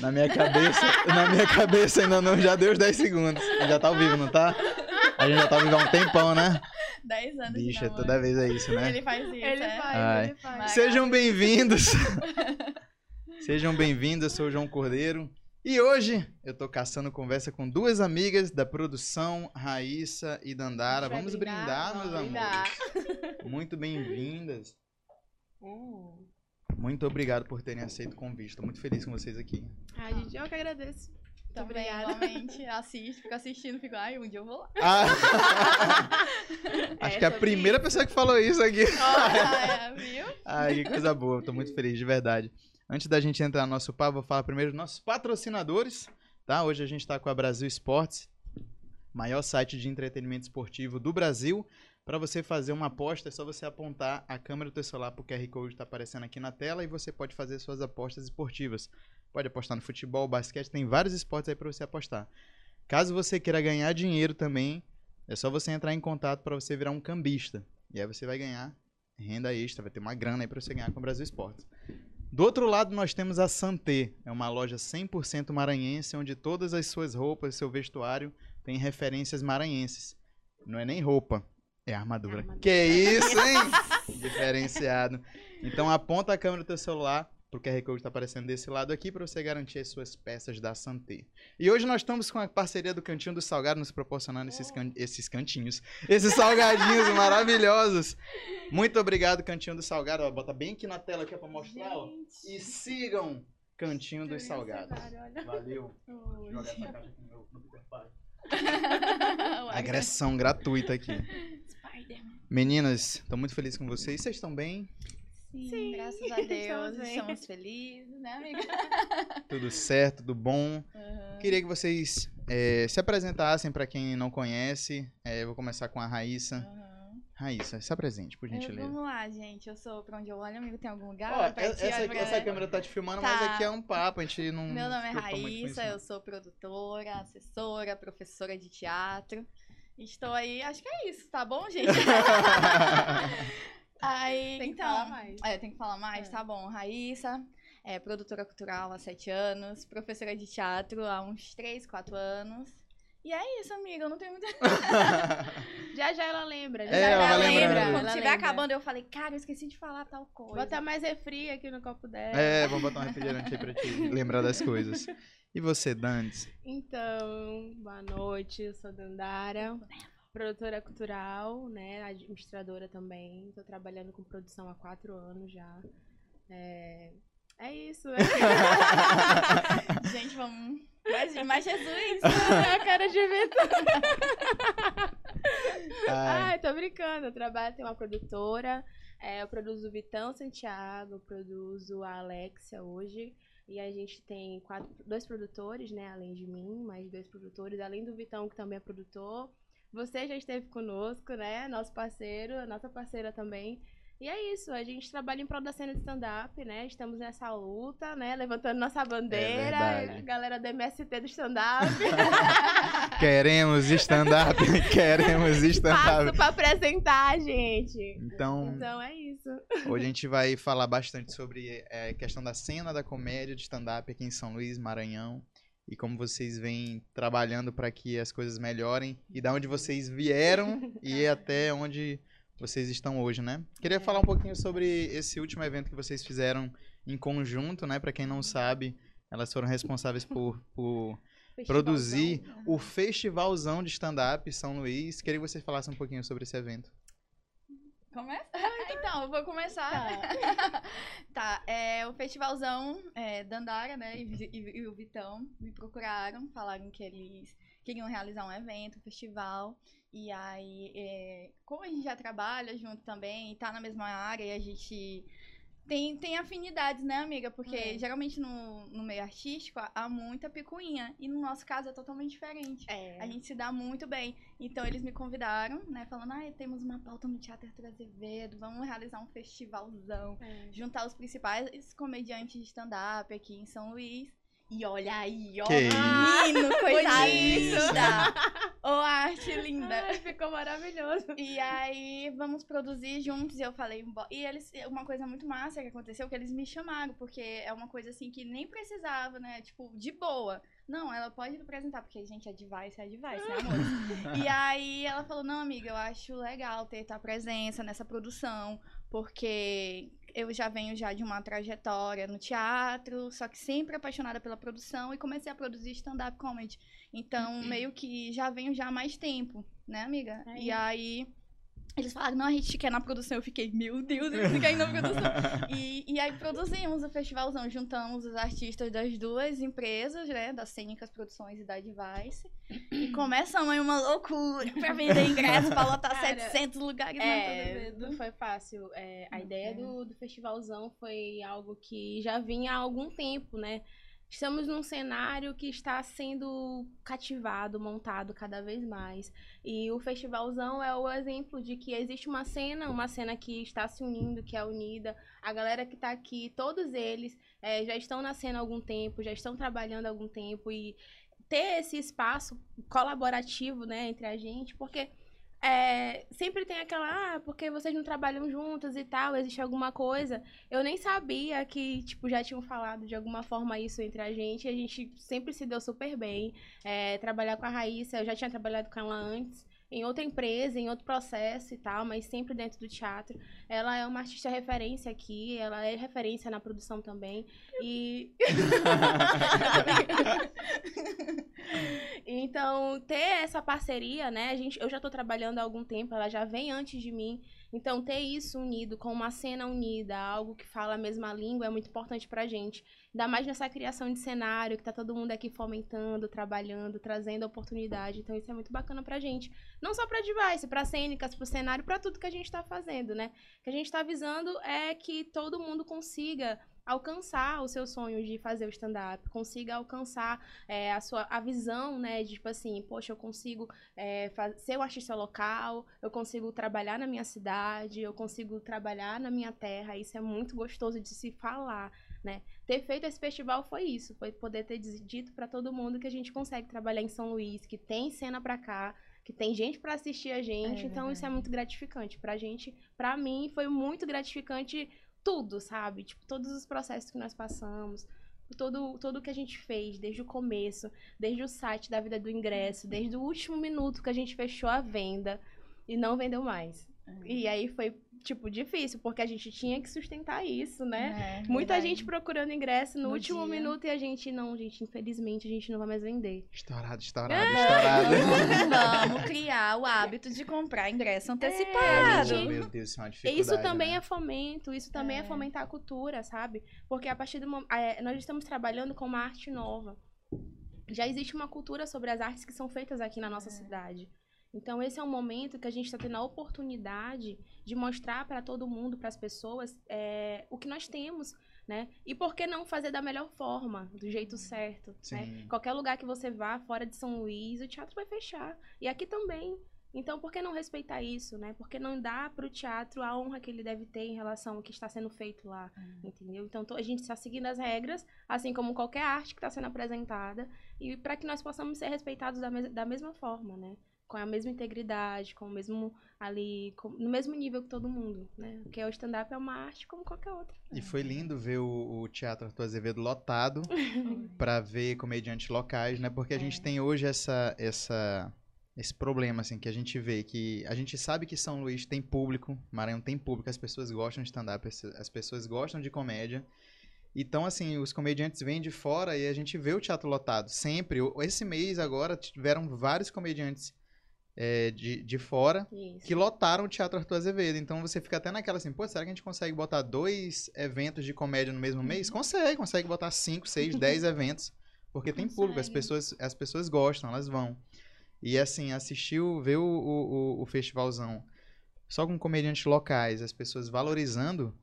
Na minha cabeça, na minha cabeça ainda não, já deu os 10 segundos. Já tá ao vivo, não tá? A gente já tá ao vivo há um tempão, né? 10 anos Bicha, toda vez é isso, né? Ele faz isso, Ele é? faz, Ai. ele faz. Sejam bem-vindos. Sejam bem-vindos, eu sou o João Cordeiro. E hoje eu tô caçando conversa com duas amigas da produção, Raíssa e Dandara. Vamos brindar? brindar, meus Vamos amores. Muito bem-vindas. Hum. Muito obrigado por terem aceito o convite. Tô muito feliz com vocês aqui. Ai, gente, eu que agradeço. Muito Também, obrigada. igualmente, assiste, fica assistindo, fica, ai, um dia eu vou lá. Ah! Acho que é a primeira pessoa que falou isso aqui. Ah, é, viu? Ai, que coisa boa. Tô muito feliz, de verdade. Antes da gente entrar no nosso papo, vou falar primeiro dos nossos patrocinadores, tá? Hoje a gente tá com a Brasil Esportes, maior site de entretenimento esportivo do Brasil. Para você fazer uma aposta, é só você apontar a câmera do seu celular pro QR Code que tá aparecendo aqui na tela e você pode fazer suas apostas esportivas. Pode apostar no futebol, basquete, tem vários esportes aí para você apostar. Caso você queira ganhar dinheiro também, é só você entrar em contato para você virar um cambista. E aí você vai ganhar renda extra, vai ter uma grana aí para você ganhar com o Brasil Esportes. Do outro lado, nós temos a Santé. É uma loja 100% maranhense, onde todas as suas roupas, seu vestuário, tem referências maranhenses. Não é nem roupa, é armadura. Armadura. Que isso, hein? Diferenciado. Então aponta a câmera do teu celular pro QR Code que tá aparecendo desse lado aqui para você garantir as suas peças da Santé. E hoje nós estamos com a parceria do Cantinho do Salgado nos proporcionando esses, can- esses cantinhos, esses salgadinhos maravilhosos. Muito obrigado, Cantinho do Salgado. Ó, bota bem aqui na tela aqui para mostrar, ó. E sigam Cantinho dos Salgados. Valeu. Vou jogar essa caixa aqui no meu. Agressão gratuita aqui. Spider-Man. Meninas, tô muito feliz com vocês. Vocês estão bem? Sim, graças a estamos Deus, bem. estamos felizes, né, amiga? Tudo certo, tudo bom? Uhum. Queria que vocês eh, se apresentassem para quem não conhece. Eu vou começar com a Raíssa. Uhum. Raíssa, se apresente, por Eu- gentileza. Vamos lá, gente. Eu sou pra onde eu olho, amigo. Tem algum lugar? Ó, pra essa, ti, essa câmera tá te filmando, Tá. mas aqui é um papo, a gente não. Meu nome é Raíssa, isso, eu sou produtora, assessora, professora de teatro. Estou aí, acho que é isso, tá bom, gente? aí, Tem que então, falar mais. É, tem que falar mais, É. tá bom. Raíssa, é produtora cultural há sete anos, professora de teatro há uns três, quatro anos. E é isso, amiga, eu não tenho muita... Já já ela lembra. Já É, já ela lembra. lembrando. Quando Ela estiver lembra. acabando, eu falei, cara, eu esqueci de falar tal coisa. Bota mais refri aqui no copo dela. É, vamos botar um refrigerante aí pra te lembrar das coisas. E você, Dantes? Então, boa noite, eu sou Dandara, produtora cultural, né, administradora também. Tô trabalhando com produção há quatro anos já. É, é isso, né? Gente, vamos... Mais, mais Jesus! a cara de evento. Ai, Ai, tô brincando. Eu trabalho, tenho uma produtora. é, eu produzo o Vitão Santiago, eu produzo a Alexia hoje. E a gente tem quatro, dois produtores, né? Além de mim, mais dois produtores. Além do Vitão, que também é produtor. Você já esteve conosco, né? Nosso parceiro, nossa parceira também. E é isso, a gente trabalha em prol da cena de stand-up, né? Estamos nessa luta, né? Levantando nossa bandeira. verdade. galera do MST do stand-up. queremos stand-up, queremos Passo stand-up. pra apresentar, gente. Então, Então é isso. Hoje a gente vai falar bastante sobre a questão da cena da comédia de stand-up aqui em São Luís, Maranhão. E como vocês vêm trabalhando para que as coisas melhorem. E da onde vocês vieram e até onde vocês estão hoje, né? Queria falar um pouquinho sobre esse último evento que vocês fizeram em conjunto, né? Para quem não sabe, elas foram responsáveis por, por produzir o Festivalzão de Stand-Up São Luís. Queria que vocês falassem um pouquinho sobre esse evento. Começa? então, eu vou começar. Tá, é, o festivalzão é, Dandara, né, e, e- e o Vitão me procuraram, falaram que eles queriam realizar um evento, um festival. E aí, é, como a gente já trabalha junto também, e tá na mesma área, e a gente tem, tem afinidades, né, amiga? Porque É. geralmente no, no meio artístico há- muita picuinha. E no nosso caso é totalmente diferente. É. A gente se dá muito bem. Então eles me convidaram, né? Falando, ah, temos uma pauta no Teatro Azevedo, vamos realizar um festivalzão. É. Juntar os principais comediantes de stand-up aqui em São Luís. E olha aí, ó. Que menino, coisa linda. Ô, arte linda. Ai, ficou maravilhoso. E aí, vamos produzir juntos. E eu falei, e eles, uma coisa muito massa que aconteceu, que eles me chamaram, porque é uma coisa assim que nem precisava, né? Tipo, de boa. Não, ela pode apresentar, porque, gente, é device, é device, né, amor? e aí ela falou, não, amiga, eu acho legal ter tua presença nessa produção, porque eu já venho já de uma trajetória no teatro, só que sempre apaixonada pela produção e comecei a produzir stand-up comedy. Então, meio que já venho já há mais tempo, né, amiga? É E aí eles falaram, não, a gente quer na produção. Eu fiquei, meu Deus, eles querem na produção. e, e aí produzimos o festivalzão, juntamos os artistas das duas empresas, né? Das Cênicas Produções e da Device. E começamos aí uma loucura pra vender ingresso, pra lotar Cara, 700 lugares É, na não foi fácil. É, a Não ideia foi. do, do festivalzão foi algo que já vinha há algum tempo, né? Estamos num cenário que está sendo cativado, montado cada vez mais. E o festivalzão é o exemplo de que existe uma cena, uma cena que está se unindo, que é unida. A galera que está aqui, todos eles é, já estão na cena há algum tempo, já estão trabalhando há algum tempo. E ter esse espaço colaborativo, né, entre a gente, porque é, sempre tem aquela, ah, porque vocês não trabalham juntas e tal, existe alguma coisa. Eu nem sabia que, tipo, já tinham falado de alguma forma isso entre a gente. A gente sempre se deu super bem. É, trabalhar com a Raíssa, eu já tinha trabalhado com ela antes. Em outra empresa, em outro processo e tal, mas sempre dentro do teatro. Ela é uma artista referência aqui, ela é referência na produção também. E. Então, ter essa parceria, né? A gente, eu já tô trabalhando há algum tempo, ela já vem antes de mim. Então, ter isso unido com uma cena unida, algo que fala a mesma língua, é muito importante pra gente. Ainda mais nessa criação de cenário, que tá todo mundo aqui fomentando, trabalhando, trazendo oportunidade. Então, isso é muito bacana pra gente. Não só pra Device, pra cênicas, pro cenário, pra tudo que a gente tá fazendo, né? O que a gente tá visando é que todo mundo consiga alcançar o seu sonho de fazer o stand-up, consiga alcançar é, a sua a visão, né, de tipo assim, poxa, eu consigo é, fa- ser um artista local, eu consigo trabalhar na minha cidade, eu consigo trabalhar na minha terra, isso é muito gostoso de se falar, né? Ter feito esse festival foi isso, foi poder ter dito pra todo mundo que a gente consegue trabalhar em São Luís, que tem cena pra cá, que tem gente pra assistir a gente, É então isso é muito gratificante pra gente, pra mim foi muito gratificante tudo, sabe? Tipo, todos os processos que nós passamos, todo, tudo que a gente fez, desde o começo, desde o site da vida do ingresso, desde o último minuto que a gente fechou a venda e não vendeu mais. E aí foi, tipo, difícil, porque a gente tinha que sustentar isso, né? É, Muita verdade. gente procurando ingresso no, No último dia. minuto e a gente, não, gente, infelizmente a gente não vai mais vender. Estourado, estourado, estourado. Vamos criar o hábito de comprar ingresso É, antecipado. gente- Meu Deus, isso é uma dificuldade. Isso também né? é fomento, isso também é. É. fomentar a cultura, sabe? Porque a partir do momento. nós estamos trabalhando com uma arte nova. Já existe uma cultura sobre as artes que são feitas aqui na nossa cidade. Então, esse é um momento que a gente está tendo a oportunidade de mostrar para todo mundo, para as pessoas, é, o que nós temos, né? E por que não fazer da melhor forma, do jeito certo, né? Sim. Qualquer lugar que você vá, fora de São Luís, o teatro vai fechar. E aqui também. Então, por que não respeitar isso, né? Por que não dar pro teatro a honra que ele deve ter em relação ao que está sendo feito lá, entendeu? Então, a gente está seguindo as regras, assim como qualquer arte que está sendo apresentada, e para que nós possamos ser respeitados da, mes- da mesma forma, né? Com a mesma integridade, com o mesmo ali, com- no mesmo nível que todo mundo, né? Porque o stand-up é uma arte como qualquer outra. E foi lindo ver o, o Teatro Arthur Azevedo lotado pra ver comediantes locais, né? Porque a gente É. tem hoje essa, essa, esse problema, assim, que a gente vê que a gente sabe que São Luís tem público, Maranhão tem público, as pessoas gostam de stand-up, as- as pessoas gostam de comédia. Então, assim, os comediantes vêm de fora e a gente vê o teatro lotado. Sempre. Esse mês agora tiveram vários comediantes é, de, de fora Isso. que lotaram o Teatro Arthur Azevedo. Então você fica até naquela assim, pô, será que a gente consegue botar dois eventos de comédia no mesmo mês? Consegue, consegue botar cinco, seis, dez eventos. Porque tem público, as Consegue. pessoas, as pessoas gostam, elas vão. E assim, assistiu, ver o, o, o- o festivalzão só com comediantes locais, as pessoas valorizando,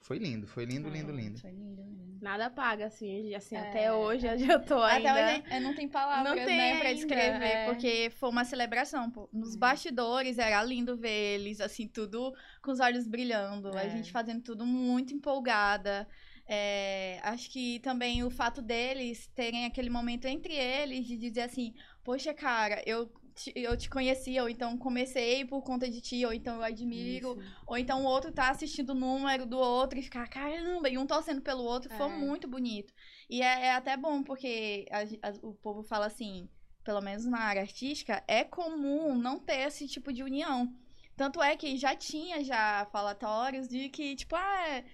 foi lindo, foi lindo, É, lindo, lindo. Foi lindo, lindo. Nada paga, assim, assim É. até hoje eu tô ainda... Até hoje é, não tem palavras, Não tem né, pra ainda, descrever, é. porque foi uma celebração, pô. Nos É. bastidores era lindo ver eles, assim, tudo com os olhos brilhando, a É. gente fazendo tudo muito empolgada. É, acho que também o fato deles terem aquele momento entre eles de dizer assim, poxa, cara, eu te- eu te conheci, ou então comecei por conta de ti, ou então eu admiro, ou então o outro tá assistindo o número do outro e ficar, caramba, e um torcendo pelo outro, foi É. muito bonito. E é, é até bom, porque a- a- o povo fala assim, pelo menos na área artística, é comum não ter esse tipo de união. Tanto é que já tinha já falatórios de que, tipo, ah, é,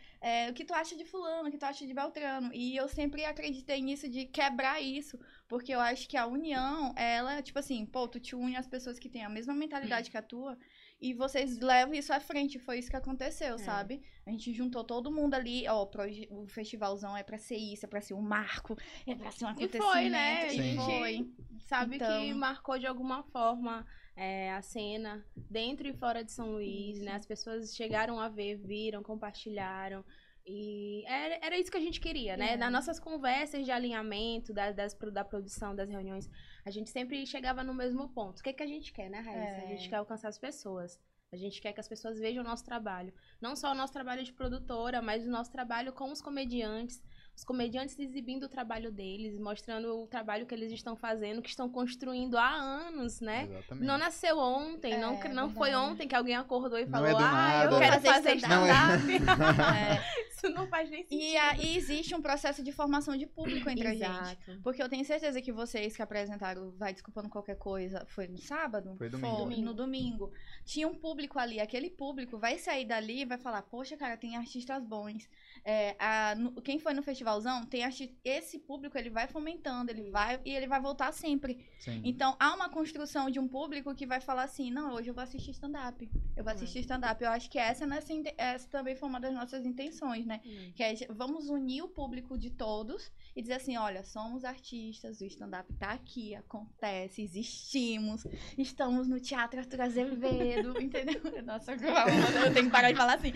é, o que tu acha de fulano, o que tu acha de Beltrano. E eu sempre acreditei nisso, de quebrar isso. Porque eu acho que a união, ela, tipo assim, pô, tu te une às pessoas que têm a mesma mentalidade que a tua. E vocês levam isso à frente. Foi isso que aconteceu, É. sabe? A gente juntou todo mundo ali. Ó, o festivalzão é pra ser isso, é pra ser um marco, é pra ser um E acontecimento. foi, né? E foi. sabe que Então- marcou de alguma forma é, a cena dentro e fora de São Luís, né? As pessoas chegaram a ver, viram, compartilharam. E era, era isso que a gente queria, né? É. Nas nossas conversas de alinhamento, da, das, da produção, das reuniões, a gente sempre chegava no mesmo ponto. O que, que a gente quer, né, Raíssa? A É. gente quer alcançar as pessoas. A gente quer que as pessoas vejam o nosso trabalho. Não só o nosso trabalho de produtora, mas o nosso trabalho com os comediantes. Os comediantes exibindo o trabalho deles, mostrando o trabalho que eles estão fazendo, que estão construindo há anos, né? Exatamente. Não nasceu ontem, É, não, não foi ontem que alguém acordou e Não falou, é ah, eu quero Fazer fazer stand-up." stand-up. É. Isso não faz nem sentido. E, a- e existe um processo de formação de público entre a gente. Exato. Porque eu tenho certeza que vocês que apresentaram Vai Desculpando Qualquer Coisa, foi no sábado? Foi domingo. Domingo. No domingo. Tinha um público ali, aquele público vai sair dali e vai falar, poxa, cara, tem artistas bons. É, a- no- quem foi no festivalzão, tem arti- esse público, ele vai fomentando, ele vai e ele vai voltar sempre. Sim. Então, há uma construção de um público que vai falar assim, não, hoje eu vou assistir stand-up. Eu vou assistir stand-up. Eu acho que essa, nessa, essa também foi uma das nossas intenções, né? Hum. Que é, vamos unir o público de todos e dizer assim, olha, somos artistas, o stand-up tá aqui, acontece, existimos, estamos no Teatro Arthur Azevedo, entendeu? Nossa, eu tenho que parar de falar assim.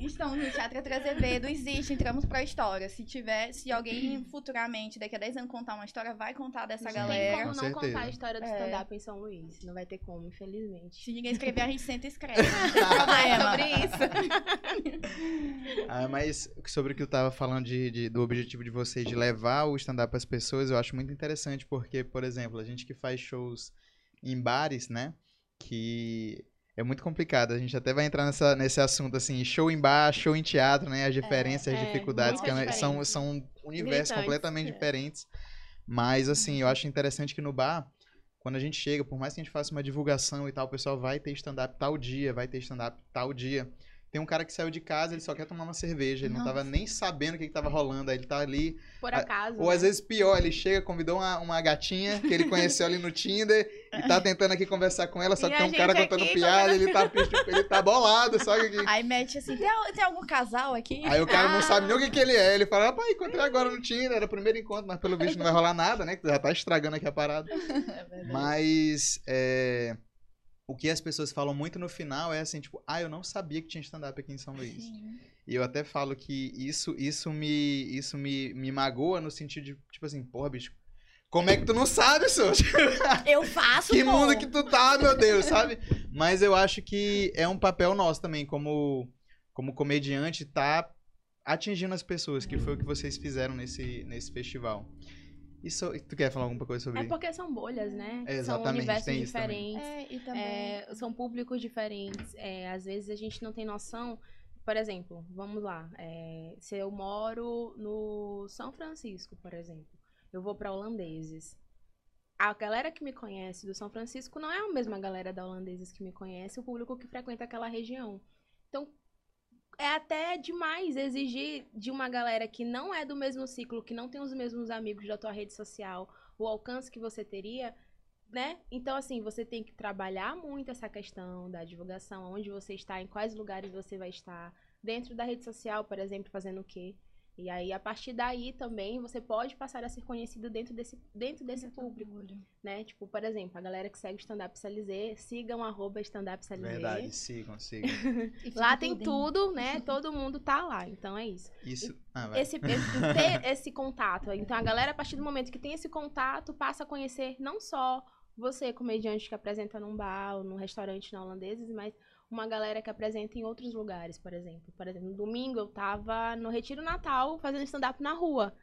Estamos no Teatro Arthur Azevedo, existe, entramos pra história. Se tiver, se alguém futuramente, daqui a 10 anos, contar uma história, vai contar dessa Não galera. tem como Com não certeza. contar a história do É. stand-up em São Luís. Não vai ter como, infelizmente. Se ninguém escrever, a gente senta e escreve. Não É sobre isso. Ah, mas sobre o que eu tava falando de, de- do objetivo de vocês de levar o stand-up para as pessoas, eu acho muito interessante, porque, por exemplo, a gente que faz shows em bares, né? Que é muito complicado. A gente até vai entrar nessa, nesse assunto, assim, show em bar, show em teatro, né? As diferenças, as é, dificuldades, muito que é- são, diferente. são universos completamente é. diferentes. Mas, assim, eu acho interessante que no bar, quando a gente chega, por mais que a gente faça uma divulgação e tal, o pessoal vai ter stand-up tal dia, vai ter stand-up tal dia. Tem um cara que saiu de casa, ele só quer tomar uma cerveja, ele não tava Nossa. nem sabendo o que, que tava rolando, aí ele tá ali. Por acaso. Ou às né? vezes pior, ele chega, convidou uma, uma gatinha que ele conheceu ali no Tinder e tá tentando aqui conversar com ela, só E que a tem um cara contando piada, ele tá, ele tá bolado, só que. Aí mete assim, tem, tem algum casal aqui? Aí o cara não Ah. sabe nem o que, que ele é. Ele fala, rapaz, encontrei agora no Tinder, era o primeiro encontro, mas pelo visto não vai rolar nada, né? Que já tá estragando aqui a parada. É verdade. Mas é, o que as pessoas falam muito no final é assim, tipo, ah, eu não sabia que tinha stand-up aqui em São Luís. Sim. E eu até falo que isso, isso me, isso me, me magoa no sentido de, tipo assim, porra, bicho, como é que tu não sabe, senhor? Eu faço, que pô. mundo que tu tá, meu Deus, sabe? Mas eu acho que é um papel nosso também, como, como comediante, tá atingindo as pessoas, que foi o que vocês fizeram nesse, nesse festival. Isso, tu quer falar alguma coisa sobre É porque são bolhas, né? É, são universos tem isso também. diferentes. É, e também... É, são públicos diferentes. É, às vezes a gente não tem noção. Por exemplo, vamos lá. é, se eu moro no São Francisco, por exemplo, eu vou para holandeses. A galera que me conhece do São Francisco não é a mesma galera da holandeses que me conhece, o público que frequenta aquela região. Então, é até demais exigir de uma galera que não é do mesmo ciclo, que não tem os mesmos amigos da tua rede social, o alcance que você teria, né? Então, assim, você tem que trabalhar muito essa questão da divulgação, onde você está, em quais lugares você vai estar, dentro da rede social, por exemplo, fazendo o quê? E aí, a partir daí também, você pode passar a ser conhecido dentro desse, dentro desse público, né? Tipo, por exemplo, a galera que segue o Stand Up CLZ, sigam arroba Stand Up CLZ. Verdade, sigam, sigam. Lá tem tudo, né? Todo mundo tá lá, então é isso. Isso. Ah, vai. Esse, esse, ter esse contato. Então, a galera, a partir do momento que tem esse contato, passa a conhecer não só você, comediante que apresenta num bar ou num restaurante na holandeses, mas uma galera que apresenta em outros lugares, por exemplo. Por exemplo, no domingo eu tava no Retiro Natal fazendo stand-up na rua,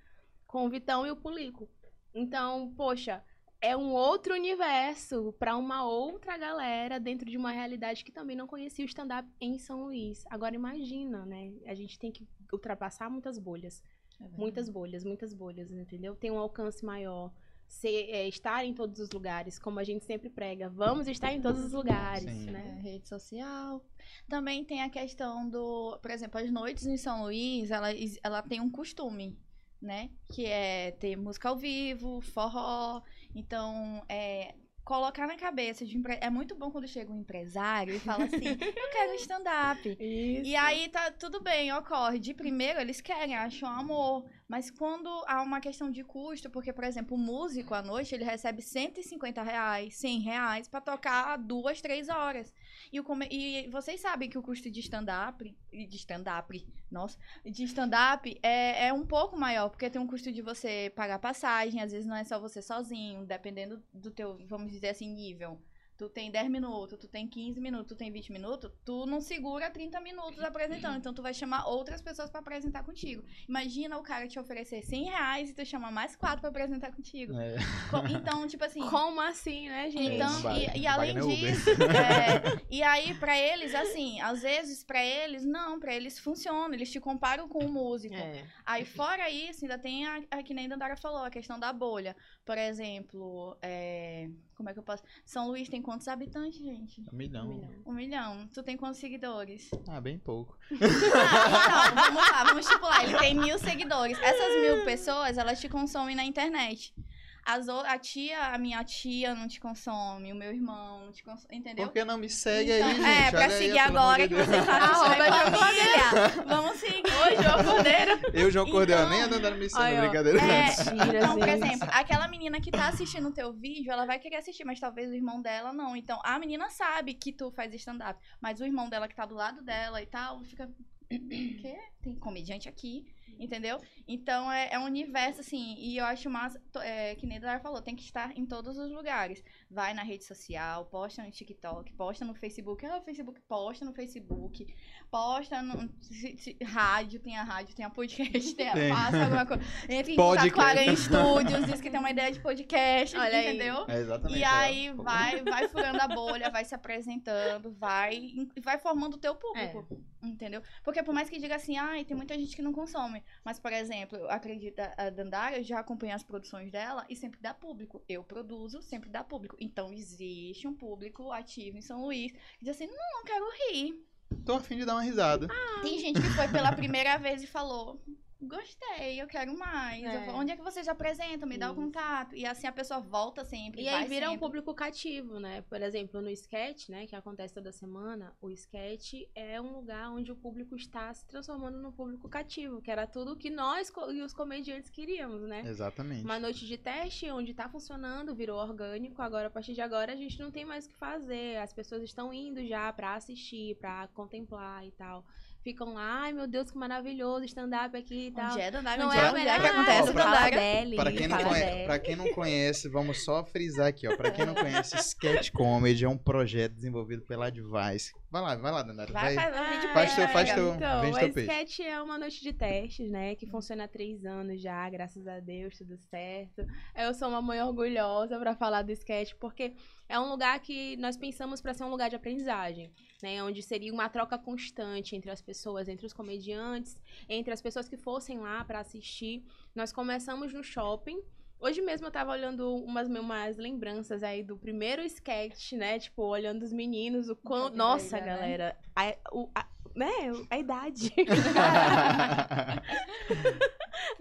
com o Vitão e o Pulico. Então, poxa, é um outro universo para uma outra galera dentro de uma realidade que também não conhecia o stand-up em São Luís. Agora imagina, né? A gente tem que ultrapassar muitas bolhas. É muitas bolhas, muitas bolhas, entendeu? Tem um alcance maior. Ser, é, estar em todos os lugares, como a gente sempre prega. Vamos estar em todos os lugares, Sim. né? É, rede social. Também tem a questão do, por exemplo, as noites em São Luís, ela, ela tem um costume, né? Que é ter música ao vivo, forró. Então, é, colocar na cabeça de empre... é muito bom quando chega um empresário e fala assim, eu quero stand-up. E aí tá tudo bem, ocorre. De primeiro eles querem, acham amor. Mas quando há uma questão de custo, porque, por exemplo, o músico à noite ele recebe 150 reais, 100 reais pra tocar duas, três horas. E, o, e vocês sabem que o custo de stand-up, de stand-up, nossa, de stand-up é, é um pouco maior, porque tem um custo de você pagar passagem, às vezes não é só você sozinho, dependendo do teu, vamos dizer assim, nível tu tem 10 minutos, tu tem 15 minutos, tu tem 20 minutos, tu não segura 30 minutos apresentando. Então, tu vai chamar outras pessoas para apresentar contigo. Imagina o cara te oferecer 100 reais e tu chamar mais quatro para apresentar contigo. É. Então, tipo assim. Como assim, né, gente? Então, e, e além disso, é, e aí, para eles, assim, às vezes, para eles, não, para eles funciona, eles te comparam com o músico. É. Aí, fora isso, ainda tem a, a que nem a Dandara falou, a questão da bolha. Por exemplo, é como é que eu posso. São Luís tem quantos habitantes, gente? Um milhão. Um milhão. Um milhão. Tu tem quantos seguidores? Ah, bem pouco. ah, então, vamos lá, vamos estipular. Ele tem mil seguidores. Essas mil pessoas, elas te consomem na internet. As, a tia, a minha tia não te consome, o meu irmão não te consome, entendeu? Por que não me segue então, aí, gente? É, pra Olha seguir aí, agora que você tá na família. Vamos seguir. Oi, João Cordeiro. Eu, João Cordeiro, então, nem andando me segue, brincadeira. É, Mentira, então, por exemplo, aquela menina que tá assistindo o teu vídeo, ela vai querer assistir, mas talvez o irmão dela não. Então, a menina sabe que tu faz stand-up, mas o irmão dela que tá do lado dela e tal, fica... Quê? Tem comediante aqui entendeu? Então é, é, um universo, assim, e eu acho massa, é, que nem Dara falou, tem que estar em todos os lugares. Vai na rede social, posta no TikTok, posta no Facebook, ah, Facebook, posta no Facebook, posta no se, se, rádio, tem a rádio, tem a podcast, tem a, tem. faça alguma coisa. Entre em contato com a Estúdios, diz que tem uma ideia de podcast, Olha entendeu? É exatamente. E aí é. vai, vai furando a bolha, vai se apresentando, vai, vai formando o teu público. É. Entendeu? Porque por mais que diga assim, ai, tem muita gente que não consome. Mas, por exemplo, eu acredito, a Dandara, já acompanho as produções dela e sempre dá público. Eu produzo, sempre dá público. Então, existe um público ativo em São Luís que diz assim: não, não quero rir. Tô afim de dar uma risada. Ah, tem gente que foi pela primeira vez e falou: Gostei, eu quero mais. É. Eu, onde é que vocês apresentam? Me Isso. dá o contato. E assim a pessoa volta sempre. E aí vira sempre. um público cativo, né? Por exemplo, no sketch, né? Que acontece toda semana, o sketch é um lugar onde o público está se transformando no público cativo, que era tudo que nós e os comediantes queríamos, né? Exatamente. Uma noite de teste onde tá funcionando, virou orgânico. Agora, a partir de agora, a gente não tem mais o que fazer. As pessoas estão indo já para assistir, para contemplar e tal ficam lá, ai meu Deus, que maravilhoso, stand-up aqui e tal. Onde é stand-up? Não é, é a melhor pra, acontece pra, dele, pra, quem não conhece, pra quem não conhece, vamos só frisar aqui, ó. Pra quem não conhece, Sketch Comedy é um projeto desenvolvido pela Advice. Vai lá, vai lá, Danara. Vai, vai, vai, faz teu, faz teu, então, vende teu peixe. Sketch é uma noite de testes, né? Que funciona há três anos já, graças a Deus, tudo certo. Eu sou uma mãe orgulhosa pra falar do sketch, porque é um lugar que nós pensamos para ser um lugar de aprendizagem, né? Onde seria uma troca constante entre as pessoas, entre os comediantes, entre as pessoas que fossem lá para assistir. Nós começamos no shopping, Hoje mesmo eu tava olhando umas, umas lembranças aí do primeiro sketch, né? Tipo, olhando os meninos, o quão... Nossa, né? galera, a, o, a, né? A idade.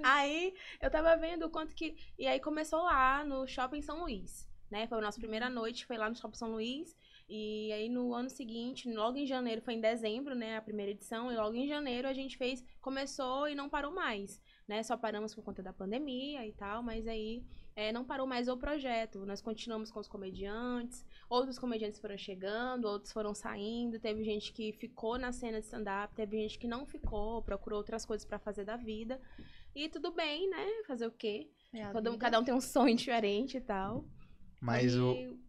aí eu tava vendo o quanto que. E aí começou lá no Shopping São Luís. Né? Foi a nossa primeira noite, foi lá no Shopping São Luís. E aí no ano seguinte, logo em janeiro, foi em dezembro, né? A primeira edição, e logo em janeiro a gente fez, começou e não parou mais né? Só paramos por conta da pandemia e tal, mas aí é, não parou mais o projeto. Nós continuamos com os comediantes, outros comediantes foram chegando, outros foram saindo, teve gente que ficou na cena de stand-up, teve gente que não ficou, procurou outras coisas para fazer da vida. E tudo bem, né? Fazer o quê? É cada, um, cada um tem um sonho diferente e tal. Mas e... o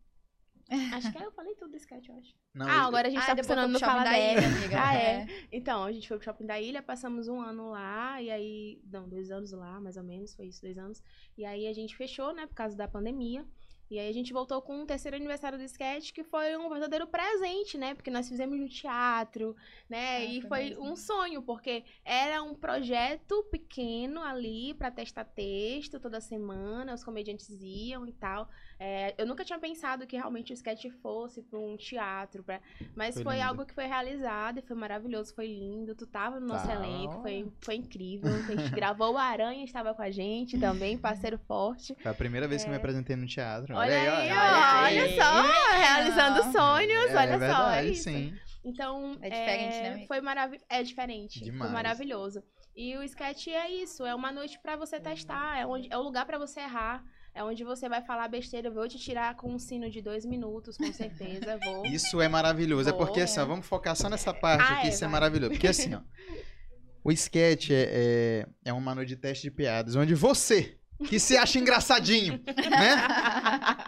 Acho que é, eu falei tudo do sketch, eu acho. Não, ah, agora a gente ah, tá funcionando no Fala da Ilha, amiga. Ah, é. é. Então, a gente foi pro Shopping da Ilha, passamos um ano lá, e aí... Não, dois anos lá, mais ou menos, foi isso, dois anos. E aí a gente fechou, né, por causa da pandemia. E aí a gente voltou com o terceiro aniversário do sketch, que foi um verdadeiro presente, né? Porque nós fizemos no teatro, né? Ah, e foi mesmo. um sonho, porque era um projeto pequeno ali pra testar texto toda semana, os comediantes iam e tal. É, eu nunca tinha pensado que realmente o sketch fosse pra um teatro, pra... mas Foi foi, algo que foi realizado e foi maravilhoso, foi lindo. Tu tava no nosso Tá. elenco, foi, foi incrível. A gente gravou o Aranha, estava com a gente também, parceiro forte. Foi a primeira vez que eu me apresentei no teatro. Olha aí, olha olha aí. só, realizando sonhos, É, olha é só, verdade, é isso. sim. Então, É diferente, né, amiga? Foi maravilhoso, é diferente, Demais. foi maravilhoso. E o sketch é isso, é uma noite pra você testar, é, onde, é o lugar pra você errar, é onde você vai falar besteira, eu vou te tirar com um sino de dois minutos, com certeza, vou. Isso é maravilhoso. É Boa. porque assim, ó, vamos focar só nessa parte Ah, aqui, é, isso é vai. maravilhoso. Porque assim, ó, o sketch é, é, é uma noite de teste de piadas, onde você, que se acha engraçadinho, né?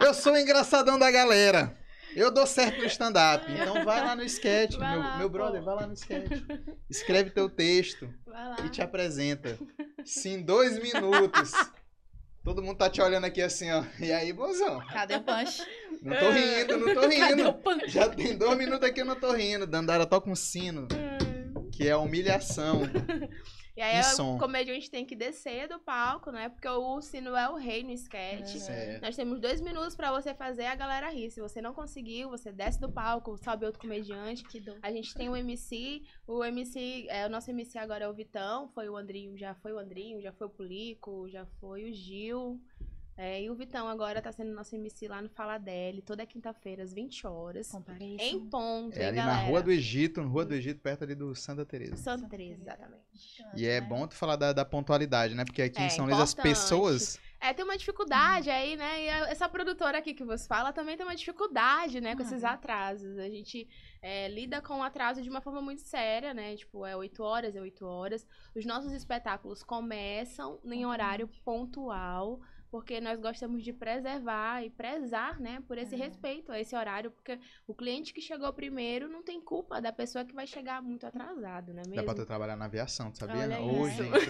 Eu sou o engraçadão da galera. Eu dou certo no stand-up. Então vai lá no sketch, Vai meu, lá, meu brother, pô. vai lá no sketch. Escreve teu texto e te apresenta. Se em dois minutos. Todo mundo tá te olhando aqui assim, ó. E aí, bozão? Cadê o punch? Não tô rindo, não tô Cadê o rindo. punch? Já tem dois minutos aqui eu não tô rindo. Dandara toca um sino, que é humilhação. E aí E o som. comediante tem que descer do palco, né? Porque o sino é o rei no sketch. Uhum. Certo. Nós temos dois minutos pra você fazer a galera rir. Se você não conseguiu, você desce do palco, sobe outro comediante. Que dor. A gente tem o MC, o MC, é, o nosso MC agora é o Vitão, foi o Andrinho, já foi o Andrinho, já foi o Pulico, já foi o Gil. É, e o Vitão agora tá sendo nosso MC lá no Fala Dele, toda quinta-feira, às 20 horas. Compareçam. Em ponto, É hein, ali na? Rua do Egito, na Rua do Egito, perto ali do Santa Teresa. Santa Teresa, exatamente. E é bom tu falar da, da pontualidade, né? Porque aqui em É, São Luís as importante. pessoas. É, tem uma dificuldade aí, né? E a- essa produtora aqui que vos fala também tem uma dificuldade, né? Com esses Uhum. atrasos. A gente é, lida com o atraso de uma forma muito séria, né? Tipo, é 8 horas, é 8 horas. Os nossos espetáculos começam em horário pontual. Porque nós gostamos de preservar e prezar, né, por esse É. respeito a esse horário, porque o cliente que chegou primeiro não tem culpa da pessoa que vai chegar muito atrasado, não é Dá mesmo? pra tu trabalhar na aviação, tu sabia? Olha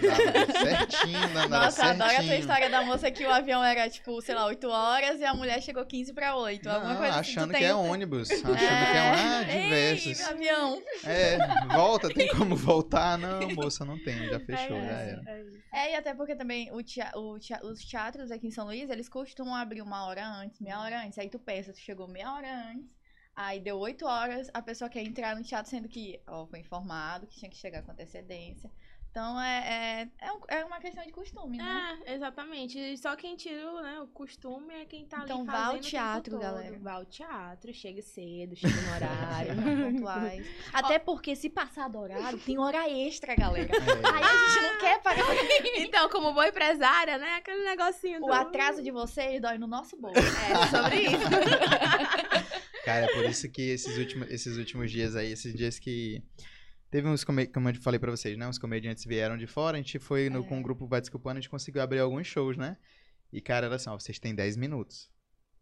dava certinho, Dandara, Nossa, adoro a tua certinho. história da moça que o avião era, tipo, sei lá, 8 horas e a mulher chegou 15 pra 8. alguma Não, coisa assim, achando tem que é ônibus. Achando que é um. Ah, Ei, diversos. avião. É, volta, tem como voltar? Não, moça, não tem, já fechou, é já isso, era. é. É, e até porque também o tea- o tea- os teatros aqui em São Luís, eles costumam abrir uma hora antes, meia hora antes. Aí tu pensa, tu chegou meia hora antes, aí deu oito horas, a pessoa quer entrar no teatro, sendo que, ó, foi informado que tinha que chegar com antecedência. Então é, é, é, um- é uma questão de costume, né? É, exatamente. Só quem tira né, o costume é quem tá Então ali vá fazendo ao o tempo teatro, galera. Vá ao teatro, chegue cedo, chegue no horário. Pontuais. Até porque se passar do horário, tem hora extra, galera. É. Aí a gente não quer pagar então, como boa empresária, né, aquele negocinho do... o atraso de vocês dói no nosso bolso. É, sobre isso. Cara, é por isso que esses últimos, esses últimos dias aí, esses dias que. Teve uns, como eu falei pra vocês, né? Uns comediantes vieram de fora, a gente foi no, É. com o grupo Vai Desculpando, a gente conseguiu abrir alguns shows, né? E, cara, era assim, ó, vocês têm 10 minutos.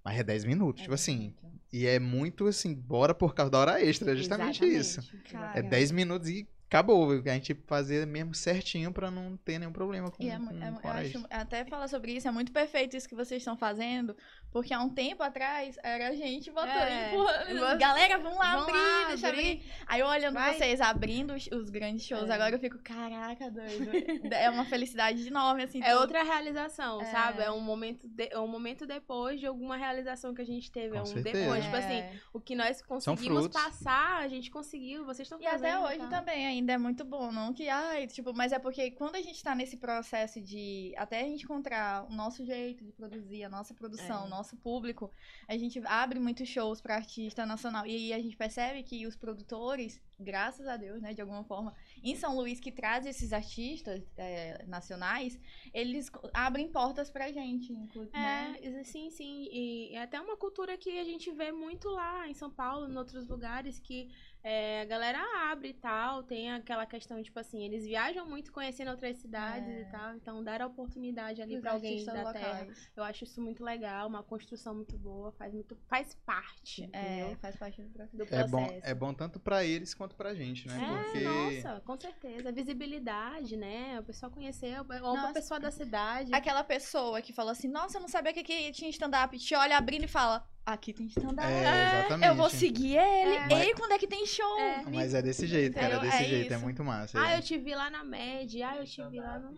Mas é 10 minutos, tipo assim. E é muito assim, bora por causa da hora extra, é justamente isso. Cara. É 10 minutos e acabou. A gente fazer mesmo certinho pra não ter nenhum problema com, E é, com, é- com eu hora acho, até falar sobre isso, é muito perfeito isso que vocês estão fazendo, porque há um tempo atrás era a gente botando, É. empurrando. Galera, vamos lá Vamos abrir, lá, deixa abrir. abrir. Aí eu olhando Vai. vocês abrindo os, os grandes shows, É. agora eu fico, caraca, doido. é uma felicidade enorme, assim. É tu- outra realização, É. sabe? É um momento, de- é um momento depois de alguma realização que a gente teve. Com é um certeza. depois. Tipo É. assim, o que nós conseguimos passar, a gente conseguiu, vocês estão E fazendo. até hoje tá? também ainda é muito bom, não que, ai, tipo, mas é porque quando a gente tá nesse processo de até a gente encontrar o nosso jeito de produzir, a nossa produção, É. o nosso público, a gente abre muitos shows pra artista nacional e aí a gente percebe que os produtores, graças a Deus, né, de alguma forma, em São Luís que traz esses artistas é, nacionais, eles abrem portas pra gente, inclusive, né? É, exa- sim, sim. E é até uma cultura que a gente vê muito lá em São Paulo, em outros lugares, que é, a galera abre e tal. Tem aquela questão, tipo assim, eles viajam muito conhecendo outras cidades É. e tal. Então, dar a oportunidade ali pra alguém da terra. locais. Eu acho isso muito legal, uma construção muito boa, faz, muito, faz parte, É, faz parte do processo. É bom, é bom tanto pra eles quanto pra gente, né? É, Porque. nossa, com certeza. Visibilidade, né? O pessoal conhecer, ou uma Nossa. pessoa da cidade. Aquela pessoa que falou assim, nossa, eu não sabia que aqui tinha stand-up. Te olha abrindo e fala, aqui tem stand-up. É, exatamente. Eu vou seguir ele. É. Ei, quando é que tem show? É. Mas é desse jeito, cara. É Entendeu? desse É jeito. É isso. muito massa. Ah, eu te vi lá na MED. Ah, eu te vi lá no.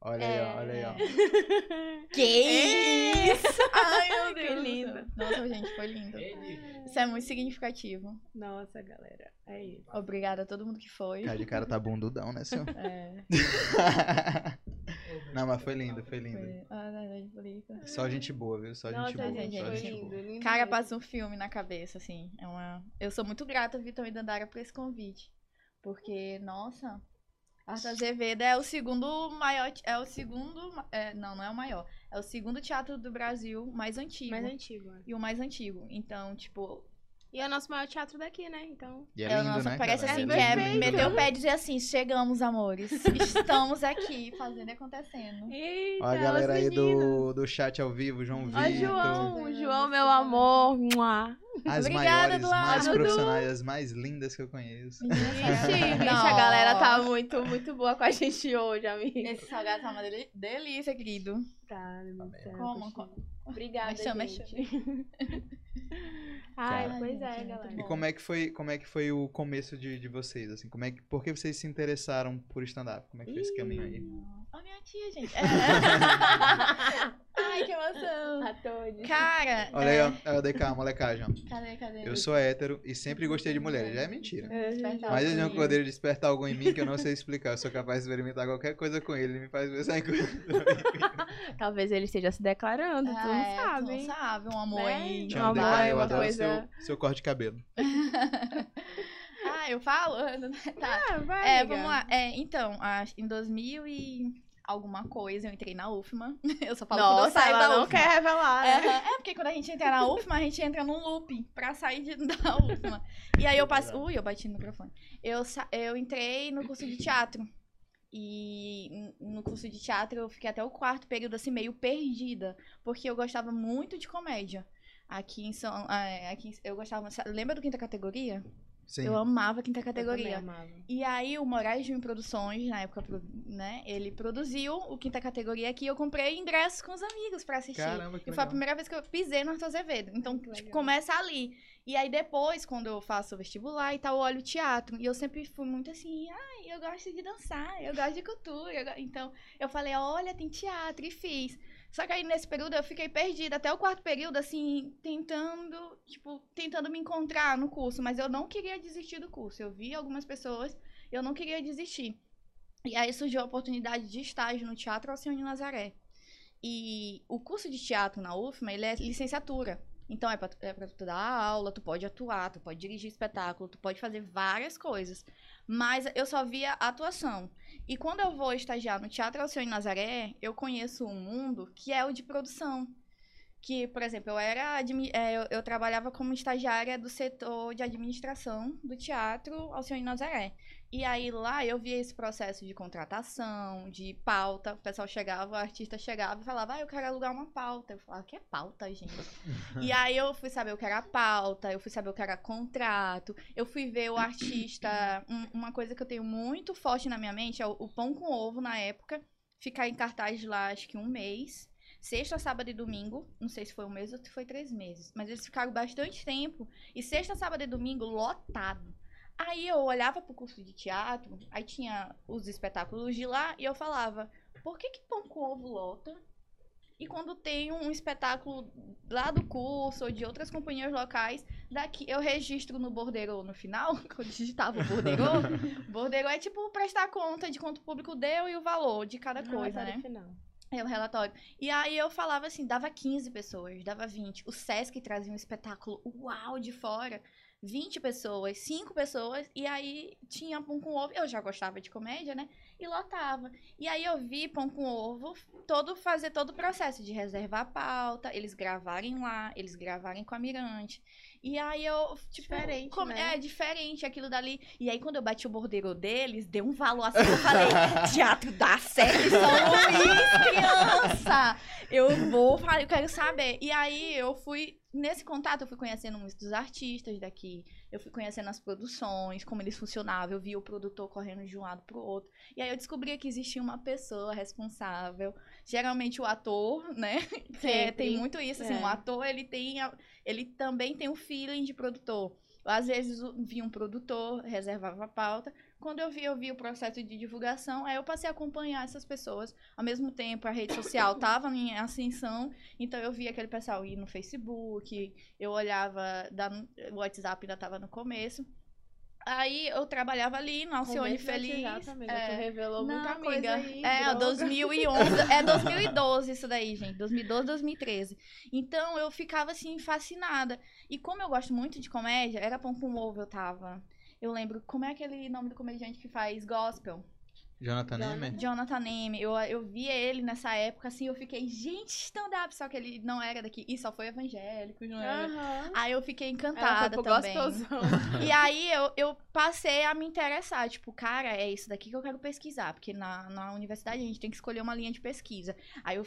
Olha aí, ó, olha aí, ó. Que isso? Ai, meu Que Deus. lindo. Nossa, gente, foi lindo. Isso é muito significativo. Nossa, galera. É isso. Obrigada a todo mundo que foi. Cara de cara tá bundudão, né, senhor? É, Não, mas foi lindo, foi lindo. Ah, foi- Só gente boa, viu? Só gente Nossa, boa. gente, só gente lindo, boa. lindo. Cara, passa um filme na cabeça, assim. É uma... Eu sou muito grata, Vitor e Dandara, por esse convite. Porque, nossa, Arthur Azevedo é o segundo maior. É o segundo. é, não, não é o maior. É o segundo teatro do Brasil mais antigo. Mais antigo. né? E o mais antigo. Então, tipo, E é o nosso maior teatro daqui, né? Então. E é É, lindo, nossa, né? parece cara? assim É que é meter o pé e dizer assim, chegamos, amores. Estamos aqui, fazendo e acontecendo. Eita, Ó a galera aí do, do chat ao vivo, João Vitor. João, João, meu amor. Mua. As Obrigada, maiores, mais Eduardo. profissionais, as mais lindas que eu conheço. Não. a galera tá muito, muito boa com a gente hoje, amiga. Esse salgado tá uma deli- delícia, querido. Tá, meu Deus. Como, como? Obrigada, Mas chama, gente. Ai, Cara. pois é, gente, é galera. E como é que foi, como é que foi o começo de, de vocês, assim? Como é que, por que vocês se interessaram por stand-up? Como é que foi esse caminho aí? Ó, minha tia, gente. É. Ai, que emoção. A todos. Cara, Olha aí, é... ó, ó, DK, molecagem, ó. Cadê, cadê? Eu sou hétero e sempre gostei de mulheres. Já é mentira. Despertar Mas o ele não poderia despertar algo em mim que eu não sei explicar. Eu sou capaz de experimentar qualquer coisa com ele. Ele me faz pensar em coisa. Talvez ele esteja se declarando, tu não É, sabe. Tu não sabe, um amor Né? aí. Te Uma amo, DK, eu uma adoro coisa- seu, seu corte de cabelo. Ah, eu falo? Tá. Ah, vai, É, amiga. vamos lá. É, então, em 2000 e alguma coisa eu entrei na UFMA. Eu só falo quando eu Nossa, saio ela da não UFMA. quer revelar, É, né? é, porque quando a gente entra na UFMA, a gente entra num looping pra sair de, da UFMA. E aí eu passei. Ui, eu bati no microfone. Eu, eu entrei no curso de teatro. E no curso de teatro eu fiquei até o quarto período, assim, meio perdida. Porque eu gostava muito de comédia. Aqui em São. é, aqui, em- eu gostava. Lembra do quinta categoria? Sim. Eu amava quinta Eu também categoria. amava. E aí o Moraes Júnior Produções, na época, né, ele produziu o quinta categoria aqui e eu comprei ingressos com os amigos pra assistir. Caramba, que E foi a primeira vez que eu pisei no Arthur Azevedo. Então, que tipo, legal. começa ali. E aí depois, quando eu faço o vestibular e tal, eu olho o teatro. E eu sempre fui muito assim, ai, eu gosto de dançar, eu gosto de cultura. eu go-" Então, eu falei, olha, tem teatro, e fiz. Só que aí nesse período eu fiquei perdida, até o quarto período, assim, tentando, tipo, tentando me encontrar no curso. Mas eu não queria desistir do curso. Eu vi algumas pessoas, eu não queria desistir. E aí surgiu a oportunidade de estágio no Teatro Alcione Nazaré. E o curso de teatro na UFMA, ele é licenciatura. Então é pra, é pra tu dar aula, tu pode atuar, tu pode dirigir espetáculo, tu pode fazer várias coisas. Mas eu só via atuação. E quando eu vou estagiar no Teatro Alcione Nazaré, eu conheço um mundo que é o de produção. Que, por exemplo, eu era é, eu, eu trabalhava como estagiária do setor de administração do Teatro Alcione Nazaré. E aí lá eu via esse processo de contratação, de pauta. O pessoal chegava, o artista chegava e falava, ah, eu quero alugar uma pauta. Eu falava, que é pauta, gente? e aí eu fui saber o que era pauta, eu fui saber o que era contrato, eu fui ver o artista. Um- uma coisa que eu tenho muito forte na minha mente é o, o pão com ovo na época. Ficar em cartaz lá acho que um mês. Sexta, sábado e domingo. Não sei se foi um mês ou se foi três meses. Mas eles ficaram bastante tempo. E sexta, sábado e domingo lotado. Aí eu olhava pro curso de teatro, aí tinha os espetáculos de lá, e eu falava, por que que pão com ovo lota? E quando tem um espetáculo lá do curso ou de outras companhias locais, daqui eu registro no borderô no final, que eu digitava o borderô. borderô é tipo prestar conta de quanto o público deu e o valor de cada coisa, Relatório né? final. É o relatório. E aí eu falava assim, dava 15 pessoas, dava 20. O Sesc trazia um espetáculo uau de fora. 20 pessoas, 5 pessoas, e aí tinha pão com ovo. Eu já gostava de comédia, né? E lotava. E aí eu vi pão com ovo todo fazer todo o processo de reservar a pauta, eles gravarem lá, eles gravarem com a Mirante. E aí eu, tipo, Diferente, como- né? é diferente aquilo dali. E aí quando eu bati o bordeiro deles, deu um valor assim, eu falei, teatro da Sesc São Luís, criança! Eu vou, eu quero saber. E aí eu fui nesse contato eu fui conhecendo muitos dos artistas daqui, eu fui conhecendo as produções, como eles funcionavam, eu via o produtor correndo de um lado pro outro. E aí eu descobri que existia uma pessoa responsável, geralmente o ator, né? Que é, tem muito isso, assim, É. o ator, ele tem ele também tem o feeling de produtor. Às vezes via um produtor, reservava a pauta. Quando eu vi, eu vi o processo de divulgação, aí eu passei a acompanhar essas pessoas. Ao mesmo tempo, a rede social tava em ascensão, então eu via aquele pessoal ir no Facebook, eu olhava, da, o WhatsApp ainda tava no começo. Aí eu trabalhava ali no Alcione Feliz. WhatsApp, amiga. é. Tu revelou Não, muita amiga. coisa aí. É, droga. 2011. É 2012 isso daí, gente. 2012, 2013. Então eu ficava assim, fascinada. E como eu gosto muito de comédia, era pão com ovo eu tava. Eu lembro, como é aquele nome do comediante que faz gospel? Jonathan Jonathan. Neme? Jonathan Neme. Eu, eu via ele nessa época, assim, eu fiquei, gente, stand-up. Só que ele não era daqui. E só foi evangélico, não era. Aham. Aí eu fiquei Ela encantada também. gospelzão. E aí eu, eu passei a me interessar, tipo, cara, é isso daqui que eu quero pesquisar, porque na, na universidade a gente tem que escolher uma linha de pesquisa. Aí eu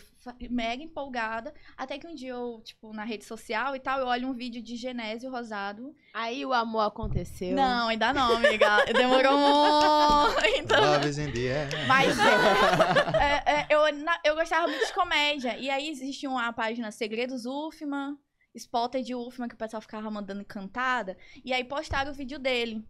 mega empolgada, até que um dia eu, tipo, na rede social e tal, eu olho um vídeo de Genésio Rosado. Aí o amor aconteceu. Não, ainda não, amiga. Demorou muito. Love is air. Mas é, é, eu, na- eu gostava muito de comédia. E aí existia uma página Segredos Ufman, Spotted Ufman, que o pessoal ficava mandando cantada. E aí postaram o vídeo dele.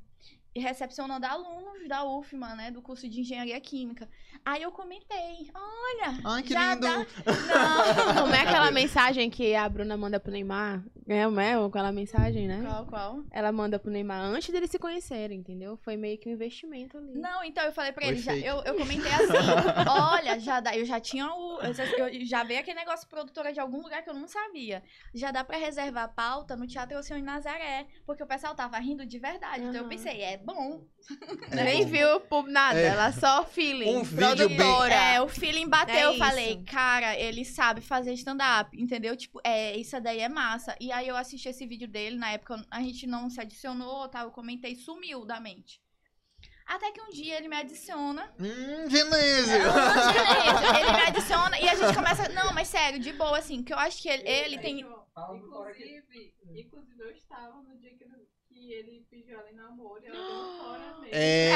E recepcionando alunos da UFMA, né? Do curso de Engenharia Química. Aí eu comentei, olha, Ai, que já lindo! dá... Não, Como é aquela mensagem que a Bruna manda pro Neymar? É, não é? Aquela mensagem, né? Qual, qual? Ela manda pro Neymar antes deles se conhecerem, entendeu? Foi meio que um investimento ali. Não, então eu falei pra Foi ele, já- eu, eu comentei assim, olha, já dá, eu já tinha o, eu já- veio aquele negócio produtora de algum lugar que eu não sabia. Já dá pra reservar a pauta no Teatro Oceano em Nazaré, porque o pessoal tava rindo de verdade. Então eu pensei, é bom. É Nem bom. viu por nada, É. ela só feeling. Um vídeo bem- produtora. É, o feeling bateu, É eu falei, isso. cara, ele sabe fazer stand-up, entendeu? Tipo, é, isso daí é massa. E aí eu assisti esse vídeo dele, na época a gente não se adicionou, tá? Eu comentei, sumiu da mente. Até que um dia ele me adiciona Hum, Genésio! Ele me adiciona e a gente começa. Não, mas sério, de boa, assim, que eu acho que ele, ele tem. Inclusive, inclusive, eu estava no dia que ele, que ele pediu ela em namoro e ela deu fora mesmo. É!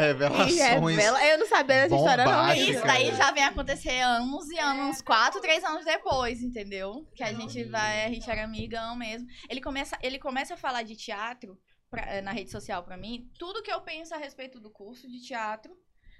E Revelações. revela- Eu não sabia dessa história, não. Isso daí já vem acontecer anos e anos, quatro, três anos depois, entendeu? Que a gente vai, a gente era amigão mesmo. Ele começa, ele começa a falar de teatro pra- eh, na rede social pra mim, tudo que eu penso a respeito do curso de teatro.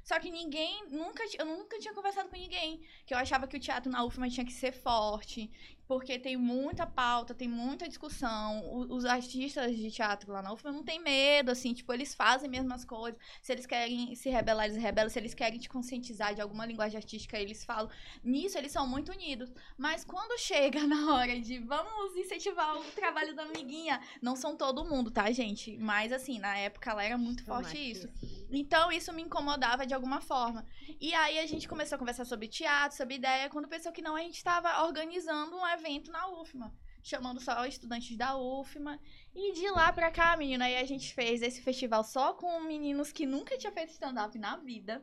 Só que ninguém, nunca, eu nunca tinha conversado com ninguém. Que eu achava que o teatro na UFMA tinha que ser forte, porque tem muita pauta, tem muita discussão. O- Os artistas de teatro lá na UFMA não tem medo, assim, tipo, eles fazem mesmo as coisas. Se eles querem se rebelar, eles rebelam. Se eles querem te conscientizar de alguma linguagem artística, eles falam. Nisso, eles são muito unidos. Mas quando chega na hora de vamos incentivar o trabalho da amiguinha, não são todo mundo, tá, gente? Mas, assim, na época lá era muito forte isso. Então, isso me incomodava de alguma forma. E aí, a gente começou a conversar sobre teatro, sobre ideia. Quando pensou que não, a gente estava organizando um evento na UFMA. Chamando só estudantes da UFMA. E de lá pra cá, menina, aí a gente fez esse festival só com meninos que nunca tinham feito stand-up na vida.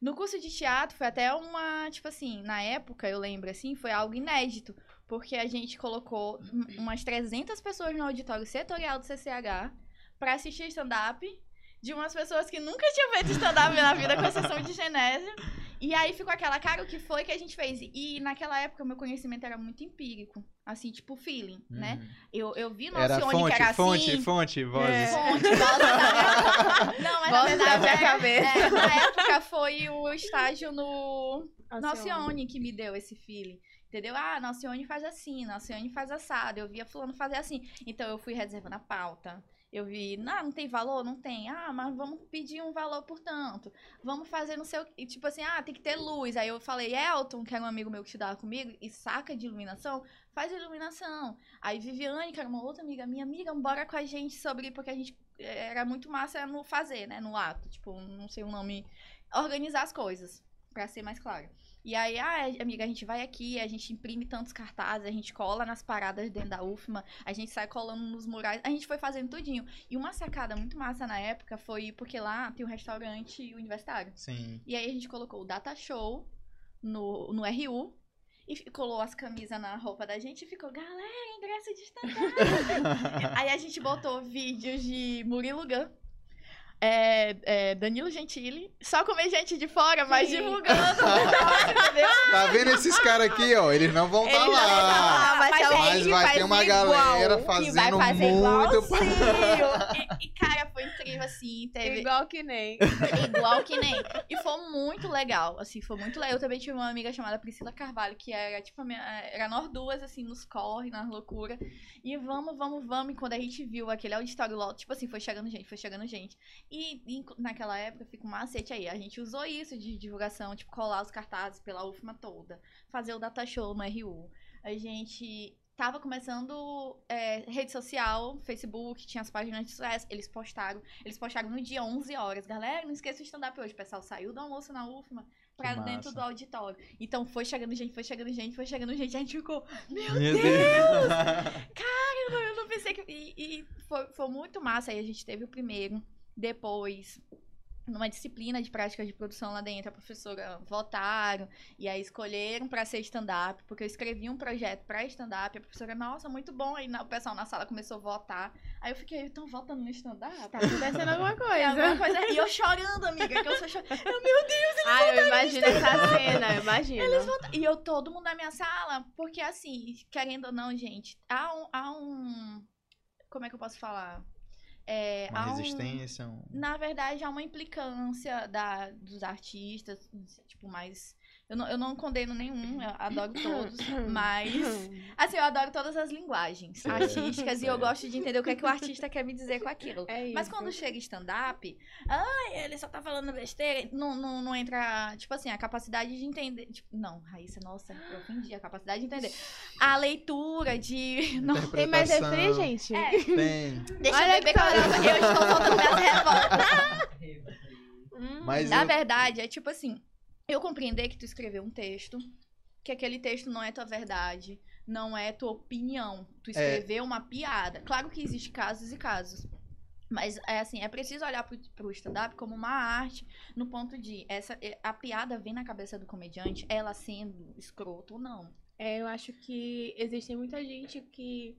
No curso de teatro foi até uma, tipo assim, na época, eu lembro assim, foi algo inédito. Porque a gente colocou um- umas 300 pessoas no auditório setorial do CCH pra assistir stand-up de umas pessoas que nunca tinham feito stand-up na vida, com exceção de Genésio. E aí ficou aquela cara, o que foi que a gente fez? E naquela época, meu conhecimento era muito empírico. Assim, tipo, feeling, né? Eu, eu vi no Uhum. Era Alcione fonte, que era fonte, assim. fonte, vozes. É. Fonte, voz da minha- Não, mas na Voz da verdade, minha era- cabeça. é, na época foi o estágio no, no Alcione. Alcione que me deu esse feeling. Entendeu? Ah, na Alcione faz assim, na Alcione faz assado. Eu via fulano fazer assim. Então eu fui reservando a pauta. Eu vi, não, não tem valor? Não tem. Ah, mas vamos pedir um valor por tanto. Vamos fazer no seu. e Tipo assim, ah, tem que ter luz. Aí eu falei, Elton, que era um amigo meu que estudava comigo, e saca de iluminação, faz iluminação. Aí Viviane, que era uma outra amiga minha, amiga, bora com a gente sobre. Porque a gente eh, era muito massa no fazer, né? No ato. Tipo, não sei o nome. Organizar as coisas, pra ser mais claro. E aí, ah, amiga, a gente vai aqui, a gente imprime tantos cartazes, a gente cola nas paradas dentro da UFMA, a gente sai colando nos murais, a gente foi fazendo tudinho. E uma sacada muito massa na época foi porque lá tem um restaurante universitário. Sim. E aí a gente colocou o Data Show no, no RU e colou as camisas na roupa da gente e ficou, galera, ingresso de stand-up. Aí a gente botou vídeos de Murilo Gun. É, é, Danilo Gentili, só comediante de fora, mas Sim. divulgando, entendeu? Tá vendo esses caras aqui, ó? Eles não vão estar não vão tá lá. lá, mas é Mas que vai faz ter uma igual, galera que fazendo vai fazer muito. E, e, cara, foi incrível, assim, teve... Igual que nem. Igual que nem. E foi muito legal, assim, foi muito legal. Eu também tive uma amiga chamada Priscila Carvalho, que era, tipo, a minha, era nós duas, assim, nos corre, nas loucuras. E vamos, vamos, vamos. E quando a gente viu aquele auditório tipo assim, foi chegando gente, foi chegando gente. E, e naquela época, fica um macete aí. A gente usou isso de divulgação, tipo, colar os cartazes pela UFMA toda, fazer o data show no RU. A gente tava começando é, rede social, Facebook, tinha as páginas de sucesso, eles postaram, eles postaram no dia 11 horas. Galera, não esqueça o stand-up hoje. O pessoal saiu do almoço na UFMA pra Que dentro massa. do auditório. Então foi chegando gente, foi chegando gente, foi chegando gente. A gente ficou, meu Meu Deus! Eu não pensei que. E, e foi, foi muito massa. Aí a gente teve o primeiro. Depois, numa disciplina de prática de produção lá dentro, a professora votaram e aí escolheram pra ser stand-up, porque eu escrevi um projeto pra stand-up. A professora, nossa, muito bom. Aí o pessoal na sala começou a votar. Aí eu fiquei, estão votando no stand-up? Tá acontecendo alguma É alguma coisa. coisa. E eu chorando, amiga, que eu sou chorando. Ah, eu imagino essa cena, eu imagino. E eu, todo mundo na minha sala, porque assim, querendo ou não, gente, há um. Há um como é que eu posso falar? É, Uma um- resistência. um- na verdade, há uma implicância da, dos artistas, tipo, mais. Eu não, eu não condeno nenhum, eu adoro todos, mas. Assim, eu adoro todas as linguagens Certo, artísticas e eu certo. gosto de entender o que, é que o artista quer me dizer com aquilo. É. Mas quando chega stand-up, ai, ele só tá falando besteira, não, não, não entra, tipo assim, a capacidade de entender. Tipo, não, Raíssa, nossa, eu ofendi a capacidade de entender. A leitura de. Não, Tem mais refri, gente? é, Tem. deixa Olha eu beber que eu estou soltando minhas revoltas. Hum, Mas Na eu- verdade, é tipo assim, eu compreender que tu escreveu um texto, que aquele texto não é tua verdade, não é tua opinião. Tu escreveu uma piada. Claro que existe casos e casos. Mas é assim, é preciso olhar pro, pro stand-up como uma arte, no ponto de essa é, a piada vem na cabeça do comediante, ela sendo escroto ou não. É, eu acho que existe muita gente que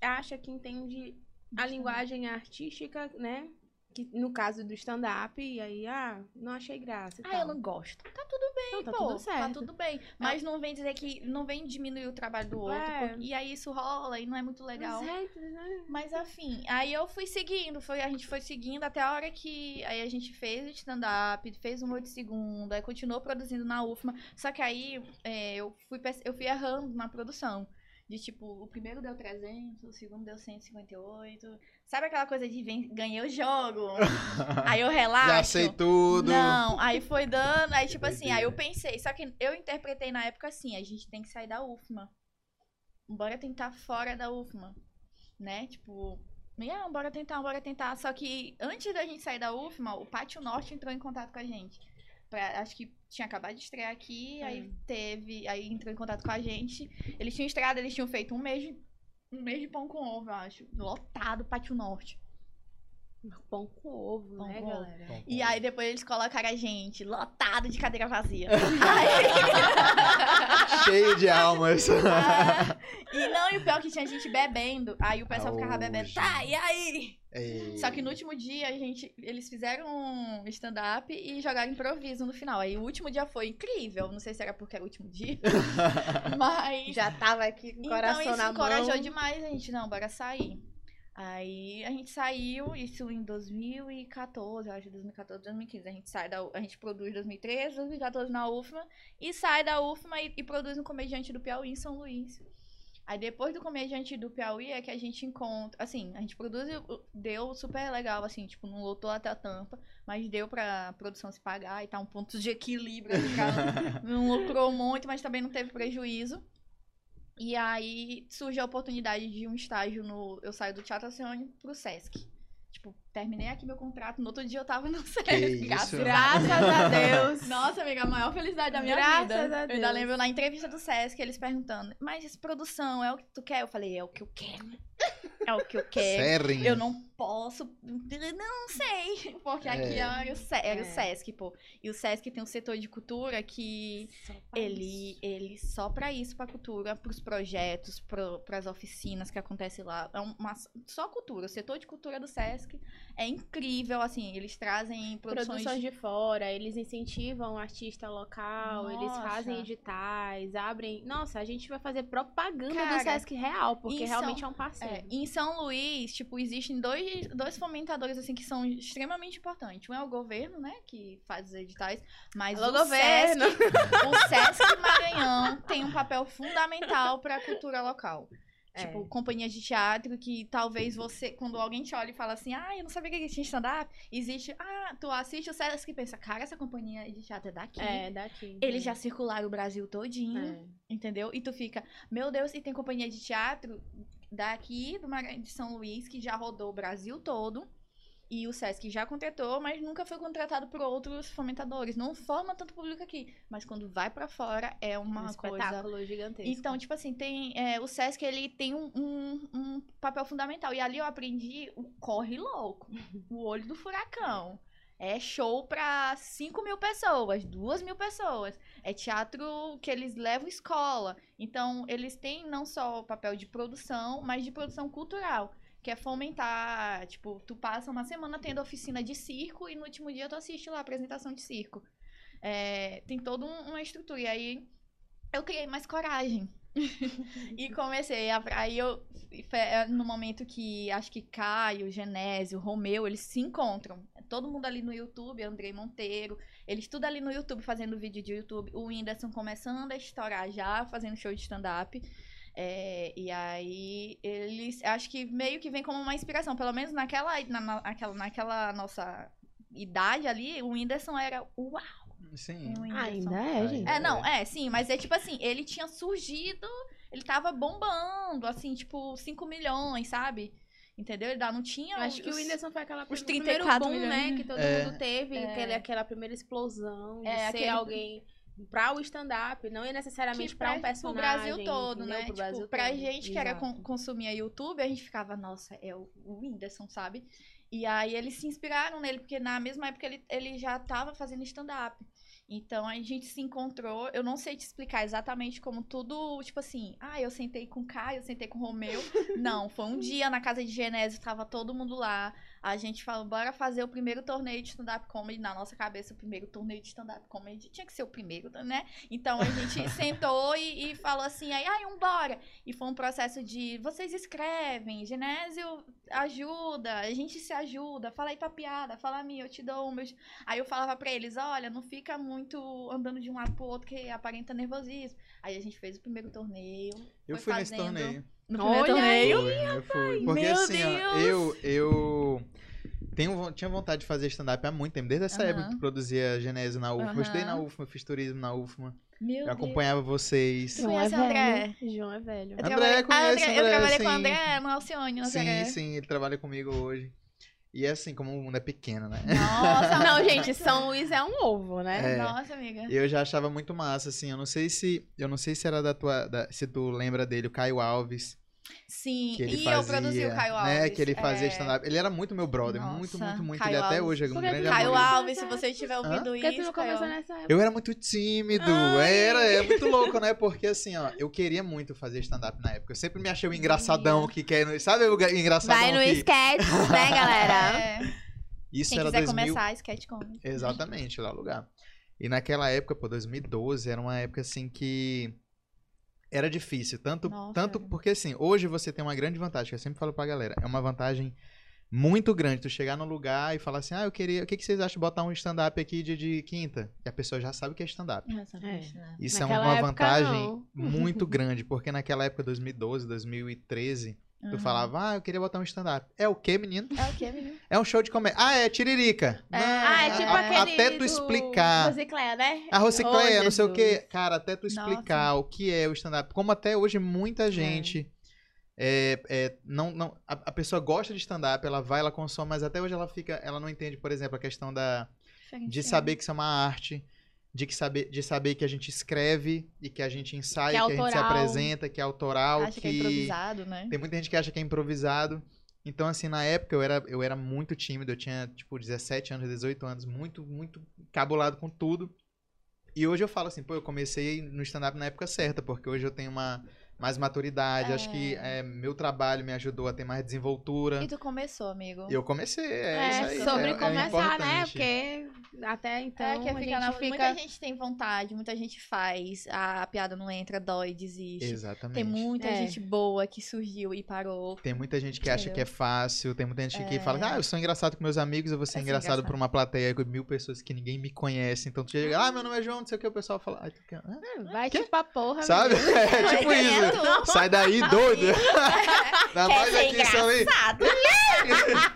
acha que entende a linguagem artística, né? Que, no caso do stand-up, e aí, ah, não achei graça. Ah, tal. eu não gosto. Tá tudo bem, Não, tá pô. tudo certo. Tá tudo bem. Mas não vem dizer que. Não vem diminuir o trabalho do outro. É. porque- e aí isso rola e não é muito legal. Os haters, né? Mas afim, aí eu fui seguindo, foi, a gente foi seguindo até a hora que aí a gente fez o stand-up, fez um de segunda, aí continuou produzindo na UFMA. Só que aí é, eu, fui, eu fui errando na produção. De tipo, o primeiro deu 300, o segundo deu 158. Sabe aquela coisa de vem, ganhei o jogo? aí eu relaxo. Já sei tudo. Não, aí foi dando, aí tipo assim, aí eu pensei, só que eu interpretei na época assim, a gente tem que sair da UFMA. Bora tentar fora da UFMA, né? Tipo, ah, bora tentar, bora tentar. Só que antes da gente sair da UFMA, o Pátio Norte entrou em contato com a gente. Pra- acho que tinha acabado de estrear aqui, aí teve, aí entrou em contato com a gente. Eles tinham estreado, eles tinham feito um mês um mês de pão com ovo, eu acho. Lotado, Pátio Norte. Pão com ovo, Pão né, com ovo. galera? E aí depois eles colocaram a gente, lotado de cadeira vazia. Cheio de almas. Ah, e não, e o pior é que tinha gente bebendo. Aí o pessoal ficava Oh, bebendo, tá, e aí? Ei. Só que no último dia, a gente, eles fizeram um stand-up e jogaram improviso no final. Aí o último dia foi incrível. Não sei se era porque era o último dia, mas. Já tava aqui com o coração então isso na encorajou mão. demais a gente. Não, bora sair. Aí a gente saiu, isso em 2014, eu acho, 2014, 2015. A gente sai da. A gente produz 2013, 2014 na UFMA e sai da UFMA e, e produz no Comediante do Piauí em São Luís. Aí depois do Comediante do Piauí é que a gente encontra. Assim, a gente produz deu super legal, assim, tipo, não lotou até a tampa, mas deu pra produção se pagar e tá um ponto de equilíbrio não lucrou muito, mas também não teve prejuízo. E aí surge a oportunidade de um estágio no. Eu saio do Teatro Oceane pro Sesc. Tipo, terminei aqui meu contrato, no outro dia eu tava no Sesc. isso. graças Graças a Deus. nossa, amiga, a maior felicidade da minha Graças vida. a Eu Deus. ainda lembro na entrevista do Sesc, eles perguntando, mas essa produção é o que tu quer? Eu falei, é o que eu quero. É o que eu quero. Sérgio. Eu não posso. Não sei. Porque aqui É. era, o, Se- era o É. Sesc, pô. E o Sesc tem um setor de cultura que Só pra ele, isso. ele só pra isso, pra cultura, pros projetos, pro, pras oficinas que acontecem lá. É uma, só cultura. O setor de cultura do Sesc é incrível, assim. Eles trazem produções. Produções de fora, eles incentivam o artista local, eles Nossa. fazem editais, abrem. Nossa, a gente vai fazer propaganda Cara, do Sesc Real, porque em realmente São- é um parceiro. É, em São Luís, tipo, existem dois, dois fomentadores, assim, que são extremamente importantes. Um é o governo, né, que faz os editais, mas Alô, o governo! Sesc, o Sesc Maranhão tem um papel fundamental para a cultura local. É. Tipo, companhias de teatro que talvez você, quando alguém te olha e fala assim, ah, eu não sabia que tinha stand-up, existe, ah, tu assiste o Sesc e pensa, cara, essa companhia de teatro é daqui. É, daqui. Eles já circularam o Brasil todinho. É. Entendeu? E tu fica, meu Deus, e tem companhia de teatro daqui do Maranhão de São Luís que já rodou o Brasil todo. E o Sesc já contratou, mas nunca foi contratado por outros fomentadores. Não forma tanto público aqui. Mas quando vai pra fora, é uma um coisa. espetáculo gigantesco. Então, tipo assim, tem. é, o Sesc ele tem um, um, um papel fundamental. E ali eu aprendi o corre louco. o olho do furacão. É show pra 5 mil pessoas, 2 mil pessoas. É teatro que eles levam escola. Então, eles têm não só o papel de produção, mas de produção cultural. Que é fomentar, tipo, tu passa uma semana tendo oficina de circo e no último dia tu assiste lá a apresentação de circo. É, tem toda um- uma estrutura. E aí eu criei mais coragem. e comecei a. Aí eu. é, No momento que acho que Caio, Genésio, Romeu, eles se encontram. Todo mundo ali no YouTube, Andrei Monteiro. Eles tudo ali no YouTube, fazendo vídeo de YouTube. O Whindersson começando a estourar já, fazendo show de stand-up. É, e aí, eles. Acho que meio que vem como uma inspiração. Pelo menos naquela, na, na- naquela, naquela nossa idade ali, o Whindersson era uau. Sim. Ainda é, gente. É, não, é, sim, mas é tipo assim, ele tinha surgido, ele tava bombando, assim, tipo, 5 milhões, sabe? Entendeu? Ele não tinha. Eu acho que o os- Whindersson foi aquela os o primeiro 34 boom, né? milhões. Que todo É. mundo teve, É. aquele- aquela primeira explosão de É, ser aquele- alguém pra o stand-up, não é necessariamente que pra um pro personagem. Brasil todo, entendeu? né? Pro Tipo, Brasil pra todo. gente que era con- consumia YouTube, a gente ficava, nossa, é o o Whindersson, sabe? E aí eles se inspiraram nele, porque na mesma época ele, ele já tava fazendo stand-up. Então a gente se encontrou. Eu não sei te explicar exatamente como tudo, tipo assim, ah, eu sentei com o Caio, eu sentei com o Romeu. não, foi um dia na casa de Genésio, tava todo mundo lá. A gente falou, bora fazer o primeiro torneio de stand-up comedy. Na nossa cabeça, o primeiro torneio de stand-up comedy tinha que ser o primeiro, né? Então a gente sentou e, e falou assim, aí, ai, um bora. E foi um processo de, vocês escrevem, Genésio ajuda, a gente se ajuda, fala aí tua piada, fala a minha, eu te dou uma. Aí eu falava pra eles, olha, não fica muito andando de um lado pro outro que aparenta nervosismo. Aí a gente fez o primeiro torneio. Eu fui nesse fazendo- torneio. No Olha primeiro torneio. Foi, eu fui. Porque Meu assim, ó, Deus! eu, eu tenho, tinha vontade de fazer stand-up há muito tempo. Desde essa Aham. época que produzia Genésio na UFMA. Eu estudei na. UFMA, fiz turismo na UFMA. Meu Eu Deus. acompanhava vocês. Tu João é conhece o André? velho. João é velho. Eu André, trabalhei- conheço Ah, o André, Eu trabalhei com o sim. André no Alcione, no Sim, André. sim, ele trabalha comigo hoje. E é assim, como o mundo é pequeno, né? Nossa, Não, gente, São Luís é um ovo, né? É. Nossa, amiga. Eu já achava muito massa, assim. Eu não sei se. Eu não sei se era da tua. da- se tu lembra dele, o Caio Alves. Sim, Que ele e fazia. eu produzi o Caio Alves. Né, que ele fazia é. stand-up. Ele era muito meu brother. muito, Nossa, muito, muito. Caio ele até Alves. hoje é um grande tu- Caio amigo. Alves, se você estiver ouvindo tu isso, não Caio começou Alves. nessa época? Eu era muito tímido. Ai. Era, é muito louco, né? Porque assim, ó, eu queria muito fazer stand-up na época. Eu sempre me achei o engraçadão que quer. Sabe o engraçadão Vai no que. sketch, né, galera? É, Isso quem era quiser 2000. começar, sketch comedy. Exatamente, lá o lugar. E naquela época, pô, 2012, era uma época assim que era difícil, tanto Nossa, tanto era. porque assim, hoje você tem uma grande vantagem, que eu sempre falo pra galera, é uma vantagem muito grande tu chegar no lugar e falar assim: "Ah, eu queria, o que que vocês acham de botar um stand up aqui de, de quinta?" E a pessoa já sabe o que é stand up. Isso é Naquela uma época, vantagem não. muito grande, porque naquela época 2012, 2013, tu falava: "Ah, eu queria botar um stand up". É o quê, menino? É o que, menino? É um show de comédia. Ah, é tiririca. É. Não, Ah, é tipo a- aquele até tu explicar. Rosicléia, né? A Rocicleia, Oh, não sei o quê. Cara, até tu explicar o que é o stand-up. Como até hoje muita gente. é, é, não, não, a, a pessoa gosta de stand-up, ela vai, ela consome, mas até hoje ela fica. Ela não entende, por exemplo, a questão da, de saber que isso é uma arte. De, que saber, de saber que a gente escreve e que a gente ensaia, Que é que, a gente se apresenta, que é autoral, Acha que é improvisado, né? tem muita gente que acha que é improvisado. Então, assim, na época eu era, eu era muito tímido, eu tinha, tipo, 17 anos, 18 anos, muito, muito cabulado com tudo. E hoje eu falo assim, pô, eu comecei no stand-up na época certa, porque hoje eu tenho uma mais maturidade, acho que é, meu trabalho me ajudou a ter mais desenvoltura. E tu começou, amigo? E eu comecei, é, É, isso aí. sobre é, é começar, né? Porque até então é que a fica gente na... fica... muita gente tem vontade, muita gente faz, a, a piada não entra, dói, desiste. Exatamente. Tem muita É. gente boa que surgiu e parou. Tem muita gente que acha que é fácil, tem muita gente que É. fala, ah, eu sou engraçado com meus amigos, eu vou ser engraçado engraçado. pra uma plateia com mil pessoas que ninguém me conhece. Então tu chega, ah, meu nome é João, não sei o que, o pessoal fala, ah, tu quer... Vai Quê? tipo a porra, Sabe? É tipo Quem é? Sai daí, doido. Ainda mais aqui em São Luís. engraçado?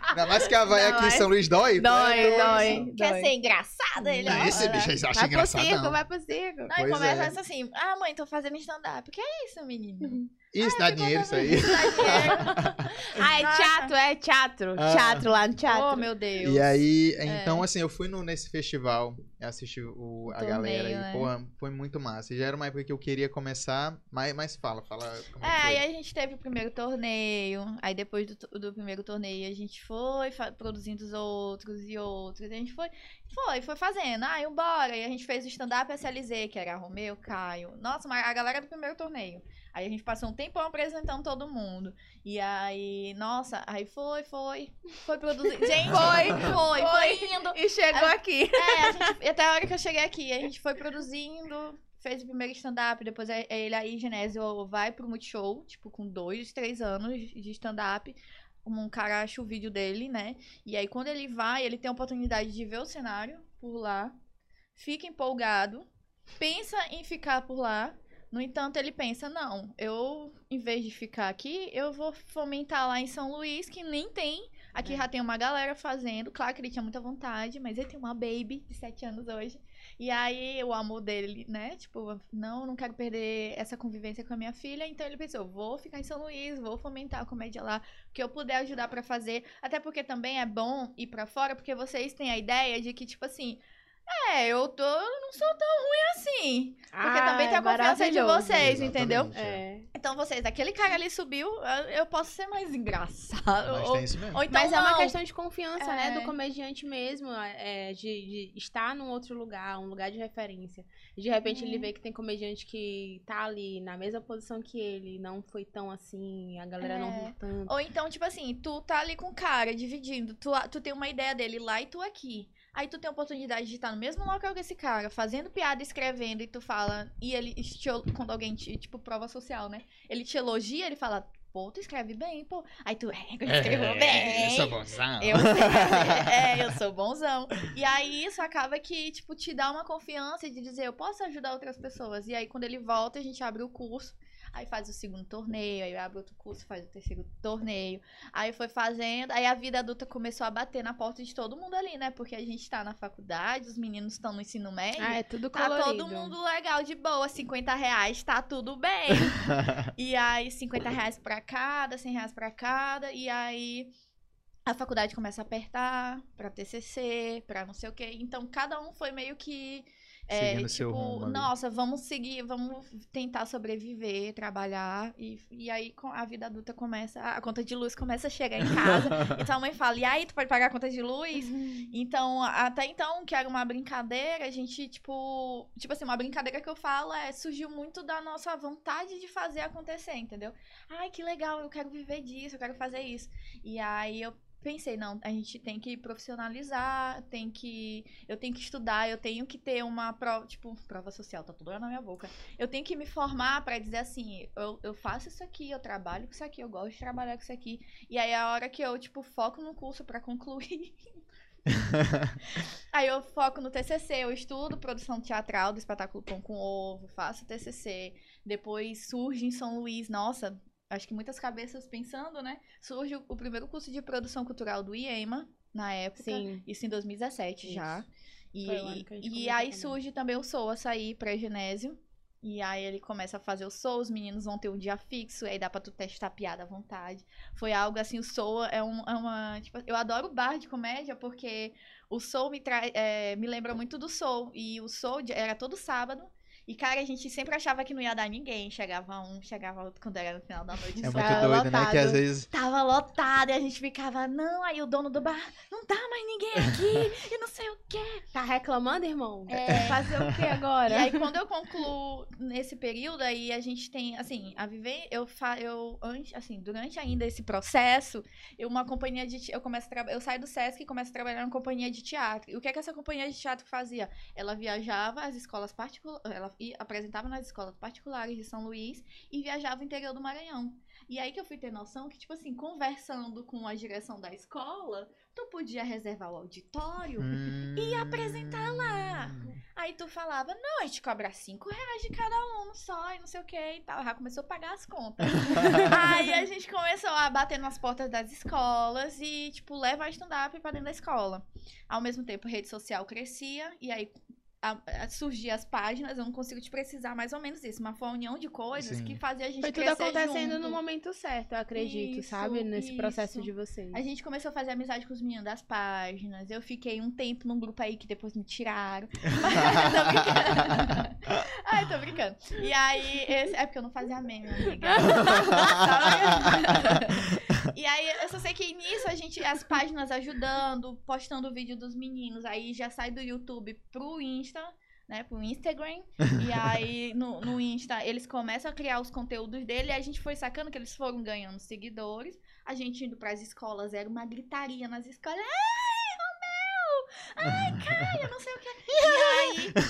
Ainda mais que a vai aqui em São Luís dói. Dói, né? dói. Quer dói. ser engraçado? Ele Não, esse bicho aí acha Vai pro engraçado, circo, não. vai pro circo. Não, e começa é. assim, ah, mãe, tô fazendo stand-up. Que é isso, menino? Isso dá dinheiro, isso aí. Isso. Ah, é teatro, é teatro. Ah. Teatro lá no teatro. Oh, meu Deus. E aí, É. então, assim, eu fui no, nesse festival, assisti o, a galera e, né? porra, foi muito massa. Já era uma época que eu queria começar, mas, mas fala, fala como É, é aí a gente teve o primeiro torneio, aí depois do, do primeiro torneio a gente foi produzindo os outros e outros, a gente foi, foi, foi fazendo, ai, bora, e a gente fez o stand-up SLZ, que era Romeu, Caio, nossa, mas a galera do primeiro torneio, aí a gente passou um tempão apresentando todo mundo, e aí, nossa, aí foi, foi, foi produzindo, gente, Foi, foi, foi, foi. indo, E chegou aqui. é, a gente, até a hora que eu cheguei aqui, a gente foi produzindo, fez o primeiro stand-up, depois é- é ele aí, Genésio, vai pro Multishow, tipo, com dois, três anos de stand-up. Um cara acha o vídeo dele, né? E aí, quando ele vai, ele tem a oportunidade de ver o cenário por lá, fica empolgado, pensa em ficar por lá. No entanto, ele pensa, não, eu, em vez de ficar aqui, eu vou fomentar lá em São Luís, que nem tem. Aqui É. já tem uma galera fazendo. Claro que ele tinha muita vontade, mas ele tem uma baby de 7 anos hoje. E aí, o amor dele, né? Tipo, não, não quero perder essa convivência com a minha filha. Então ele pensou, vou ficar em São Luís, vou fomentar a comédia lá, o que eu puder ajudar pra fazer. Até porque também é bom ir pra fora, porque vocês têm a ideia de que, tipo assim, é, eu tô, eu não sou tão ruim assim. Porque também tem a confiança de vocês, entendeu? Exatamente, é. É. Então vocês, aquele cara ali subiu, eu- posso ser mais engraçado. Mas ou, tem isso mesmo. ou então Mas é uma não. questão de confiança, né? É. Do comediante mesmo, é, de, de estar num outro lugar, um lugar de referência. De repente ele Uhum. vê que tem comediante que tá ali na mesma posição que ele, não foi tão assim, a galera não É. riu tanto. Ou então, tipo assim, tu tá ali com o cara, dividindo. Tu, tu tem uma ideia dele lá e tu aqui. Aí tu tem a oportunidade de estar no mesmo local que esse cara, fazendo piada, escrevendo, e tu fala. E ele, te, quando alguém te, tipo, prova social, né? Ele te elogia, ele fala, pô, tu escreve bem, pô. Aí tu, é, eu escrevo bem. eu sou bonzão. Eu sei. É, eu sou bonzão. E aí isso acaba que, tipo, te dá uma confiança de dizer, eu posso ajudar outras pessoas. E aí quando ele volta, a gente abre o curso. Aí faz o segundo torneio, aí abre outro curso, faz o terceiro torneio. Aí foi fazendo, aí a vida adulta começou a bater na porta de todo mundo ali, né? Porque a gente tá na faculdade, os meninos estão no ensino médio. Ah, é tudo Tá colorido. todo mundo legal, de boa, 50 reais, tá tudo bem. e aí, 50 reais pra cada, 100 reais pra cada, e aí a faculdade começa a apertar pra TCC, pra não sei o quê. Então, cada um foi meio que. É, Seguindo seu tipo, rumo ali. nossa, vamos seguir, vamos tentar sobreviver, trabalhar. E, e aí com- a vida adulta começa, a conta de luz começa a chegar em casa. então a mãe fala, e aí, tu pode pagar a conta de luz? Então, até então, que era uma brincadeira, a gente, tipo. Tipo assim, uma brincadeira que eu falo é surgiu muito da nossa vontade de fazer acontecer, entendeu? Ai, que legal, eu quero viver disso, eu quero fazer isso. E aí eu pensei, não, a gente tem que profissionalizar, tem que. Eu tenho que estudar, eu tenho que ter uma prova, tipo, prova social, tá tudo na minha boca. Eu tenho que me formar pra dizer assim, eu, eu faço isso aqui, eu trabalho com isso aqui, eu gosto de trabalhar com isso aqui. E aí a hora que eu, tipo, foco no curso pra concluir. Aí eu foco no TCC, eu estudo produção teatral do espetáculo Pão com Ovo, faço TCC, depois surge em São Luís, nossa, acho que muitas cabeças pensando, né? Surge o, o primeiro curso de produção cultural do IEMA, na época, Sim. isso em 2017 já. Isso. E, o a gente e começou aí também. surge também o Sou Açaí pré-genésio. E aí ele começa a fazer o show, os meninos vão ter um dia fixo, aí dá pra tu testar piada à vontade. Foi algo assim, o show é, um- é uma. Tipo, eu adoro bar de comédia porque o show me, traz é, me lembra muito do show. E o de- era todo sábado. E, cara, a gente sempre achava que não ia dar ninguém. Chegava um, chegava outro quando era no final da noite. É muito Tava doido, né? Que às lotado. vezes. Tava lotado e a gente ficava, não, aí o dono do bar, não tá mais ninguém aqui, e não sei o quê. Tá reclamando, irmão? É. Fazer o que agora? E aí, quando eu concluo nesse período, aí a gente tem, assim, a viver, eu fa eu antes, assim, durante ainda esse processo, eu uma companhia de eu começo eu saio do SESC e começo a trabalhar numa companhia de teatro. E o que é que essa companhia de teatro fazia? Ela viajava às escolas particulares, ela ia- apresentava nas escolas particulares de São Luís e viajava o interior do Maranhão. E aí que eu fui ter noção que, tipo assim, conversando com a direção da escola, tu podia reservar o auditório E apresentar lá. Aí tu falava, não, a gente cobra 5 reais de cada um só, e não sei o que e tal. Já começou a pagar as contas. Aí a gente começou a bater nas portas das escolas e, tipo, levar stand-up pra dentro da escola. Ao mesmo tempo, a rede social crescia, e aí a, a, surgia as páginas, eu não consigo te precisar mais ou menos isso, mas foi uma união de coisas Sim. que fazia a gente Foi tudo crescer acontecendo junto. no momento certo, eu acredito, Isso, sabe? Nesse processo isso. de vocês. A gente começou a fazer amizade com os meninos das páginas. Eu fiquei um tempo num grupo aí que depois me tiraram. tô brincando. Ai, tô brincando. E aí, esse- é porque eu não fazia meme, amiga. E aí, eu só sei que nisso a gente, as páginas ajudando, postando o vídeo dos meninos. Aí já sai do YouTube pro Insta. Né, pro Instagram. E aí, no, no Insta, eles começam a criar os conteúdos dele. E a gente foi sacando que eles foram ganhando seguidores. A gente indo pras escolas, era uma gritaria nas escolas. Romeu! Ai, Caia, não sei o que. E aí, tipo,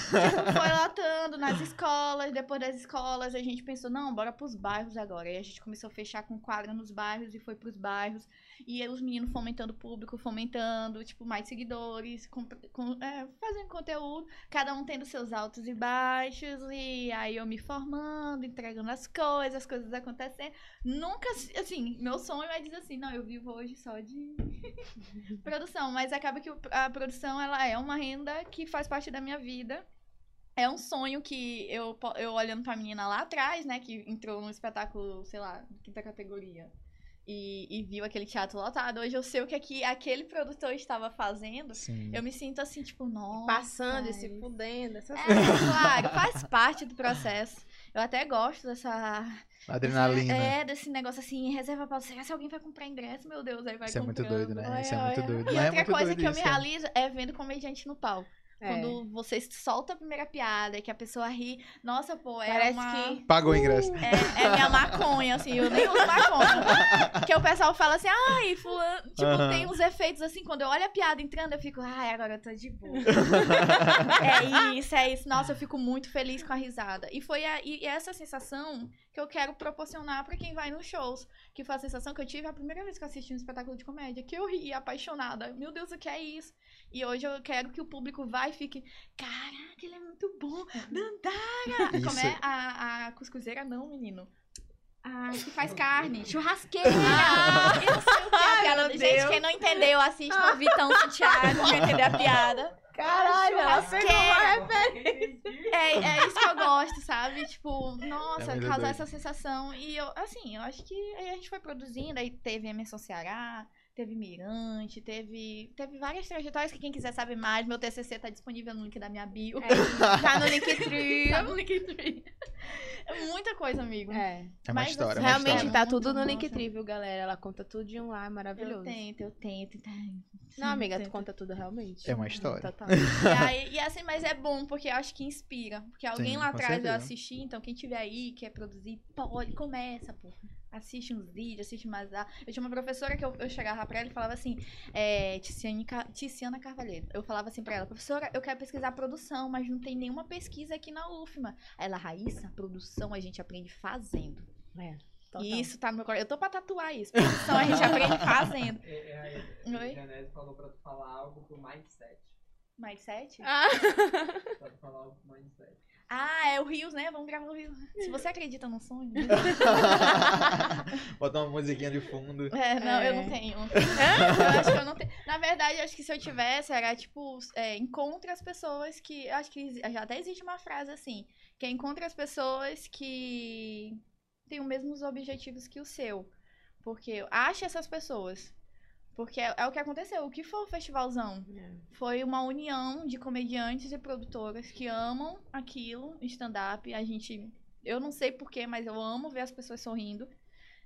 foi lotando nas escolas. Depois das escolas, a gente pensou, não, bora pros bairros agora. E a gente começou a fechar com quadra nos bairros e foi pros bairros. E os meninos fomentando o público, fomentando, tipo, mais seguidores, com, com- é, fazendo conteúdo. Cada um tendo seus altos e baixos. E aí eu me formando, entregando as coisas, as coisas acontecendo. Nunca, assim, meu sonho é dizer assim, não, eu vivo hoje só de produção, mas acaba que a produção, ela é uma renda que faz parte da minha vida. É um sonho que eu, eu olhando pra menina lá atrás, né, que entrou no espetáculo, sei lá, quinta categoria, e, e viu aquele teatro lotado. Hoje eu sei o que, é que aquele produtor estava fazendo. Sim. Eu me sinto assim, tipo, nossa. Passando e se fudendo, essas É, coisas. claro, faz parte do processo. Eu até gosto dessa Adrenalina. é, desse negócio assim, reserva pra você. Se alguém vai comprar ingresso, meu Deus, aí vai Isso é muito comprando. doido, né? Olha, Isso é muito doido. E Mas é outra muito coisa que eu isso, me realizo é vendo comediante no palco. É. Quando você solta a primeira piada, que a pessoa ri. Nossa, pô, é Parece uma... que- Pagou o ingresso. É, é minha maconha, assim, eu nem uso maconha. Porque o pessoal fala assim, ai, fulano. Tipo, Aham. tem uns efeitos assim, quando eu olho a piada entrando, eu fico, ai, agora eu tô de boa. é isso, é isso. Nossa, eu fico muito feliz com a risada. E foi a, e essa sensação que eu quero proporcionar pra quem vai nos shows. Que foi a sensação que eu tive a primeira vez que eu assisti um espetáculo de comédia. Que eu ri, apaixonada. Meu Deus, o que é isso? E hoje eu quero que o público vá e fique, caraca, ele é muito bom. Dandara! Isso. Como é a, a cuscuzeira? Não, menino. A que faz carne. Churrasqueira! eu não sei o que é a piada. Gente, Deus. quem não entendeu, assiste no Vitão Santiago pra entender a piada. Caralho, ela pegou uma É, é isso que eu gosto, sabe? Tipo, nossa, É causar essa sensação. E eu, assim, eu acho que aí a gente foi produzindo, aí teve Emerson Ceará, teve Mirante, teve, teve várias trajetórias que quem quiser saber mais, meu TCC tá disponível no link da minha bio. É, tá no Linktree. Tá no Linktree. É muita coisa, amigo. É. É uma Mas história, é uma Realmente história. tá Muito tudo no. Linktree, viu, galera? Ela conta tudo de um lá, é maravilhoso. Eu tento, eu tento. tento. Não, amiga, tu Tento. conta tudo realmente. É uma história. Total. E, aí, e assim, mas é bom, porque eu acho que inspira. Porque alguém Sim, lá atrás eu assisti, então quem tiver aí, quer produzir, pode, começa, pô. Assiste uns vídeos, assiste mais. lá. Eu tinha uma professora que eu, eu chegava pra ela e falava assim, é, Ticiane Ticiana Carvalheiro. Eu falava assim pra ela, professora, eu quero pesquisar produção, mas não tem nenhuma pesquisa aqui na UFMA. Aí ela, Raíssa, produção a gente aprende fazendo. É, total. Isso tá no meu coração. Eu tô pra tatuar isso. Produção a gente aprende fazendo. É, é, Oi? a Janese falou pra tu falar algo pro mindset. Mindset? Ah, Pra tu falar algo pro mindset. Ah, é o Rios, né? Vamos gravar o Rios. Se você acredita no sonho. Botar uma musiquinha de fundo. É, não, eu É. não tenho. eu acho que eu não tenho. Na verdade, eu acho que se eu tivesse, era tipo, é, encontre as pessoas que. Eu acho que já até existe uma frase assim, que é encontre as pessoas que têm os mesmos objetivos que o seu. Porque ache essas pessoas. Porque é, é o que aconteceu. O que foi o festivalzão? Foi uma união de comediantes e produtoras que amam aquilo, stand-up. A gente. Eu não sei porquê, mas eu amo ver as pessoas sorrindo.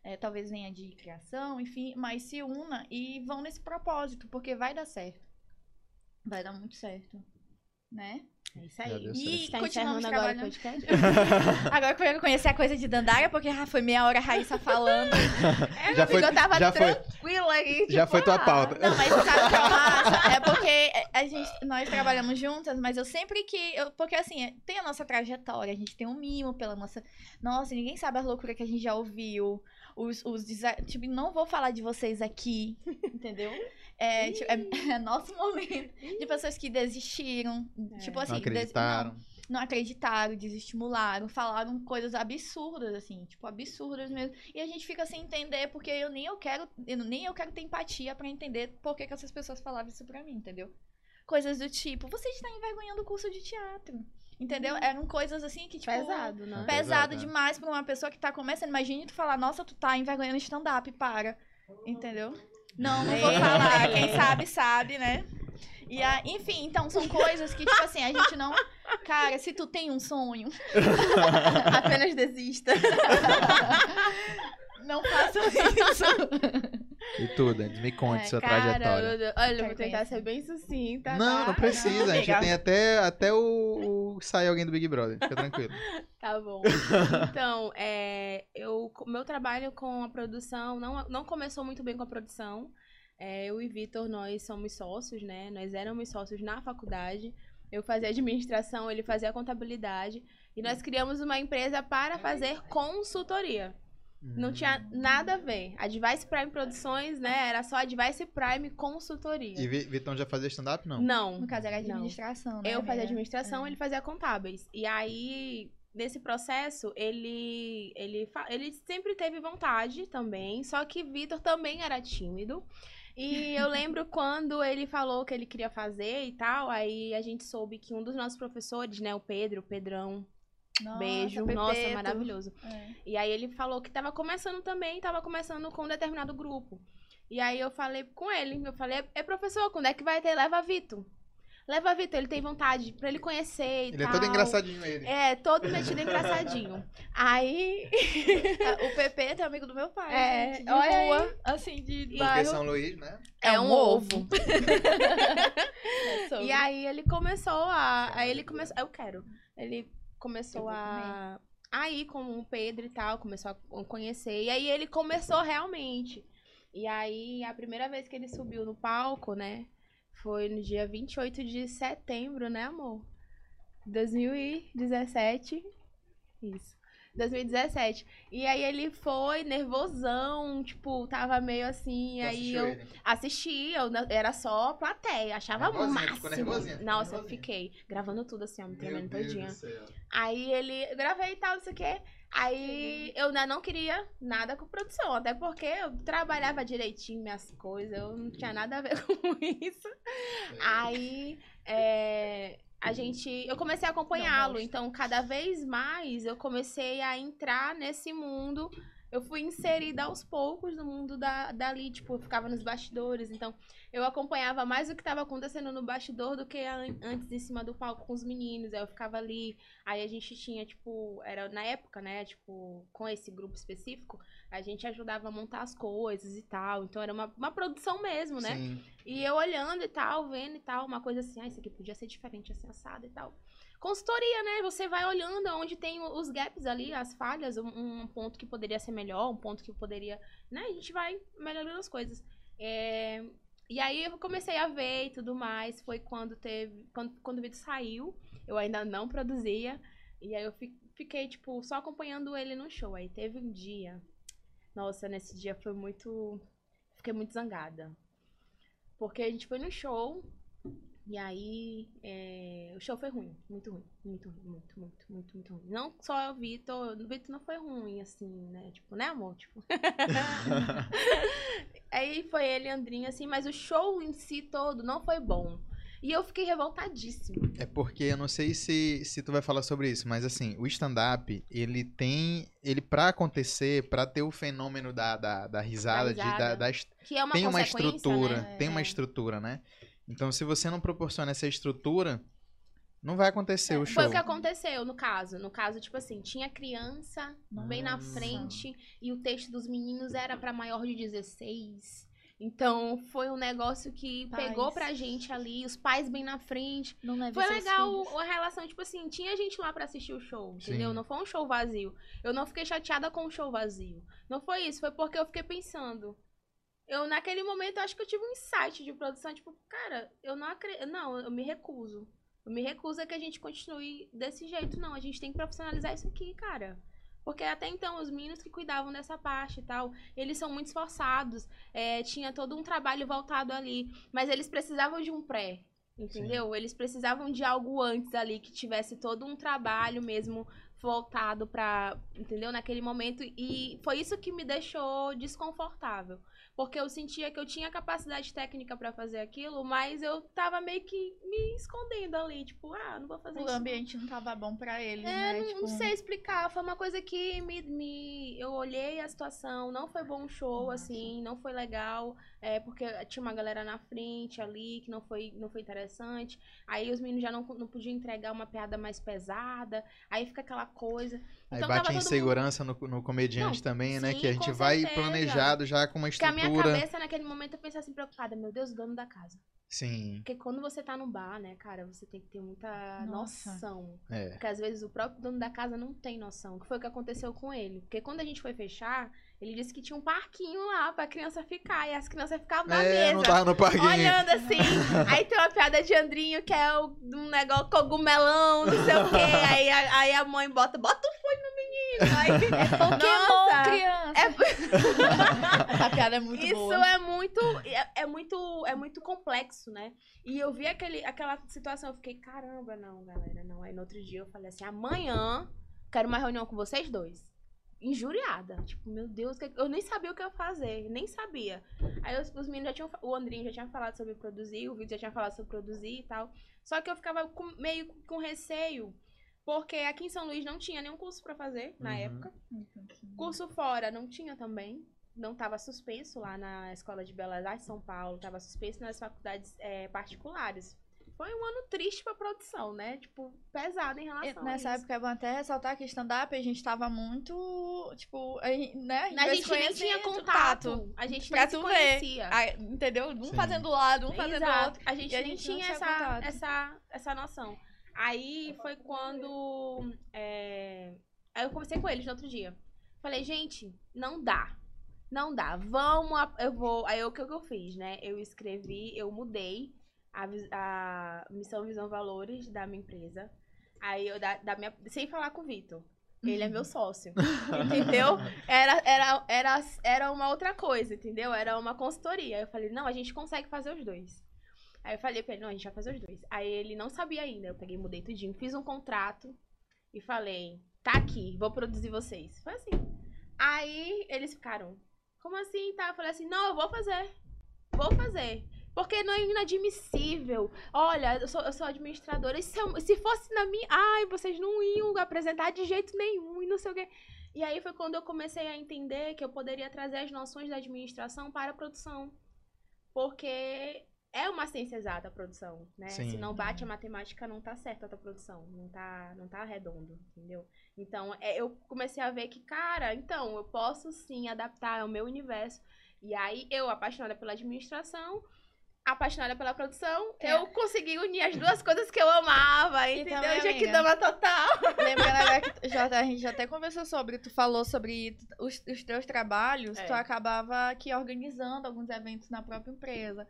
É, talvez venha de criação, enfim, mas se una e vão nesse propósito, porque vai dar certo. Vai dar muito certo. Né? É isso Já aí. E Tá continuamos agora o trabalhando. podcast? Agora que eu conhecer a coisa de Dandara, porque ah, foi meia hora a Raíssa falando. É, Já foi- eu tava já foi- tranquila aqui. Já tipo, foi tua ah, pauta. Não, mas sabe o que é massa? É porque a gente, nós trabalhamos juntas, mas eu sempre que. Eu, porque assim, tem a nossa trajetória, a gente tem um mimo pela nossa. Nossa, ninguém sabe a loucura que a gente já ouviu. Os, os Tipo, não vou falar de vocês aqui, entendeu? É, tipo, é, é nosso momento. De pessoas que desistiram. É. Tipo assim, Não des- acreditaram. não, não acreditaram, desestimularam, falaram coisas absurdas, assim, tipo, absurdas mesmo. E a gente fica sem entender, porque eu nem eu quero, eu, nem eu quero ter empatia pra entender por que, que essas pessoas falavam isso pra mim, entendeu? Coisas do tipo, você está envergonhando o curso de teatro. Entendeu? Eram coisas assim que, tipo. Pesado, né? É. Pesado Pesado, né? demais pra uma pessoa que tá começando. Imagine tu falar, nossa, tu tá envergonhando stand-up, para. Entendeu? Não, não vou falar. Quem sabe, sabe, né? E a, enfim, então são coisas que, tipo assim, a gente não. Cara, se tu tem um sonho, Apenas desista. não faça isso. E tudo, Andes, me conte É, sua cara, trajetória. eu- olha, eu vou tentar ser bem sucinta. Não, tá? não precisa. a gente tem até, até o, o sair alguém do Big Brother. Fica tranquilo. Tá bom. Então, é, eu, meu trabalho com a produção não, não começou muito bem com a produção. É, eu e Vitor, nós somos sócios, né? Nós éramos sócios na faculdade. Eu fazia administração, ele fazia contabilidade. E nós criamos uma empresa para fazer consultoria. Não tinha nada a ver. Advice Prime Produções, né? Era só Advice Prime Consultoria. E Vi- Vitão já fazia stand-up? Não. Não. No caso, era administração, né? Eu fazia administração, É. ele fazia contábeis. E aí, nesse processo, ele, ele, ele sempre teve vontade também, só que Vitor também era tímido. E eu lembro quando ele falou que ele queria fazer e tal, aí a gente soube que um dos nossos professores, né, o Pedro, o Pedrão, Nossa, beijo, Pepeto. nossa, maravilhoso. É. E aí ele falou que tava começando também, tava começando com um determinado grupo. E aí eu falei com ele, eu falei, é professor, quando é que vai ter? Leva Vitor. Leva Vitor, ele tem vontade pra ele conhecer e Ele é tal. todo engraçadinho, ele. É, todo metido engraçadinho. Aí, O Pepeto é amigo do meu pai, É, gente, de olha aí. rua, assim, de Porque bairro. São Luís, né? é um ovo. É sobre. E aí ele começou a. Aí ele começou. Eu quero. Ele começou a. A ir com o Pedro e tal, começou a conhecer. E aí ele começou realmente. E aí, a primeira vez que ele subiu no palco, né? Foi no dia 28 de setembro, né, amor? 2017. Isso. 2017. E aí ele foi nervosão, tipo, tava meio assim. Aí eu ele? assisti, eu era só plateia, achava Nervosinha, máximo. ficou nervosinha, ficou Nossa, eu nervosinha. fiquei gravando tudo assim, ó, me tremendo todinha. Aí ele eu gravei e tal, não sei o quê. Aí eu ainda não queria nada com produção, até porque eu trabalhava direitinho minhas coisas, eu não tinha nada a ver com isso. Aí é, a gente. Eu comecei a acompanhá-lo, então cada vez mais eu comecei a entrar nesse mundo. Eu fui inserida aos poucos no mundo da, dali, tipo, eu ficava nos bastidores. Então, eu acompanhava mais o que estava acontecendo no bastidor do que an- antes em cima do palco com os meninos. Aí eu ficava ali. Aí a gente tinha, tipo, era na época, né? Tipo, com esse grupo específico, a gente ajudava a montar as coisas e tal. Então era uma, uma produção mesmo, né? Sim. E eu olhando e tal, vendo e tal, uma coisa assim, ah, isso aqui podia ser diferente, assim, assado e tal. Consultoria, né? Você vai olhando onde tem os gaps ali, as falhas, um, um ponto que poderia ser melhor, um ponto que poderia. Né? A gente vai melhorando as coisas. É, E aí eu comecei a ver e tudo mais. Foi quando teve. Quando, quando o vídeo saiu, eu ainda não produzia. E aí eu fi- fiquei, tipo, só acompanhando ele no show. Aí teve um dia. Nossa, nesse dia foi muito. Fiquei muito zangada. Porque a gente foi no show. E aí, é, o show foi ruim, muito ruim, muito ruim, muito, muito, muito, muito ruim. Não só o Vitor, o Vitor não foi ruim, assim, né? Tipo, né, amor? Tipo. aí foi ele e Andrinho, assim, mas o show em si todo não foi bom. E eu fiquei revoltadíssima. É porque eu não sei se, se tu vai falar sobre isso, mas assim, o stand-up, ele tem. Ele, pra acontecer, pra ter o fenômeno da, da, da risada, de- risada. da, da est- Que é uma tem uma estrutura. né? Tem uma É. estrutura, né? Então, se você não proporciona essa estrutura, não vai acontecer o show. Foi o que aconteceu no caso. No caso, tipo assim, tinha criança bem na Nossa. frente e o texto dos meninos era pra maior de 16. Então, foi um negócio que Pais. pegou pra gente ali, os pais bem na frente. Não leve Foi legal filhos. a relação, tipo assim, tinha gente lá pra assistir o show, entendeu? Sim. Não foi um show vazio. Eu não fiquei chateada com o show vazio. Não foi isso, foi porque eu fiquei pensando. Eu, naquele momento, eu acho que eu tive um insight de produção, tipo, cara, eu não acredito. Não, eu me recuso. Eu me recuso a que a gente continue desse jeito, não. A gente tem que profissionalizar isso aqui, cara. Porque até então, os meninos que cuidavam dessa parte e tal, eles são muito esforçados. é, tinha todo um trabalho voltado ali. Mas eles precisavam de um pré. Entendeu? Eles precisavam de algo antes ali, que tivesse todo um trabalho mesmo voltado pra. Entendeu? Naquele momento. E foi isso que me deixou desconfortável. Porque eu sentia que eu tinha capacidade técnica pra fazer aquilo, mas eu tava meio que me escondendo ali. Tipo, ah, não vou fazer O isso. não. ambiente não tava bom pra eles, É, né? não, Tipo, não sei explicar. Foi uma coisa que me, me. Eu olhei a situação, não foi bom show, Nossa. assim, não foi legal. É, porque tinha uma galera na frente ali que não foi, não foi interessante. Aí os meninos já não, não podiam entregar uma piada mais pesada. Aí fica aquela coisa. Aí Então, bate tava a todo mundo- insegurança no, no comediante Não, também, né? sim, Que a gente vai certeza. planejado já com uma Porque a minha estrutura. cabeça, naquele momento, eu pensei assim, preocupada, meu Deus, o dono da casa. Sim, Porque quando você tá no bar, né, cara, você tem que ter muita Nossa. noção. é. Porque às vezes o próprio dono da casa não tem noção. Que foi o que aconteceu com ele. Porque quando a gente foi fechar, ele disse que tinha um parquinho lá pra criança ficar. E as crianças ficavam na É, não mesa. tava no parquinho. Olhando assim. Aí tem uma piada de Andrinho, que é o, um negócio cogumelão, não sei o quê. Aí, a- aí a mãe bota, bota o fone no menino. Aí, Pokémon, Nossa! criança. É, A piada é muito isso boa. é muito, é, é muito, é muito complexo, né? E eu vi aquele, aquela situação, eu fiquei, caramba, não, galera, não. Aí no outro dia eu falei assim, amanhã quero uma reunião com vocês dois. Injuriada. Tipo, meu Deus, que- eu nem sabia o que eu ia fazer, nem sabia. Aí os, os meninos já tinham, o Andrinho já tinha falado sobre produzir, o Vitor já tinha falado sobre produzir e tal. Só que eu ficava com- meio com receio, porque aqui em São Luís não tinha nenhum curso pra fazer na Uhum. época. Curso fora não tinha também. Não estava suspenso lá na Escola de Belas Artes de São Paulo. Estava suspenso nas faculdades é, particulares. Foi um ano triste pra produção, né? Tipo, pesado em E relação Nessa a isso. época é bom até ressaltar que stand-up a gente tava muito, tipo, a gente, né? A vai se gente nem tinha contato. A gente Pra nem se tu ver. conhecia. Ah, entendeu? Um Sim. fazendo do lado, um fazendo do Exato. outro. A gente E a nem gente não tinha tinha essa, contato. essa, essa noção. Aí foi quando. é, Aí eu conversei com eles no outro dia. Falei, gente, não dá. Não dá. Vamos. a- Eu vou. Aí o que, que eu fiz, né? Eu escrevi, eu mudei a, a missão, visão, valores da minha empresa. Aí eu da, da minha. Sem falar com o Vitor. Ele é meu sócio. entendeu? Era, era, era, era uma outra coisa, entendeu? Era uma consultoria. Aí eu falei, não, a gente consegue fazer os dois. Aí eu falei pra ele, não, a gente vai fazer os dois. Aí ele não sabia ainda. Eu peguei, mudei tudinho, fiz um contrato e falei, tá aqui, vou produzir vocês. Foi assim. Aí eles ficaram, como assim, tá? Eu falei assim, não, eu vou fazer. Vou fazer. Porque não é inadmissível. Olha, eu sou, eu sou administradora. Se, eu- se fosse na minha. Ai, vocês não iam apresentar de jeito nenhum e não sei o quê. E aí foi quando eu comecei a entender que eu poderia trazer as noções da administração para a produção. Porque é uma ciência exata a produção, né? Sim. Se não bate a matemática, não tá certa a tua produção. Não tá, não tá redondo, entendeu? Então, é, eu comecei a ver que, cara, então, eu posso sim adaptar ao meu universo. E aí, eu, apaixonada pela administração, apaixonada pela produção, É. eu consegui unir as duas coisas que eu amava, E entendeu? Já que dama total. Lembrando agora que já, a gente já até conversou sobre, tu falou sobre os, os teus trabalhos, É. tu acabava aqui organizando alguns eventos na própria empresa.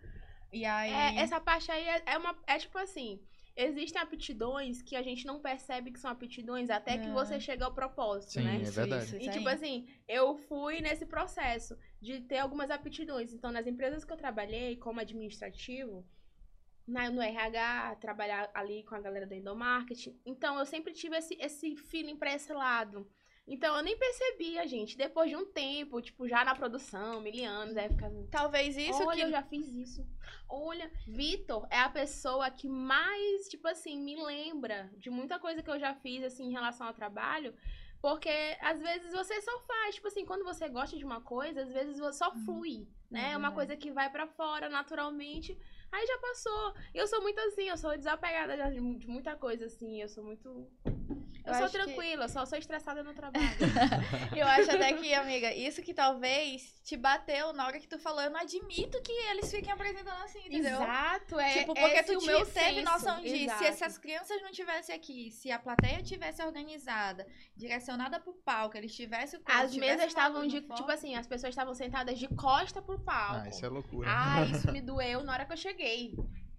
E aí. É, essa parte aí é, é uma. É tipo assim. Existem aptidões que a gente não percebe que são aptidões até que É. você chega ao propósito, Sim, né? é verdade. E tipo assim, eu fui nesse processo de ter algumas aptidões. Então, nas empresas que eu trabalhei como administrativo, na, no RH, trabalhar ali com a galera do endomarketing. Então, eu sempre tive esse, esse feeling pra esse lado. Então, eu nem percebia, gente. Depois de um tempo, tipo, já na produção, mil anos, aí ficava... Talvez isso Olha, que. eu já fiz isso. Olha, Vitor é a pessoa que mais, tipo assim, me lembra de muita coisa que eu já fiz, assim, em relação ao trabalho. Porque, às vezes, você só faz. Tipo assim, quando você gosta de uma coisa, às vezes você só flui, né? É uma verdade. coisa que vai pra fora naturalmente. Aí já passou. Eu sou muito assim, eu sou desapegada de muita coisa, assim. Eu sou muito... Eu, Eu sou que- tranquila, eu só sou estressada no trabalho. Eu acho até que, amiga, isso que talvez te bateu na hora que tu falou. Eu não admito que eles fiquem apresentando assim, entendeu? Exato, é Tipo, porque tu o meu te- teve senso. noção de se essas crianças não tivessem aqui, se a plateia tivesse organizada, direcionada pro palco, eles tivessem o As tivesse mesas estavam de. Tipo assim, as pessoas estavam sentadas de costa pro palco. Ah, isso é loucura. Ah, isso me doeu na hora que eu cheguei.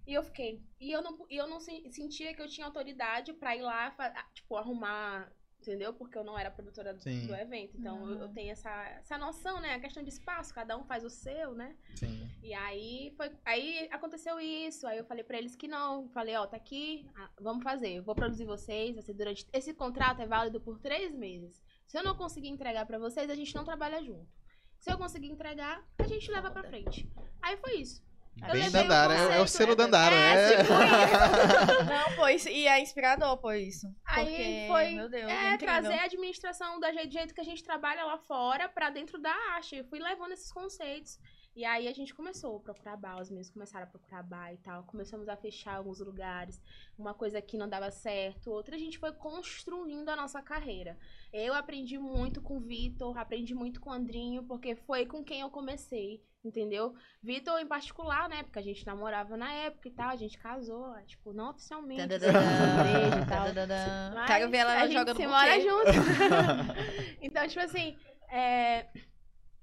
E eu fiquei. E eu não, e eu não sen- sentia que eu tinha autoridade pra ir lá, ah, tipo, arrumar. Entendeu? Porque eu não era produtora do, do evento. Então eu, eu Uhum. tenho essa, essa noção, né? A questão de espaço, cada um faz o seu, né? Sim. E aí foi. Aí aconteceu isso. Aí eu falei pra eles que não. Falei, ó, tá aqui, ah, vamos fazer. Eu vou produzir vocês. Vai ser durante. Esse contrato é válido por três meses. Se eu não conseguir entregar pra vocês, a gente não trabalha junto. Se eu conseguir entregar, a gente leva pra Foda. frente. Aí foi isso. Eu Bem Dandara, é, é o selo né? Dandara, É, é. tipo Não, pô, isso, e é inspirador, pô, isso. Aí Porque, foi- meu Deus, É, é trazer a administração do jeito, do jeito que a gente trabalha lá fora pra dentro da arte. Eu fui levando esses conceitos. E aí a gente começou a procurar bar, os meninos começaram a procurar bar e tal. Começamos a fechar alguns lugares. Uma coisa que não dava certo, outra a gente foi construindo a nossa carreira. Eu aprendi muito com o Vitor, aprendi muito com o Andrinho, porque foi com quem eu comecei, entendeu? Vitor em particular, né? Porque a gente namorava na época e tal, a gente casou, tipo, não oficialmente. Tadadadã, igreja e tal. tadadadã. Mas Quero ver ela a gente jogando se buquê. mora junto. então, tipo assim, é,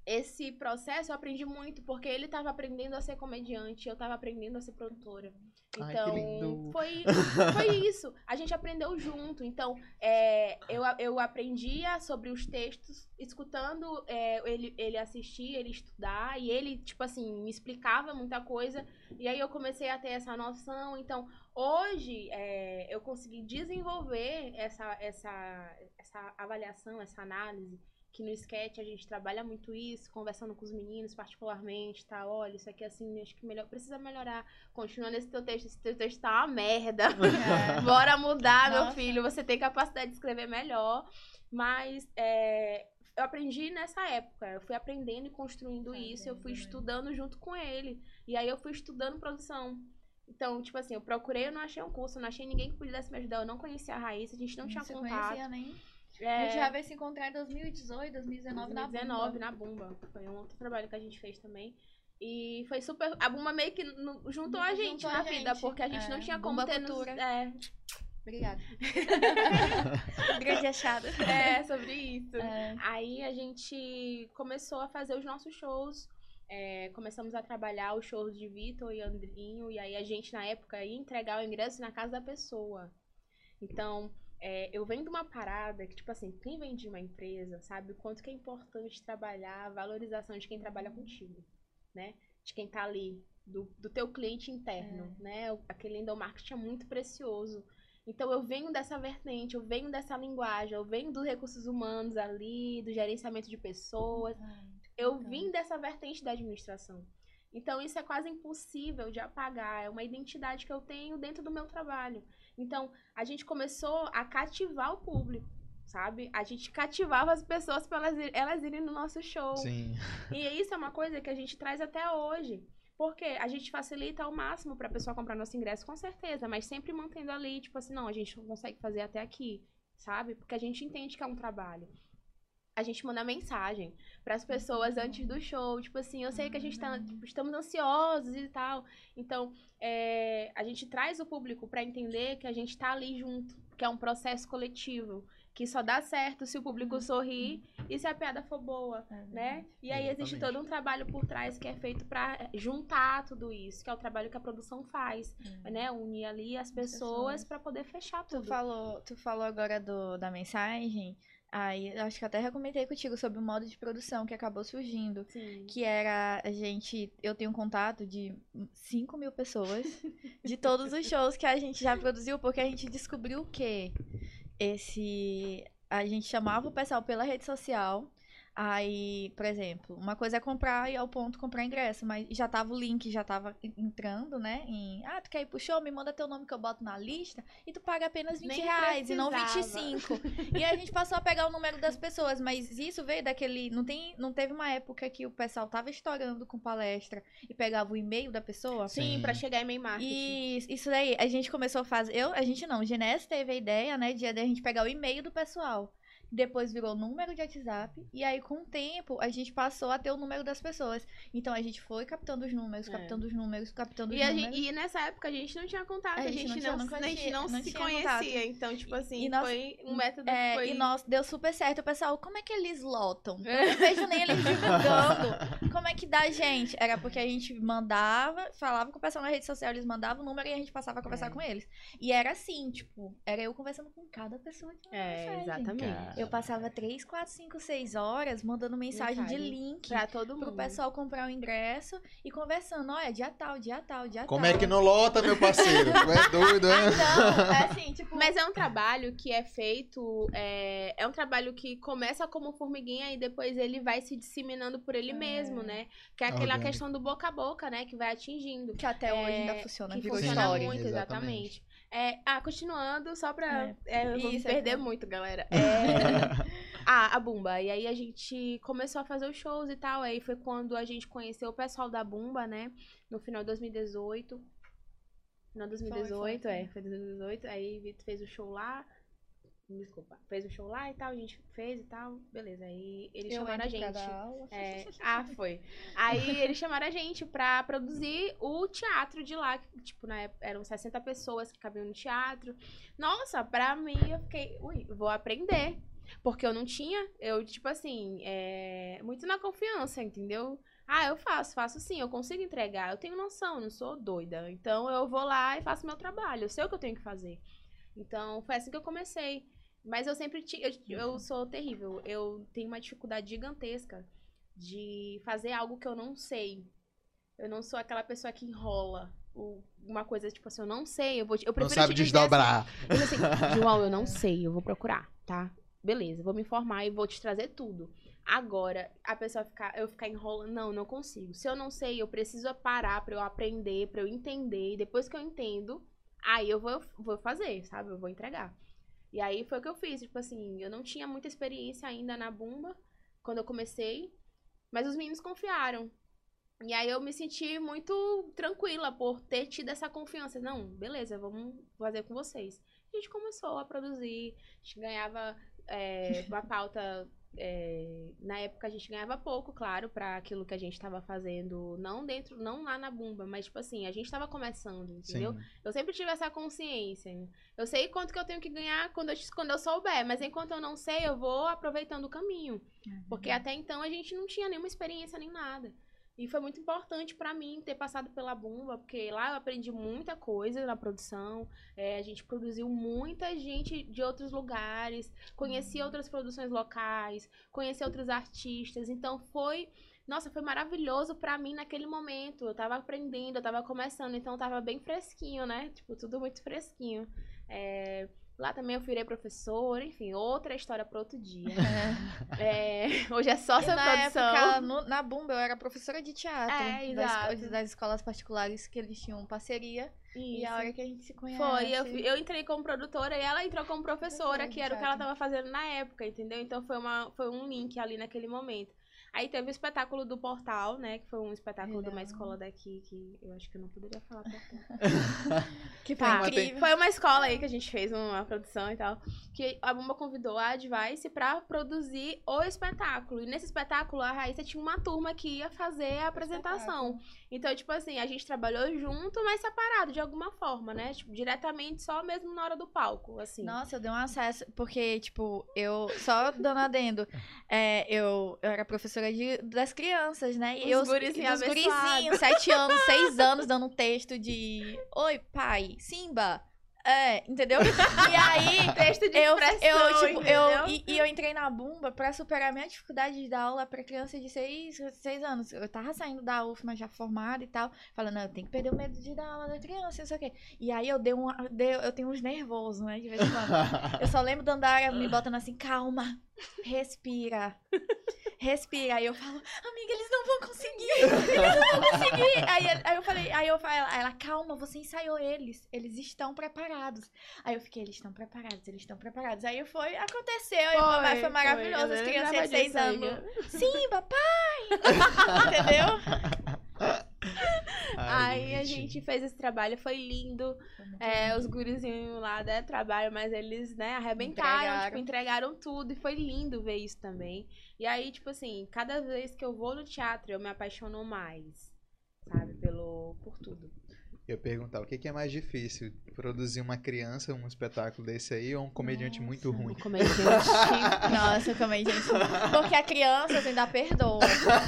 esse processo eu aprendi muito, porque ele tava aprendendo a ser comediante, eu tava aprendendo a ser produtora. Ai, Então, lindo. foi, foi isso. A gente aprendeu junto. Então, é, eu, eu aprendia sobre os textos, escutando é, ele, ele assistir, ele estudar, e ele, tipo assim, me explicava muita coisa. E aí eu comecei a ter essa noção. Então, hoje, é, eu consegui desenvolver essa, essa, essa avaliação, essa análise. Que no sketch a gente trabalha muito isso, conversando com os meninos, particularmente, tá? Olha, isso aqui assim, acho que melhor, precisa melhorar. Continua nesse teu texto, esse teu texto tá uma merda. É. Bora mudar, meu Nossa. filho. Você tem capacidade de escrever melhor. Mas é, eu aprendi nessa época. Eu fui aprendendo e construindo Tá isso. Eu fui estudando junto com ele. E aí eu fui estudando produção. Então, tipo assim, eu procurei, eu não achei um curso, eu não achei ninguém que pudesse me ajudar. Eu não conhecia a Raíssa, a gente não tinha se contato. conhecia nem. A É, gente já veio se encontrar em 2018, 2019, na 2019 Bumba. na Bumba. Foi um outro trabalho que a gente fez também. E foi super. A Bumba meio que no- juntou a gente Juntou na a vida, gente. porque a gente É, não tinha Bumba como ter. nos-. É, Obrigada. Grande achada. é, sobre isso. É. Aí a gente começou a fazer os nossos shows. é, começamos a trabalhar os shows de Vitor e Andrinho. E aí a gente, na época, ia entregar o ingresso na casa da pessoa. Então, é, eu venho de uma parada que, tipo assim, quem vem de uma empresa sabe o quanto que é importante trabalhar a valorização de quem trabalha contigo, né? De quem tá ali, do, do teu cliente interno, né? O- Aquele endomarketing é muito precioso. Então eu venho dessa vertente, eu venho dessa linguagem, eu venho dos recursos humanos ali, do gerenciamento de pessoas. Eu Então. vim dessa vertente da administração. Então isso é quase impossível de apagar, é uma identidade que eu tenho dentro do meu trabalho. Então a gente começou a cativar o público, sabe? A gente cativava as pessoas para elas, elas irem no nosso show. Sim. E isso é uma coisa que a gente traz até hoje. Porque a gente facilita ao máximo pra pessoa comprar nosso ingresso, com certeza, mas sempre mantendo ali, tipo assim, não, a gente não consegue fazer até aqui, sabe? Porque a gente entende que é um trabalho. A gente manda mensagem pras pessoas antes do show, tipo assim, eu sei que a gente tá, tipo, estamos ansiosos e tal. Então, é, a gente traz o público pra entender que a gente tá ali junto, que é um processo coletivo, que só dá certo se o público sorrir e se a piada for boa né? E aí existe todo um trabalho por trás que é feito pra juntar tudo isso, que é o trabalho que a produção faz, né? Unir ali as pessoas pessoas. pra poder fechar Tu tudo. falou, tu falou agora do, da mensagem. Aí, acho que até comentei contigo sobre o modo de produção que acabou surgindo. Sim. Que era a gente. Eu tenho contato de 5 mil pessoas de todos os shows que a gente já produziu, porque a gente descobriu que esse. A gente chamava o pessoal pela rede social. Aí, por exemplo, uma coisa é comprar e ao ponto comprar ingresso, mas já tava o link, já tava en- entrando, né? Em, ah, tu quer ir pro show? Me manda teu nome que eu boto na lista e tu paga apenas 20 Nem reais e não precisava. 25. e aí a gente passou a pegar o número das pessoas, mas isso veio daquele. Não, tem, não teve uma época que o pessoal tava estourando com palestra e pegava o e-mail da pessoa? Sim, Sim. pra chegar em mail marketing. E isso daí, a gente começou a fazer. Eu, a gente não, o Genés teve a ideia, né, de a gente pegar o e-mail do pessoal. Depois virou número de WhatsApp. E aí, com o tempo, a gente passou a ter o número das pessoas. Então a gente foi captando os números, É. captando os números, captando os E, a números. gente- e nessa época a gente não tinha contato, A a gente gente, não tinha, não, nunca a gente não, não se conhecia. contato. Então, tipo assim, E nós- foi um método É, que foi. e nós deu super certo. O pessoal, como é que eles lotam? Eu não vejo nem eles divulgando. Como é que dá, gente? Era porque a gente mandava, falava com o pessoal na rede social, eles mandavam o número e a gente passava a conversar É. com eles. E era assim, tipo, era eu conversando com cada pessoa que É, mensagem. exatamente. Cara. Eu passava 3, 4, 5, 6 horas mandando mensagem, de Mensagem. link Pra todo mundo. pro pessoal comprar o ingresso e conversando. Olha, dia tal, dia tal, dia Como tal. é que não lota, meu parceiro? Tu é doido, hein? não, é assim, tipo. Mas é um trabalho que é feito. É, é um trabalho que começa como formiguinha e depois ele vai se disseminando por ele É. mesmo, né? Que é aquela Orgânico. questão do boca a boca, né? Que vai atingindo. que até hoje ainda É, funciona, que funciona muito, Exatamente. exatamente. É, ah, continuando, só pra. é, me Isso, é perder bom. muito, galera. É, ah, a Bumba. E aí a gente começou a fazer os shows e tal. Aí foi quando a gente conheceu o pessoal da Bumba, né? No final de 2018. Final de 2018, foi, é. Foi 2018. Aí Vitor fez o show lá. Desculpa. Fez o show lá e tal, a gente fez e tal. Beleza. Aí eles Eu chamaram a gente. É, ah, foi. Aí eles chamaram a gente pra produzir o teatro de lá. que, Tipo, na época, eram 60 pessoas que cabiam no teatro. Nossa, pra mim, eu fiquei, ui, vou aprender. Porque eu não tinha, eu, tipo assim, é, muito na confiança, entendeu? Ah, eu faço, faço sim, eu consigo entregar, eu tenho noção, não sou doida. Então eu vou lá e faço meu trabalho, eu sei o que eu tenho que fazer. Então foi assim que eu comecei. Mas eu sempre tinha, eu, eu sou terrível, eu tenho uma dificuldade gigantesca de fazer algo que eu não sei. Eu não sou aquela pessoa que enrola uma coisa, tipo assim, eu não sei, eu vou te- eu Não prefiro sabe te dizer desdobrar. assim, assim, João, eu não sei, eu vou procurar, tá? Beleza, vou me informar e vou te trazer tudo. Agora, a pessoa ficar, eu ficar enrolando, não, não consigo. Se eu não sei, eu preciso parar pra eu aprender, pra eu entender. E depois que eu entendo, aí eu vou, vou fazer, sabe? Eu vou entregar. E aí foi o que eu fiz. Tipo assim, eu não tinha muita experiência ainda na Bumba quando eu comecei, mas os meninos confiaram. E aí eu me senti muito tranquila por ter tido essa confiança. Não, beleza, vamos fazer com vocês. A gente começou a produzir, a gente ganhava é, uma pauta. É, na época a gente ganhava pouco, claro, para aquilo que a gente estava fazendo, não dentro, não lá na Bumba, mas tipo assim, a gente estava começando, entendeu? Sim. Eu sempre tive essa consciência. Eu sei quanto que eu tenho que ganhar quando eu, quando eu souber, mas enquanto eu não sei, eu vou aproveitando o caminho. Porque até então a gente não tinha nenhuma experiência nem nada. E foi muito importante pra mim ter passado pela Bumba, porque lá eu aprendi muita coisa na produção. É, a gente produziu muita gente de outros lugares, conheci outras produções locais, conheci outros artistas. Então foi, nossa, foi maravilhoso pra mim naquele momento. Eu tava aprendendo, eu tava começando, então tava bem fresquinho, né? Tipo, tudo muito fresquinho. É, Lá também eu virei professora, enfim, outra história para outro dia. É, hoje é só E sua na produção. época, no- na Bumba, eu era professora de teatro. É, das, das escolas particulares que eles tinham parceria. E Isso. a hora que a gente se conhece. Foi, eu, eu entrei como produtora e ela entrou como professora, que era o que ela teatro. tava fazendo na época, entendeu? Então foi, uma, foi um link ali naquele momento. Aí teve o espetáculo do Portal, né? Que foi um espetáculo de uma Legal. escola daqui, que eu acho que eu não poderia falar Portal. Que foi Tá, incrível. Foi uma escola aí que a gente fez uma produção e tal. Que a Bumba convidou a Advice pra produzir o espetáculo. E nesse espetáculo, a Raíssa tinha uma turma que ia fazer a apresentação. Então, tipo assim, a gente trabalhou junto, mas separado de alguma forma, né? Tipo, diretamente só mesmo na hora do palco, assim. Nossa, eu dei um acesso, porque, tipo, eu, só dando adendo, é, eu, eu era professora de, das crianças, né? Os E eu, gurizinhos gurizinhos, sete anos, seis anos, dando um texto de Oi, pai, Simba. É, entendeu? E aí, Texto de eu, eu, tipo, eu, e, e eu entrei na Bumba pra superar a minha dificuldade de dar aula pra criança de 6 seis, seis anos. Eu tava saindo da UFMA já formada e tal, falando, não, eu tenho que perder o medo de dar aula da criança, não sei o quê. E aí eu dei um, eu tenho uns nervosos, né, de vez em quando. Eu só lembro da Andara me botando assim, calma, respira. Respira. Aí eu falo, amiga, eles não vão conseguir. Eles não vão conseguir. Aí, aí eu falei, aí eu falei, ela, calma, você ensaiou eles. Eles estão preparados. Aí eu fiquei, eles estão preparados, eles estão preparados. Aí foi, aconteceu, e foi, foi maravilhoso. As eu crianças de seis anos. Sim, papai! Entendeu? Aí a gente fez esse trabalho, foi lindo. É, os gurizinhos lá deram trabalho, mas eles, né, arrebentaram, Entregaram. tipo, entregaram tudo. E foi lindo ver isso também. E aí, tipo assim, cada vez que eu vou no teatro, eu me apaixono mais, sabe, pelo, por tudo. Eu ia perguntar, o que que é mais difícil? Produzir uma criança, um espetáculo desse aí, ou um comediante muito Nossa, ruim? o comediante. Nossa, como é, gente. Porque a criança ainda perdoa.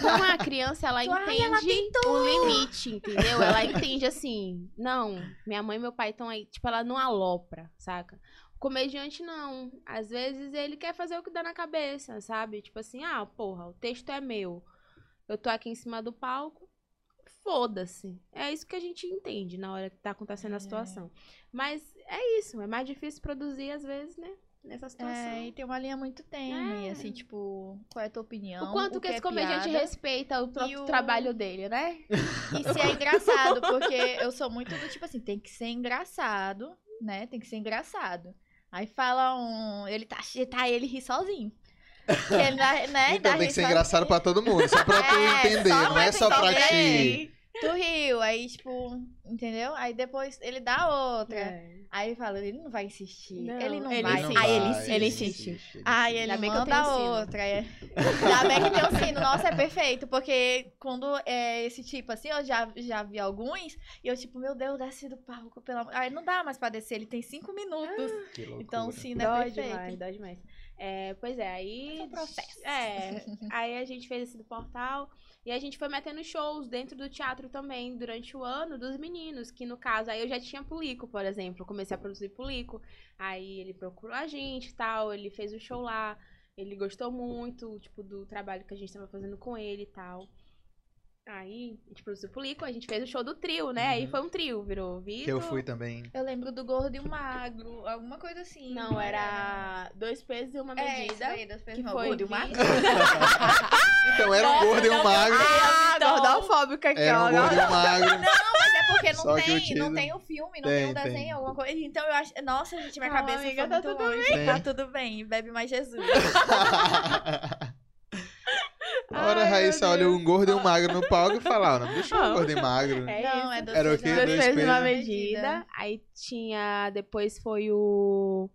Não, a criança, ela Tu- ai, entende ela o limite, entendeu? Ela entende assim, não, minha mãe e meu pai estão aí, tipo, ela não alopra, saca? O comediante não. Às vezes ele quer fazer o que dá na cabeça, sabe? Tipo assim, ah, porra, o texto é meu. Eu tô aqui em cima do palco. Foda-se. É isso que a gente entende na hora que tá acontecendo a É. situação. Mas é isso, é mais difícil produzir às vezes, né? Nessa situação. É, e tem uma linha muito tênue, É. assim, tipo, qual é a tua opinião? o quanto que, é esse comediante piada. respeita o próprio o- trabalho dele, né? E se é engraçado, porque eu sou muito do tipo assim, tem que ser engraçado, né? Tem que ser engraçado. Aí fala um. Ele tá, tá ele ri sozinho. Que ele né? Então dá tem que ser sozinho. engraçado pra todo mundo, só pra tu É, entender, só não é só pra ti. Tu riu, aí, tipo, entendeu? Aí depois ele dá outra. É. Aí fala, ele não vai insistir. Não, ele não ele vai. insiste. Aí ele vai, insiste. ele insiste. ele Aí insiste. ele Ainda que manda sino. outra. É. Ainda bem que tem um sino. Nossa, é perfeito. Porque quando é esse tipo assim, eu já, já vi alguns. E eu, tipo, meu Deus, desce do palco. Pelo... amor- Aí não dá mais pra descer. Ele tem cinco minutos. Que loucura. então o sino é Dói perfeito. demais, dói demais. É, pois é, aí. É um processo. É. aí a gente fez esse do portal. E a gente foi metendo shows dentro do teatro também, durante o ano, dos meninos. Que no caso, aí eu já tinha Pulico, por exemplo. Comecei a produzir Pulico. Aí ele procurou a gente e tal. Ele fez o show lá. Ele gostou muito, tipo, do trabalho que a gente tava fazendo com ele e tal. Aí, a gente produziu Pulico, a gente fez o show do trio, né? Aí Uhum. foi um trio, virou Vitor. Que eu fui também. Eu lembro do gordo e o magro. Alguma coisa assim. Não, era dois pesos e uma É, isso medida. aí, das que pessoas. foi gordo e o magro. Então era um gordo e um não, magro. Ah, Então- gordofóbica aqui, Era ó. um gordo e um magro. Mas é porque não Só o tem, não tem o filme, não Tem, tem, um desenho, tem. alguma coisa. Então eu acho. Nossa, gente, minha Calma, cabeça amiga, foi tá muito tudo longe. bem. Tá tudo bem, bebe mais Jesus. A hora a Ai, Raíssa olha um gordo e um magro no palco e fala, não deixa um gordo e magro. É não, isso. é dois Era o pesos quê? e uma Dois pesos e uma medida. Aí tinha. Depois foi o.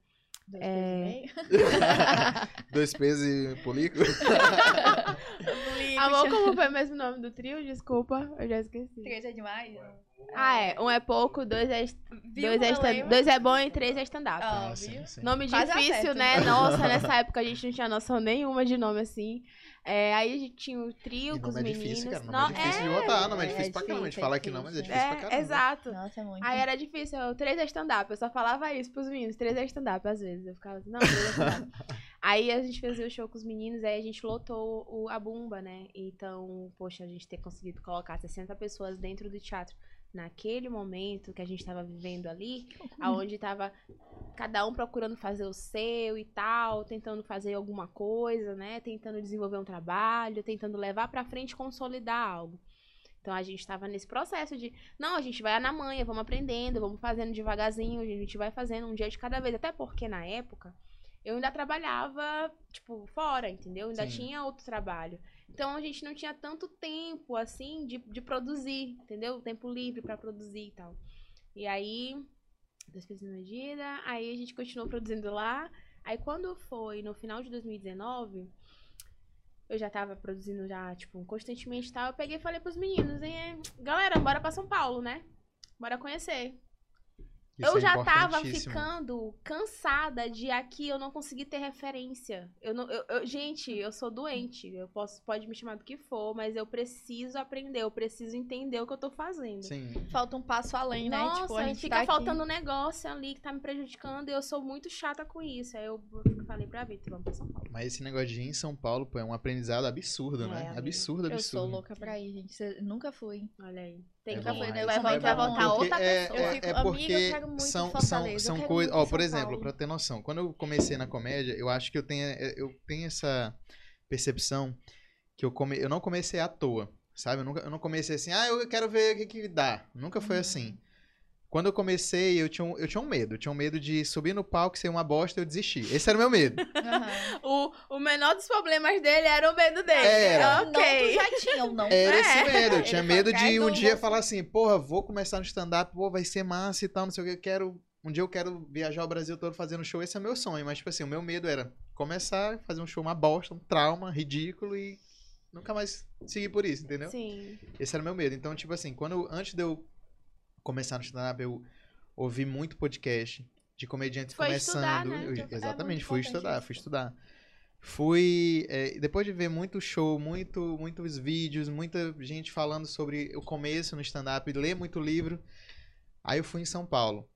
Dois É. pesos e meio. Dois pesos e polico. Amor, como foi mesmo o nome do trio? Desculpa, eu já esqueci. Três é demais? Ah, é. Um é pouco, dois é, Viu dois é, dois é bom e três é stand-up. Ah, Ah, sim, viu? sim. Nome Quase difícil, acerto, né? né? Nossa, nessa época a gente não tinha noção nenhuma de nome assim. É, aí a gente tinha o trio E com os é meninos. difícil, cara. Nome Não, é difícil de é, botar. Nome é é difícil pra caramba. A gente fala é que não, mas é difícil. difícil pra É, caramba. exato. Nossa, é muito. Aí era difícil, eu, três é stand-up. Eu só falava isso pros meninos, três é stand-up às vezes. Eu ficava assim, não, três é stand-up. aí a gente fazia o show com os meninos, aí a gente lotou o, a Bumba, né? Então, poxa, a gente ter conseguido colocar 60 pessoas dentro do teatro naquele momento que a gente tava vivendo ali, aonde tava cada um procurando fazer o seu e tal, tentando fazer alguma coisa, né? Tentando desenvolver um trabalho, tentando levar pra frente e consolidar algo. Então a gente tava nesse processo de, não, a gente vai na manhã, vamos aprendendo, vamos fazendo devagarzinho, a gente vai fazendo um dia de cada vez, até porque na época eu ainda trabalhava, tipo, fora, entendeu? Ainda Sim. tinha outro trabalho. Então a gente não tinha tanto tempo, assim, de, de produzir, entendeu? Tempo livre pra produzir e tal. E aí, pesos na medida, aí a gente continuou produzindo lá. Aí quando foi no final de 2019, eu já tava produzindo já, tipo, constantemente e tal, eu peguei e falei pros meninos, hein, galera, bora pra São Paulo, né? Bora conhecer. Isso eu é já tava ficando cansada de aqui eu não conseguir ter referência. Eu não, eu- eu- gente, eu sou doente. Eu posso, pode me chamar do que for, mas eu preciso aprender, eu preciso entender o que eu tô fazendo. Sim. Falta um passo além, né? Nossa, tipo, a gente fica tá aqui- faltando um negócio ali que tá me prejudicando e eu sou muito chata com isso. Aí eu falei pra Vitor, vamos pra São Paulo. Mas esse negócio de ir em São Paulo, pô, é um aprendizado absurdo, É, né? amiga. Absurdo, Eu sou absurdo. louca pra ir, gente. Você nunca fui. Olha aí. Tem É que é né? isso Vai, é vai, vai bom. voltar Porque outra é, pessoa. é, Eu fico, é amiga, eu porque quero muito são, são, são coisas. Ó, por exemplo, Paulo. pra ter noção, quando eu comecei na comédia, eu acho que eu tenho, eu tenho essa percepção que eu, come, eu não comecei à toa, sabe? Eu, nunca, eu não comecei assim, ah, eu quero ver o que, que dá. Nunca foi Uhum. assim. Quando eu comecei, eu tinha, um, eu tinha um medo. Eu tinha um medo de subir no palco, ser uma bosta e eu desistir. Esse era o meu medo. Aham. O, o menor dos problemas dele era o medo dele. Era. Não, tu já tinha ou não? Era É. esse medo. Eu tinha Ele medo de um "Cara, dia falar assim, porra, vou começar no stand-up, pô, vai ser massa e tal, não sei o que. Eu quero. Um dia eu quero viajar o Brasil todo fazendo show, esse é meu sonho. Mas, tipo assim, o meu medo era começar, fazer um show uma bosta, um trauma, ridículo e nunca mais seguir por isso, entendeu? Sim. Esse era o meu medo. Então, tipo assim, quando eu- antes de eu começar no stand-up, eu ouvi muito podcast de comediantes Foi começando. estudar, né? Eu- É exatamente, muito fui estudar, isso. fui estudar. Fui. é, depois de ver muito show, muito, muitos vídeos, muita gente falando sobre o começo no stand-up, ler muito livro. Aí eu fui em São Paulo.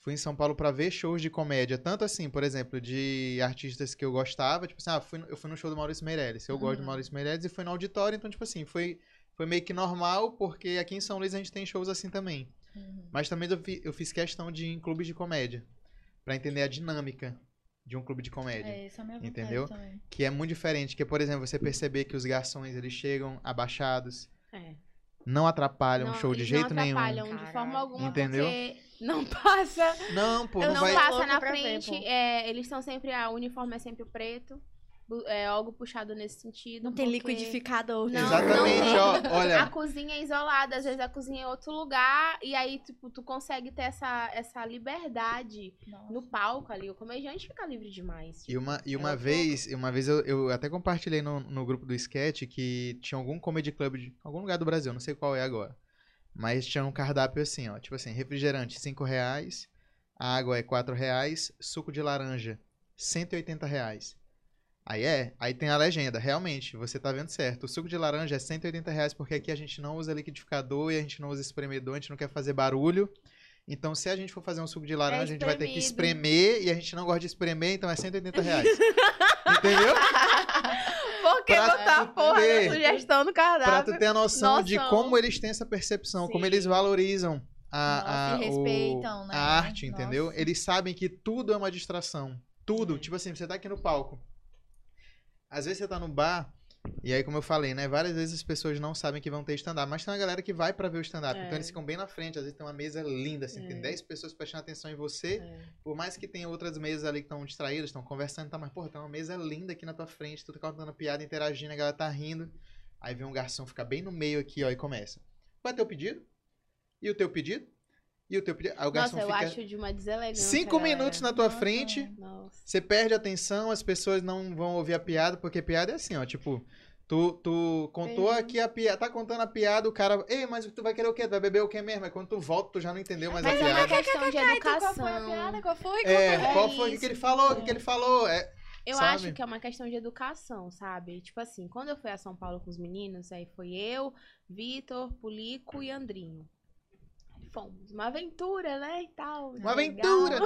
Fui em São Paulo pra ver shows de comédia. Tanto assim, por exemplo, de artistas que eu gostava. Tipo assim, ah, fui, eu fui no show do Maurício Meirelles. Eu gosto do Uhum. Maurício Meirelles e fui no auditório. Então, tipo assim, foi, foi meio que normal, porque aqui em São Luís a gente tem shows assim também. Uhum. Mas também eu, fi- eu fiz questão de ir em clubes de comédia. Pra entender a dinâmica de um clube de comédia. É, essa é a minha Entendeu? também. Que é muito diferente. Que, por exemplo, você perceber que os garçons eles chegam abaixados, É. não atrapalham Não, o show de jeito não nenhum. atrapalham de forma alguma, Entendeu? porque não passa, Não, pô, não, não, vai. passa na ver, frente. pô. é, eles são sempre, a o uniforme é sempre preto, é algo puxado nesse sentido. Não tem porque liquidificador. Não, Exatamente, não tem. ó. A Olha, cozinha é isolada, às vezes a cozinha é em outro lugar, e aí, tipo, tu consegue ter essa, essa liberdade Nossa. no palco ali. O comediante fica livre demais. E uma, e uma outra vez, e uma vez eu, eu até compartilhei no, no grupo do sketch que tinha algum comedy club de algum lugar do Brasil, não sei qual é agora. Mas tinha um cardápio assim, ó. Tipo assim, refrigerante, 5 reais. Água é 4 reais. Suco de laranja, 180 reais. Aí é, aí tem a legenda, realmente, você tá vendo certo. O suco de laranja é 180 reais porque aqui a gente não usa liquidificador e a gente não usa espremedor, a gente não quer fazer barulho. Então, se a gente for fazer um suco de laranja, a gente vai ter que espremido. espremer e a gente não gosta de espremer, então é 180 reais. Entendeu? Por que Pra botar a porra ter- da sugestão no Pra cardápio? tu ter a noção, de como eles têm essa percepção, como Sim. eles valorizam a, a, Nossa, e o- né? a arte, entendeu? Nossa. Eles sabem que tudo é uma distração. Tudo. É. Tipo assim, você tá aqui no palco. Às vezes você tá no bar, e aí, como eu falei, né? Várias vezes as pessoas não sabem que vão ter stand-up, mas tem uma galera que vai pra ver o stand-up. É. Então eles ficam bem na frente. Às vezes tem uma mesa linda, assim, tem É. 10 pessoas prestando atenção em você. É. Por mais que tenha outras mesas ali que estão distraídas, estão conversando, tá? Mas, porra, tem uma mesa linda aqui na tua frente, tu tá contando piada, interagindo, a galera tá rindo. Aí vem um garçom ficar bem no meio aqui, ó, e começa. Qual é teu pedido? E o teu pedido? E o teu o garçom Nossa, eu fica acho de uma deselegância. cinco galera. minutos na tua Nossa. frente, Nossa. você perde a atenção, as pessoas não vão ouvir a piada, porque piada é assim, ó, tipo... Tu, tu contou Uhum. aqui a piada, tá contando a piada, o cara, ei, mas tu vai querer o quê? Tu vai beber o quê mesmo? Aí quando tu volta, tu já não entendeu mais Mas a é piada. uma questão de Então, qual educação. foi a piada? Qual foi? É, É qual foi o que ele falou? O que que ele falou? É, Eu sabe? acho que é uma questão de educação, sabe? Tipo assim, quando eu fui a São Paulo com os meninos, aí foi eu, Vitor, Pulico e Andrinho. Fomos. Uma aventura, né? E tal. Uma legal. aventura!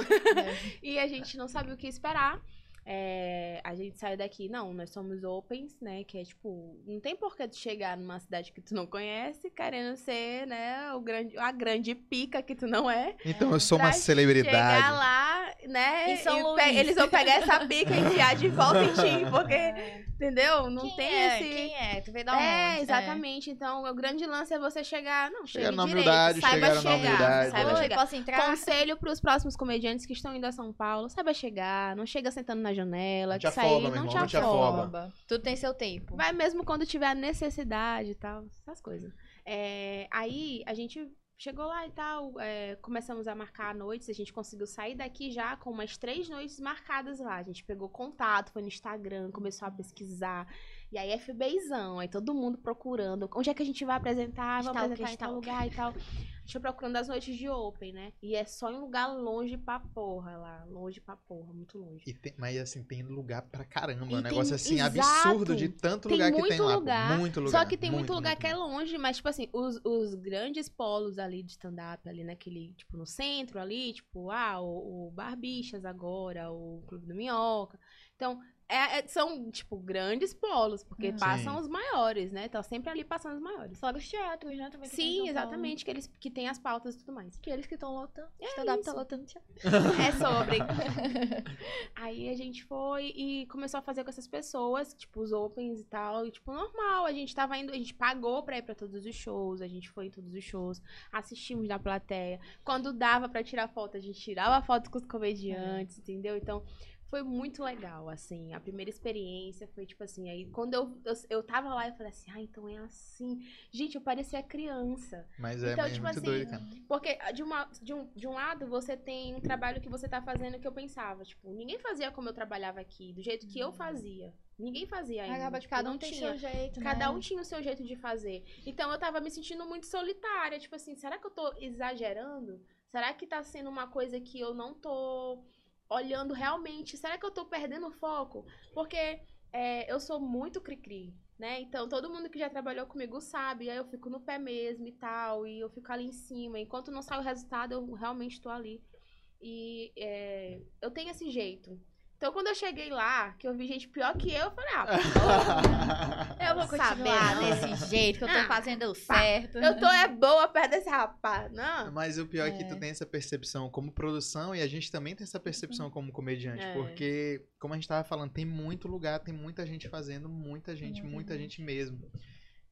E a gente não sabia o que esperar. É, a gente saiu daqui, não, nós somos opens, né? Que é tipo, não tem por que tu chegar numa cidade que tu não conhece, querendo ser, né, o grande, a grande pica que tu não é. Então eu sou uma pra celebridade. Chegar lá, né? E pe- eles vão pegar essa pica e enfiar de volta em ti, porque, É. entendeu? Não Quem tem é? esse. Quem é? Tu veio da onde? É, exatamente. Então, o grande lance é você chegar. Não, chegue na direito, humildade, saiba chegar na chegar. humildade, Saiba é. Oi, chegar. posso entrar? Conselho pros próximos comediantes que estão indo a São Paulo: saiba chegar, não chega sentando na janela, Não te que afoba, meu não irmão, te não te afoba. afoba. Tudo tem seu tempo. Vai mesmo quando tiver necessidade e tal, essas coisas. É, aí a gente chegou lá e tal, é, começamos a marcar noites, a gente conseguiu sair daqui já com umas três noites marcadas lá. A gente pegou contato, foi no Instagram, começou a pesquisar. E aí FBzão, aí todo mundo procurando. Onde é que a gente vai apresentar? Vamos apresentar em tal lugar e tal. A gente foi procurando as noites de Open, né? E é só em lugar longe pra porra lá. Longe pra porra, muito longe. E tem- mas assim, tem lugar pra caramba. E um negócio tem- assim, exato. absurdo de tanto Tem lugar que muito tem lá. lugar, Muito lugar. Só que tem muito, lugar que é longe, mas, tipo assim, os, os grandes polos ali de stand-up, ali naquele, tipo, no centro ali, tipo, ah, o, o Barbichas agora, o Clube do Minhoca. Então, é- é- são, tipo, grandes polos, porque Uhum. passam Sim. os maiores, né? Então, sempre ali passando os maiores. Fora os teatros, né? Também que tem em Sim, exatamente, que eles que tem as pautas e tudo mais. Que eles que estão lotando. É Stand-up tá isso. lotando teatro. É sobre. Aí a gente foi e começou a fazer com essas pessoas, tipo, os opens e tal. E, tipo, normal. A gente tava indo, a gente pagou pra ir pra todos os shows, a gente foi em todos os shows, assistimos na plateia. Quando dava pra tirar foto, a gente tirava foto com os comediantes, entendeu? Então. Foi muito legal, assim. A primeira experiência foi tipo assim. Aí quando eu, eu, eu tava lá, eu falei assim: ah, então é assim. Gente, eu parecia criança. Mas é, Então, mas é tipo muito assim, doido, cara. Porque de, uma, de, um, de um lado você tem um trabalho que você tá fazendo que eu pensava, tipo, ninguém fazia como eu trabalhava aqui, do jeito que eu fazia. Ninguém fazia ainda. Acaba tipo, cada um tinha. seu jeito, né? Cada um tinha o seu jeito de fazer. Então eu tava me sentindo muito solitária. Tipo assim, será que eu tô exagerando? Será que tá sendo uma coisa que eu não tô olhando realmente? Será que eu tô perdendo foco? Porque é, eu sou muito cri-cri, né? Então todo mundo que já trabalhou comigo sabe. Aí eu fico no pé mesmo e tal. E eu fico ali em cima. Enquanto não sai o resultado, eu realmente tô ali. E é, eu tenho esse jeito. Então, quando eu cheguei lá, que eu vi gente pior que eu, eu falei, ah, Eu vou Saber, continuar não. desse jeito que eu tô Ah, fazendo certo. eu tô é boa perto desse rapaz. Não. Mas o pior é que É. tu tem essa percepção como produção e a gente também tem essa percepção como comediante. É. Porque, como a gente tava falando, tem muito lugar, tem muita gente fazendo, muita gente, Muita muita gente mesmo.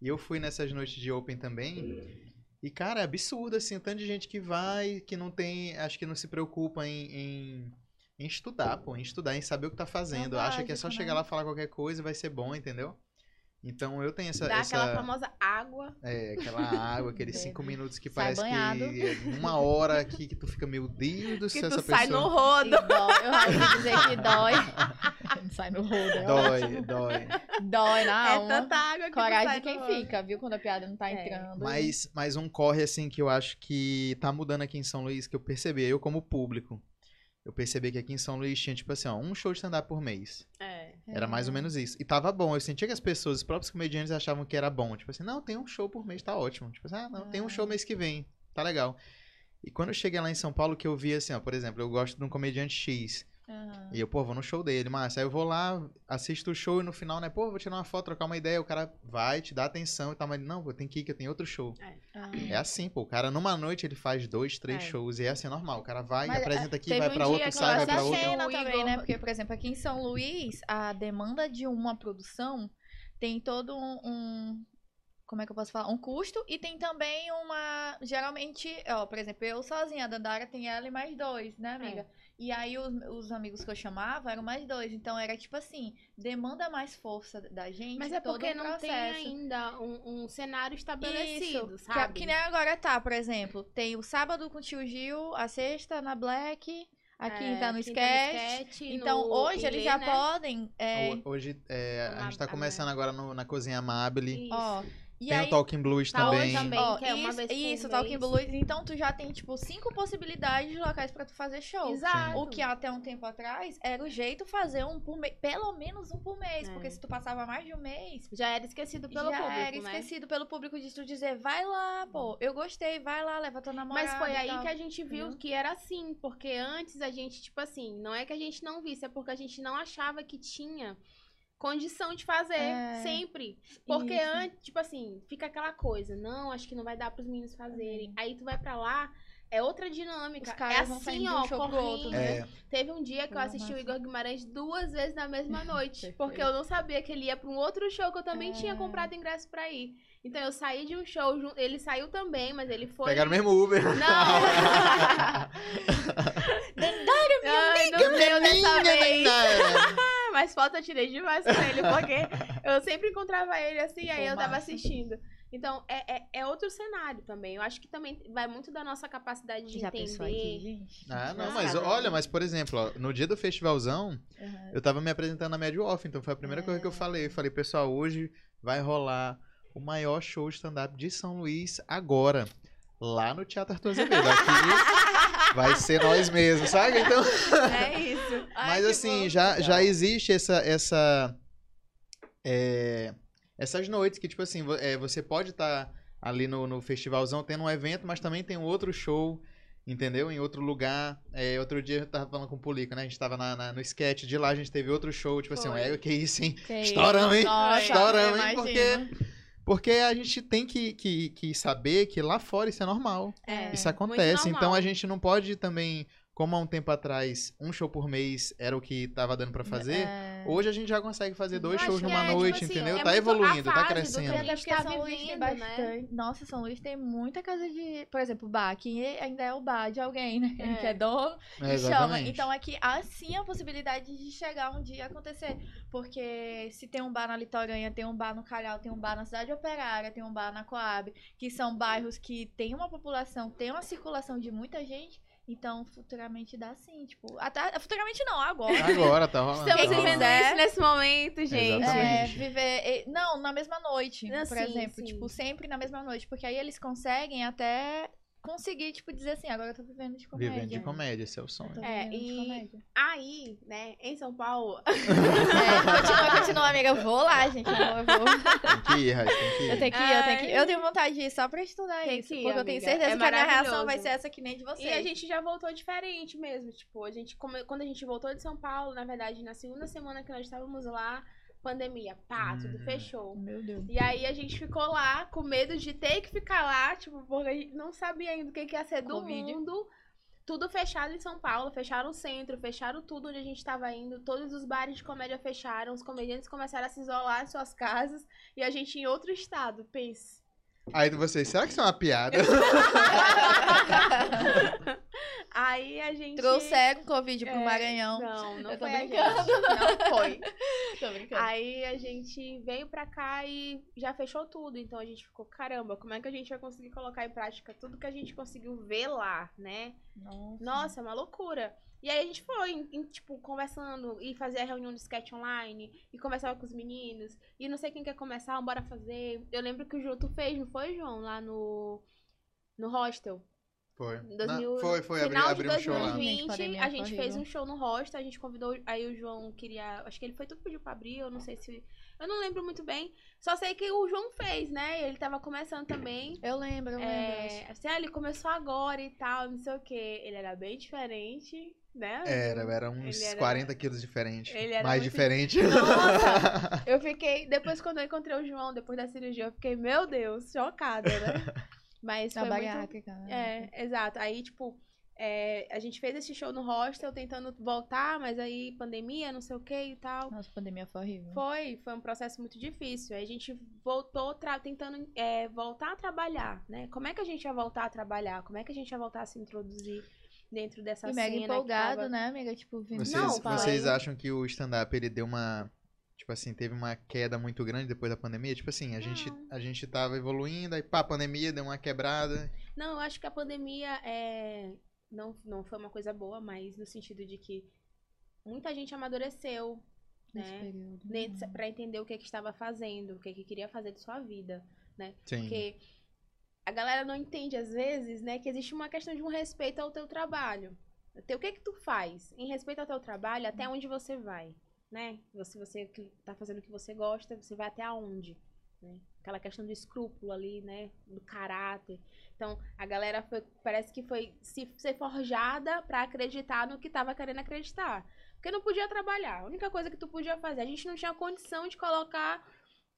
E eu fui nessas noites de Open também. E, cara, é absurdo, assim, o tanto de gente que vai, que não tem, acho que não se preocupa em, em, em estudar, pô, em estudar, em saber o que tá fazendo. Acha que é só chegar né? lá falar qualquer coisa e vai ser bom, entendeu? Então eu tenho essa. Dá essa... aquela famosa água. É, aquela água, aqueles cinco minutos que Sai parece banhado. que é uma hora aqui que tu fica, meu Deus do céu, tu essa sai no pessoa. rodo. Dói. Eu vou dizer que dói. Não sai no rodo. é Dói, ótimo. dói. Dói na É alma. tanta água que Coragem sai de quem fica, viu? Quando a piada não tá É. entrando. Mas, mas um corre, assim, que eu acho que tá mudando aqui em São Luís, que eu percebi, eu como público, eu percebi que aqui em São Luís tinha, tipo assim, ó, um show de stand-up por mês. É. Era mais ou menos isso. E tava bom. Eu sentia que as pessoas, os próprios comediantes achavam que era bom. Tipo assim, não, tem um show por mês, tá ótimo. Tipo assim, ah, não, tem um show mês que vem, tá legal. E quando eu cheguei lá em São Paulo, que eu vi assim, ó, por exemplo, eu gosto de um comediante X. Aham. E eu, pô, vou no show dele, mas aí eu vou lá, assisto o show e no final, né, pô, vou tirar uma foto, trocar uma ideia, o cara vai, te dá atenção e tal, mas não, vou tem que ir, que eu tenho outro show. Ah. É assim, pô, o cara numa noite ele faz dois, três É. shows e é assim, normal, o cara vai, Mas, apresenta aqui, teve vai um pra outro, sai, vai pra outro. cena O também, né? Porque, por exemplo, aqui em São Luís, a demanda de uma produção tem todo um, um- como é que eu posso falar? Um custo e tem também uma. Geralmente, ó, por exemplo, eu sozinha, a Dandara tem ela e mais dois, né, amiga? E aí os, os amigos que eu chamava eram mais dois. Então era tipo assim, demanda mais força da gente. Mas é todo porque um não tem processo. ainda um, um cenário estabelecido, Isso, que, sabe? que nem agora tá, por exemplo. Tem o sábado com o tio Gil, a sexta na Black, a É, quinta no sketch. Então, no hoje eles já né? podem. é, Ho- Hoje é, a gente tá começando agora no- na cozinha Amabile. Isso. ó, e Tem aí, o Talking Blues Tá também. também. ó, que é uma isso, vez isso. Talking Blues. Então, tu já tem, tipo, cinco possibilidades de locais pra tu fazer show. Exato. O que até um tempo atrás era o jeito fazer um por mês, pelo menos um por mês. É. Porque se tu passava mais de um mês, Já era esquecido pelo já público, era né? esquecido pelo público de tu dizer, vai lá, pô, eu gostei, vai lá, leva tua namorada. Mas foi aí tal. que a gente viu entendeu? que era assim, porque antes a gente, tipo assim, não é que a gente não visse, é porque a gente não achava que tinha condição de fazer É. sempre. Porque Isso. antes, tipo assim, fica aquela coisa, não, acho que não vai dar pros meninos fazerem. Aí tu vai pra lá, é outra dinâmica. Os caras é assim, um ó, pro correndo. outro, né? É, Teve um dia que eu assisti o. Igor Guimarães duas vezes na mesma noite. Porque eu não sabia que ele ia pra um outro show que eu também tinha É. comprado ingresso pra ir. Então eu saí de um show, ele saiu também, mas ele foi. pegaram o mesmo Uber. Não! Ai, não deu dessa vez. Mas foto eu tirei demais com ele, porque eu sempre encontrava ele assim, aí eu tava assistindo. Então, é, é, é outro cenário também. Eu acho que também vai muito da nossa capacidade de Já entender. pensou aqui, gente? Ah, não, mas olha, mas por exemplo, ó, no dia do festivalzão, Aham. eu tava me apresentando na Médio Off, então foi a primeira coisa que eu É. falei. Eu falei, pessoal, hoje vai rolar o maior show de stand-up de São Luís agora. Lá no Teatro Arthur Azevedo. Aqui vai ser nós mesmos, sabe? Então, É isso. Ai, mas assim, bom. já, já existe essa. essa é, essas noites que, tipo assim, é, você pode estar ali no, no festivalzão tendo um evento, mas também tem um outro show, entendeu? Em outro lugar. É, outro dia eu tava falando com o Pulica, né? A gente tava na, na- no sketch de lá, a gente teve outro show, tipo assim, Foi. é, que isso, hein? Que Estouramos, hein? Nossa, Estouramos, hein? Porque, porque a gente tem que, que, que saber que lá fora isso é normal. É, Isso acontece. Então a gente não pode também, como há um tempo atrás, um show por mês era o que tava dando pra fazer. É. Hoje a gente já consegue fazer dois shows numa é, tipo noite, assim, entendeu? é tá evoluindo, tá do crescendo. que a gente tá São Luís tem vivendo, né? bastante. Nossa, São Luís tem muita casa de. Por exemplo, bar, que ainda é o bar de alguém, né? É. Que é dono É, e chama. Então aqui há sim a possibilidade de chegar um dia a acontecer. Porque se tem um bar na Litoranha, tem um bar no Calhau, tem um bar na Cidade Operária, tem um bar na Coab, que são bairros que tem uma população, tem uma circulação de muita gente. Então, futuramente dá sim, tipo. Até, futuramente não, agora. Agora tá rolando. Estamos tá vivendo isso nesse momento, gente. É, viver. Não, na mesma noite, Não, por sim, exemplo. sim. Tipo, sempre na mesma noite. Porque aí eles conseguem até conseguir, tipo, dizer assim, agora eu tô vivendo de comédia. Vivendo de comédia, esse é o sonho. É, e- comédia. Aí, né, em São Paulo, É, continua, continua, amiga. Eu vou lá, gente. Eu vou. Tem que ir, Raíssa, tem que ir. eu tenho que ir, eu tenho que ir. Eu tenho vontade de ir só pra estudar Tem isso. ir, porque eu tenho amiga. certeza É que a minha reação vai ser essa que nem de vocês. E a gente já voltou diferente mesmo. Tipo, a gente, quando a gente voltou de São Paulo, na verdade, na segunda semana que nós estávamos lá, pandemia, pá, tudo Uhum. fechou. Meu Deus. E aí a gente ficou lá com medo de ter que ficar lá, tipo, porque a gente não sabia ainda o que, que ia ser do Covid. mundo. Tudo fechado em São Paulo, fecharam o centro, fecharam tudo onde a gente tava indo, todos os bares de comédia fecharam, os comediantes começaram a se isolar em suas casas e a gente em outro estado, pense. Aí vocês, será que isso é uma piada? Aí a gente. Trouxeram Covid pro É, Maranhão. Não, não Eu tô foi a brincando. Não foi. Tô brincando. Aí a gente veio pra cá e já fechou tudo. Então a gente ficou, caramba, como é que a gente vai conseguir colocar em prática tudo que a gente conseguiu ver lá, né? Nossa. Nossa, é uma loucura. E aí a gente foi, em- em, tipo, conversando e fazia a reunião de sketch online e conversava com os meninos. E não sei quem quer começar, bora fazer. Eu lembro que o João, tu fez, não foi, João? Lá no, no hostel. Foi. Em 2000, Não, foi, foi, final abri de um show lá. 2020, Gente, pandemia a gente fez um show no hostel, a gente convidou, aí o João queria, acho que ele foi tu que pediu pra abrir, eu não sei se, eu não lembro muito bem, só sei que o João fez, né, ele tava começando também, Eu lembro, eu lembro. é, assim, ah, ele começou agora e tal, não sei o que, ele era bem diferente, né? Era, era uns era- 40 quilos diferente. Ele era Mais muito- diferente. Nossa! Eu fiquei, depois quando eu encontrei o João, depois da cirurgia, eu fiquei, meu Deus, chocada, né? Mas Na foi muito... bariátrica. né? É, exato. Aí, tipo, é, a gente fez esse show no hostel, tentando voltar, mas aí pandemia, não sei o que e tal. Nossa, a pandemia foi horrível. Foi, foi um processo muito difícil. Aí a gente voltou tra- tentando é, voltar a trabalhar, né? Como é que a gente ia voltar a trabalhar? Como é que a gente ia voltar a se introduzir dentro dessa E cena? mega empolgado, tava- né, amiga? Tipo, vindo Vocês, Não, vocês acham que o stand-up ele deu uma. Tipo assim, teve uma queda muito grande depois da pandemia? Tipo assim, a, gente, a gente tava evoluindo, aí pá, a pandemia deu uma quebrada. Não, eu acho que a pandemia é... não, não foi uma coisa boa, mas no sentido de que muita gente amadureceu, nesse né? período. Nesse- Pra entender o que, que estava fazendo, o que, que queria fazer de sua vida. Sim. Porque a galera não entende, às vezes, né, que existe uma questão de um respeito ao teu trabalho. O que que tu faz? Em respeito ao teu trabalho, até onde você vai, né? Se você que tá fazendo o que você gosta, você vai até aonde, né? Aquela questão do escrúpulo ali, né? Do caráter. Então, a galera foi, parece que foi se ser forjada pra acreditar no que tava querendo acreditar. Porque não podia trabalhar. A única coisa que tu podia fazer, a gente não tinha condição de colocar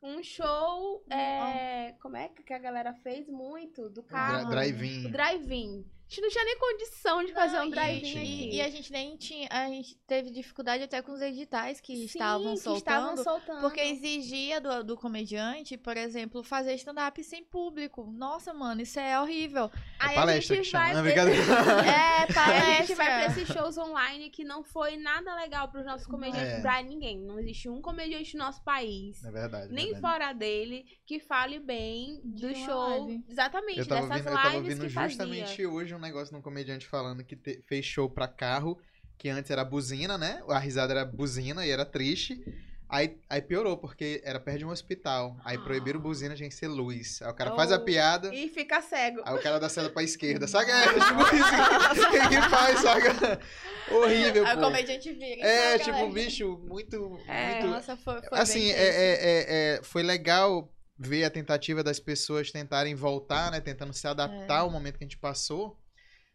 um show, é, como é que a galera fez muito? Do carro. Drive-in. Drive-in. Gente não tinha nem condição de fazer Não, um drive-in aqui. E, e a gente nem tinha. A gente teve dificuldade até com os editais que Sim, estavam que soltando. estavam soltando. Porque exigia do, do comediante, por exemplo, fazer stand-up sem público. Nossa, mano, isso é horrível. É Aí a palestra gente chama. vai Não, pra-. É, Aí a gente vai pra palestra. esses shows online que não foi nada legal pros nossos comediantes, É. pra ninguém. Não existe um comediante no nosso país, É verdade. nem verdade. fora dele, que fale bem do show. live. Exatamente, dessas ouvindo, eu tava lives ouvindo que fazia. justamente hoje um negócio de um comediante falando que te- fez show pra carro, que antes era buzina, né? A risada era buzina e era triste. Aí, aí piorou, porque era perto de um hospital. Aí proibiram buzina, tinha que ser luz. Aí o cara faz a Oh. piada, E fica cego. aí o cara dá seta pra esquerda. Saca? É, tipo isso. Quem que faz, saca? Horrível, Aí o comediante vira. É, saca, tipo, um bicho muito... É, muito... Nossa, foi, foi Assim, é, é- é- é- foi legal ver a tentativa das pessoas tentarem voltar, né? Tentando se adaptar É. ao momento que a gente passou.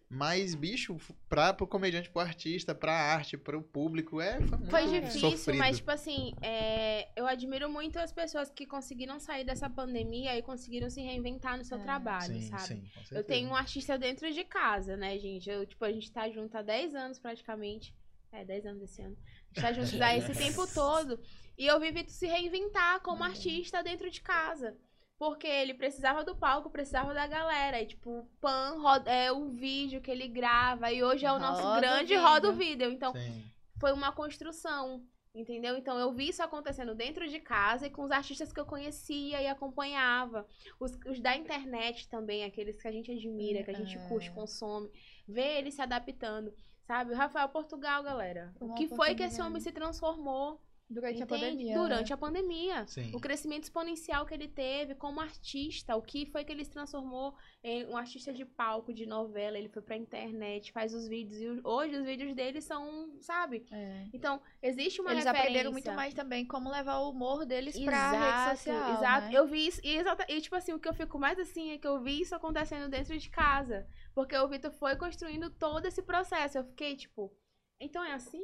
Mas, bicho, pra, pro comediante, pro artista, pra arte, pro público, é, foi muito Foi difícil, sofrido. mas, tipo assim, é, eu admiro muito as pessoas que conseguiram sair dessa pandemia e conseguiram se reinventar no seu É. trabalho, sim, sabe? sim, com Eu tenho um artista dentro de casa, né, gente? Eu, tipo, a gente tá junto há 10 anos praticamente. É, 10 anos esse ano. A gente tá junto há esse tempo todo. E eu vi Vitor se reinventar como artista dentro de casa. Porque ele precisava do palco, precisava da galera. E, tipo, o Pan roda- é o vídeo que ele grava. E hoje é o nosso Roda o grande vídeo. roda o vídeo. Então, Sim. foi uma construção, entendeu? Então eu vi isso acontecendo dentro de casa e com os artistas que eu conhecia e acompanhava. Os, os da internet também, aqueles que a gente admira, que a gente É. curte, consome. Ver ele se adaptando. Sabe? O Rafael Portugal, galera. O que foi que esse homem se transformou Durante a entende? pandemia. durante né? a pandemia? Sim. O crescimento exponencial que ele teve como artista, o que foi que ele se transformou em um artista de palco, de novela, ele foi pra internet, faz os vídeos, e hoje os vídeos dele são, sabe? É. Então, existe uma Eles referência. aprenderam muito mais também como levar o humor deles pra rede social. Exato, né? eu vi isso, e, exata- e tipo assim, o que eu fico mais assim é que eu vi isso acontecendo dentro de casa, porque o Vitor foi construindo todo esse processo, eu fiquei tipo, então é assim?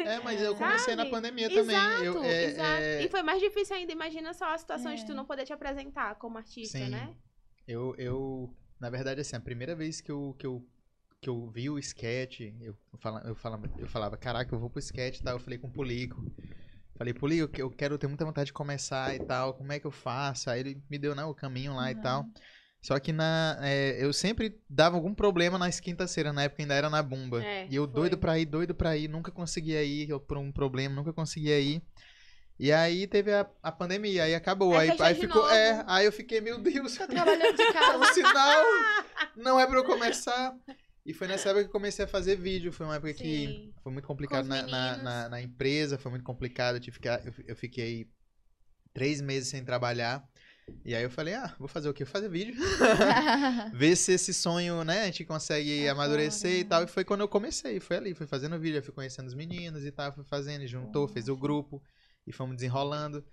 É, mas eu comecei na pandemia também. Exato, Eu, é, exato. é, E foi mais difícil ainda, imagina só a situação de É. tu não poder te apresentar como artista, Sim. né? Eu, eu, na verdade, assim, a primeira vez que eu, que eu, que eu vi o sketch, eu, fala, eu, falava, eu falava, caraca, eu vou pro sketch e tal. Eu falei com o Pulico. Falei, Pulico, eu que- eu quero ter muita vontade de começar e tal. Como é que eu faço? Aí ele me deu né, o caminho lá e tal. Só que na, é, eu sempre dava algum problema nas quintas-feiras, na época ainda era na Bumba. É, e eu foi. doido pra ir, doido pra ir, nunca conseguia ir, eu, por um problema, nunca conseguia ir. E aí teve a, a pandemia, aí acabou. Aí Aí, aí ficou. novo. É, aí eu fiquei, meu Deus, Tô trabalhando de é casa. um sinal. Não é pra eu começar. E foi nessa época que eu comecei a fazer vídeo. Foi uma época que Sim. foi muito complicado na, na, na, na empresa, foi muito complicado. Eu, tive que eu, eu fiquei três meses sem trabalhar. E aí eu falei, ah, vou fazer o quê? Vou fazer vídeo. Ver se esse sonho, né, a gente consegue É amadurecer e tal. E foi quando eu comecei, foi ali, fui fazendo vídeo, fui conhecendo os meninos e tal, fui fazendo, juntou, fez o grupo e fomos desenrolando.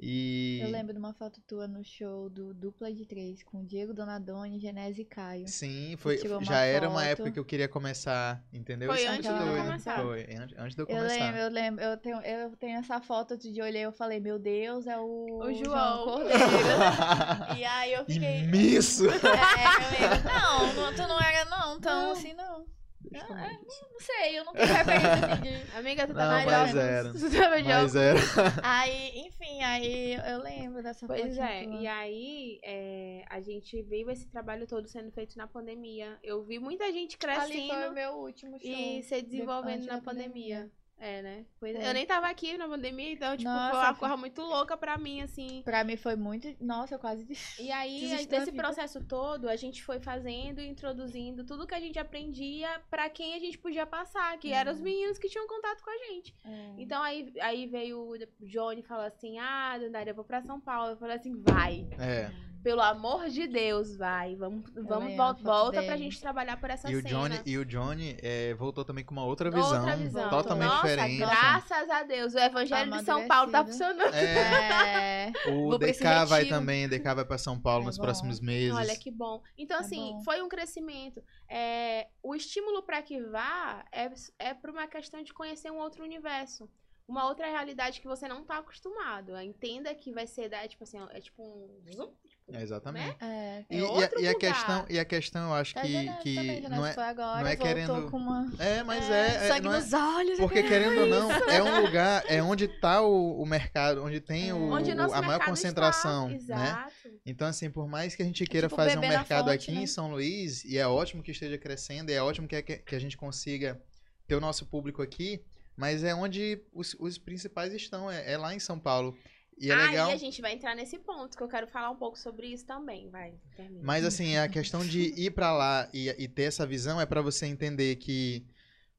E Eu lembro de uma foto tua no show do Dupla de Três, com Diego Donadoni, Genese e Caio. sim, foi, já era uma foto. época que eu queria começar, entendeu? Foi Isso antes de começar. Foi, an- antes de eu Eu começar. lembro, eu lembro, eu tenho, eu tenho essa foto eu olhei eu falei, meu Deus, é o, O João. Cordeiro. e aí eu fiquei. Imenso! É, eu lembro. Não, não, tu não era não, tão Não. assim não. Deixa Não, ver é, isso. não sei, eu não tenho referência assim de. Amiga, tu Não, tá mas melhor. era. Tu tá melhor. Mas era. Aí, enfim, aí eu lembro dessa Pois fotinha é, tua. e aí é, a gente viu esse trabalho todo sendo feito na pandemia. Eu vi muita gente Ali foi o crescendo meu último show. e se desenvolvendo na da pandemia. É, né? Pois é. Foi. Eu nem tava aqui na pandemia, então, tipo, Nossa, foi uma foi- coisa muito louca pra mim, assim. Pra mim foi muito. Nossa, eu quase. E aí, nesse processo todo, a gente foi fazendo e introduzindo tudo que a gente aprendia pra quem a gente podia passar, que eram os Uhum. meninos que tinham contato com a gente. É. Então aí, aí veio o Johnny e falou assim: Ah, Dandara, eu vou pra São Paulo. Eu falei assim: vai. É. Pelo amor de Deus, vai. Vamos, vamos a foto volta pra dele. gente trabalhar por essa E o cena. Johnny, e o Johnny é, voltou também com uma outra visão. Outra visão. Totalmente Nossa, diferente. graças a Deus. O Evangelho de São Paulo tá funcionando. É, É. o Vou pra DK vai também, DK vai pra São Paulo É nos bom. próximos meses. Olha que bom. Então, É assim, bom. foi um crescimento. É, o estímulo para que vá é, é por uma questão de conhecer um outro universo. Uma outra realidade que você não tá acostumado. Entenda que vai ser, da- tipo assim, é tipo um zoom, tipo, É, exatamente. É. E, É e a- outro e a, questão, e a questão, eu acho Tá que, que Também, não é. foi agora, não é querendo- com uma... É, mas é. é, sangue não é- nos olhos. porque querendo ou não, é um lugar, é onde tá o, o mercado, onde tem É. o, Onde o a maior concentração, está. né? Exato. Então, assim, por mais que a gente queira tipo fazer um mercado fonte, aqui né? em São Luís, e é ótimo que esteja crescendo, e é ótimo que, que, que a gente consiga ter o nosso público aqui, mas é onde os, os principais estão, é, é lá em São Paulo. E é legal. Aí a gente vai entrar nesse ponto, que eu quero falar um pouco sobre isso também. Vai, termina. Mas assim, a questão de ir pra lá e, e ter essa visão é pra você entender que.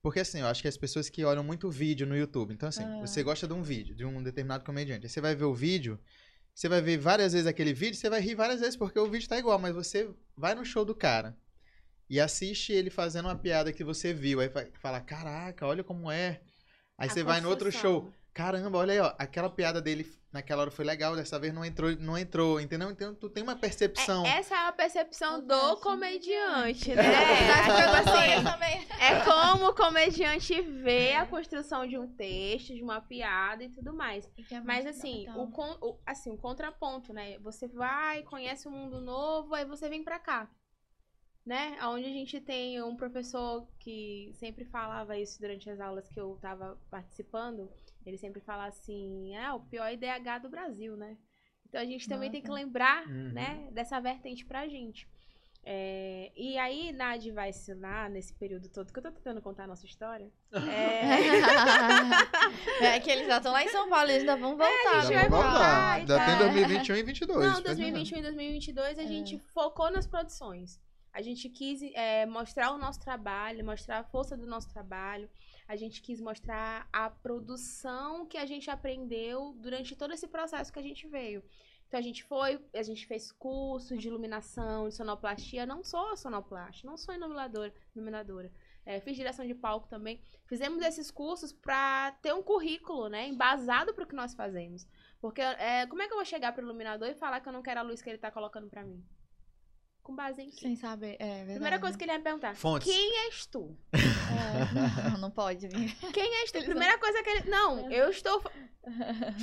Porque assim, eu acho que as pessoas que olham muito vídeo no YouTube. Então, assim, Ah. você gosta de um vídeo, de um determinado comediante. Aí você vai ver o vídeo, você vai ver várias vezes aquele vídeo, você vai rir várias vezes, porque o vídeo tá igual, mas você vai no show do cara e assiste ele fazendo uma piada que você viu. Aí vai- fala, caraca, olha como é. Aí A você vai no outro construção. show. Caramba, olha aí, ó. Aquela piada dele naquela hora foi legal, dessa vez não entrou, não entrou, entendeu? Então tu tem uma percepção. É, essa é a percepção do comediante, É, né? assim, também. É como o comediante vê a construção de um texto, de uma piada e tudo mais. Mas assim, o, con- o- assim, o contraponto, né? Você vai, conhece um mundo novo, aí você vem pra cá. Né? Onde a gente tem um professor que sempre falava isso durante as aulas que eu tava participando. Ele sempre fala assim, é o pior IDH do Brasil, né? Então a gente também tem que Nossa. lembrar, Uhum. né, dessa vertente pra gente. É, e aí, na Advice lá, nesse período todo, que eu tô tentando contar a nossa história, é, é que eles já estão lá em São Paulo, eles ainda vão voltar. a gente vai vamos voltar voltar. Ainda tem tal. 2021 e 22. Não, faz 2021 e 2022 a É. gente focou nas produções. A gente quis é, mostrar o nosso trabalho, mostrar a força do nosso trabalho. A gente quis mostrar a produção que a gente aprendeu durante todo esse processo que a gente veio. Então a gente foi, a gente fez cursos de iluminação, de sonoplastia. Não sou sonoplasta, não sou iluminadora. iluminadora. É, fiz direção de palco também. Fizemos esses cursos para ter um currículo, né, embasado para o que nós fazemos. Porque é, como é que eu vou chegar pro iluminador e falar que eu não quero a luz que ele tá colocando pra mim? Com base em quê? Sem saber, é verdade. Primeira coisa que ele vai me perguntar. Fontes. Quem és tu? É, não, não pode vir. Quem és tu? Primeira coisa que ele. Não, eu estou.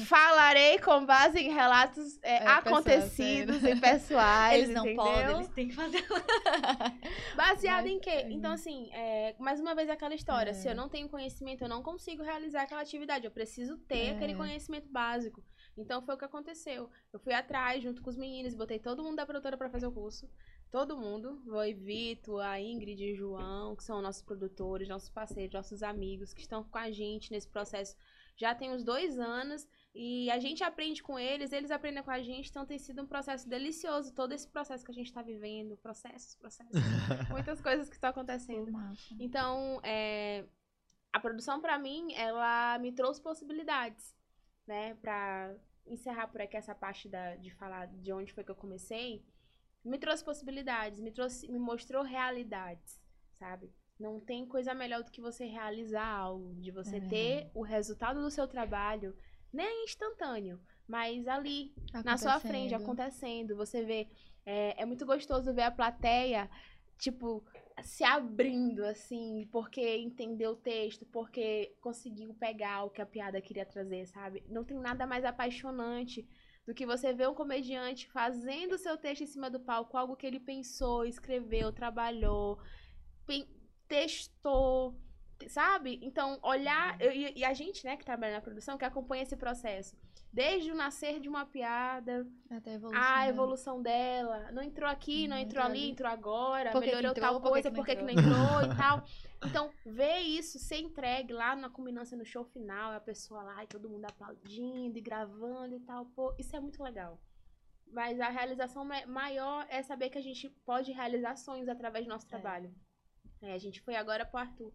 Falarei com base em relatos é, É, acontecidos e pessoais. Eles não entendeu? podem, eles têm que fazer. Baseado Mas, em quê? é. Então, assim, é, mais uma vez aquela história. É. Se eu não tenho conhecimento, eu não consigo realizar aquela atividade. Eu preciso ter É. aquele conhecimento básico. Então, foi o que aconteceu. Eu fui atrás, junto com os meninos, botei todo mundo da produtora pra fazer o curso. Todo mundo. Foi Vitor, a Ingrid e o João, que são nossos produtores, nossos parceiros, nossos amigos, que estão com a gente nesse processo já tem uns dois anos. E a gente aprende com eles, eles aprendem com a gente, então tem sido um processo delicioso, todo esse processo que a gente tá vivendo, processos, processos, muitas coisas que estão acontecendo. Então, é, a produção pra mim, ela me trouxe possibilidades, né, Pra encerrar por aqui essa parte da, de falar de onde foi que eu comecei, me trouxe possibilidades, me trouxe, me mostrou realidades, sabe? Não tem coisa melhor do que você realizar algo, de você É ter o resultado do seu trabalho, nem instantâneo, mas ali, na sua frente, Acontecendo. acontecendo. Você vê. É, é muito gostoso ver a plateia, tipo, se abrindo, assim, porque entendeu o texto, porque conseguiu pegar o que a piada queria trazer, sabe? Não tem nada mais apaixonante do que você ver um comediante fazendo o seu texto em cima do palco, algo que ele pensou, escreveu, trabalhou, testou, sabe? Então, olhar. eu- E, a gente, né, que trabalha na produção, que acompanha esse processo. Desde o nascer de uma piada, Até a evolução. a né? evolução dela. Não entrou aqui, não, Não entrou entrou ali, ali. entrou agora, Por melhorou entrou, tal coisa, por que que não entrou e tal. Então, ver isso ser entregue lá na culminância no show final, a pessoa lá e todo mundo aplaudindo e gravando e tal, pô, isso é muito legal. Mas a realização ma- maior é saber que a gente pode realizar sonhos através do nosso É. trabalho. É, a gente foi agora pro Arthur.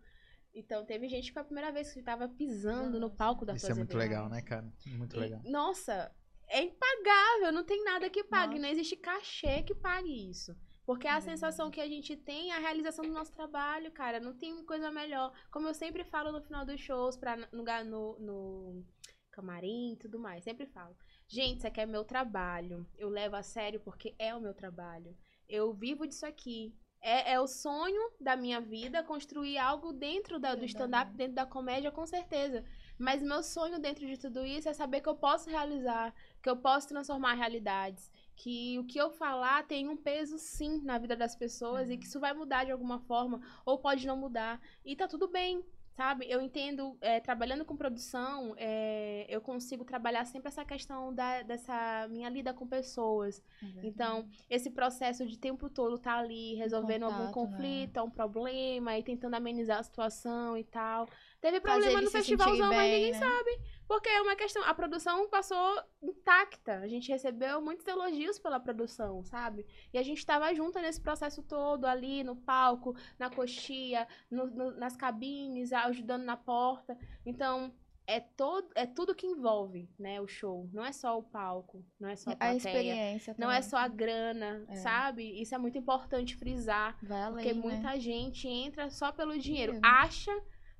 Então, teve gente que foi a primeira vez que estava pisando no palco da Isso Arthur é muito Azevedo. legal, né, cara? Muito E, legal. Nossa, é impagável, não tem nada que pague, Nossa. não existe cachê que pague isso. Porque a É sensação que a gente tem é a realização do nosso trabalho, cara. Não tem coisa melhor. Como eu sempre falo no final dos shows, pra, no, no, no camarim e tudo mais. Sempre falo. Gente, isso aqui é meu trabalho. Eu levo a sério porque é o meu trabalho. Eu vivo disso aqui. É, é o sonho da minha vida construir algo dentro da- do stand-up, dentro da comédia, com certeza. Mas meu sonho dentro de tudo isso é saber que eu posso realizar, que eu posso transformar realidades, que o que eu falar tem um peso sim na vida das pessoas e que isso vai mudar de alguma forma ou pode não mudar. E tá tudo bem sabe? Eu entendo é, trabalhando com produção é, eu consigo trabalhar sempre essa questão da, dessa minha lida com pessoas. Então esse processo de tempo todo tá ali resolvendo algum contato, né? conflito um problema e tentando amenizar a situação e tal teve problema no se festivalzão sentirem mas bem, ninguém né? sabe porque é uma questão. A produção passou intacta. A gente recebeu muitos elogios pela produção, sabe? E a gente tava junto nesse processo todo, ali no palco, na coxia, no- no- nas cabines, ajudando na porta. Então, é, todo, é tudo que envolve, né, o show. Não é só o palco, não é só a A plateia. experiência Não é também. só a grana, É. sabe? Isso é muito importante frisar. Vai além, Porque né? muita gente entra só pelo dinheiro. Dinheiro. Acha,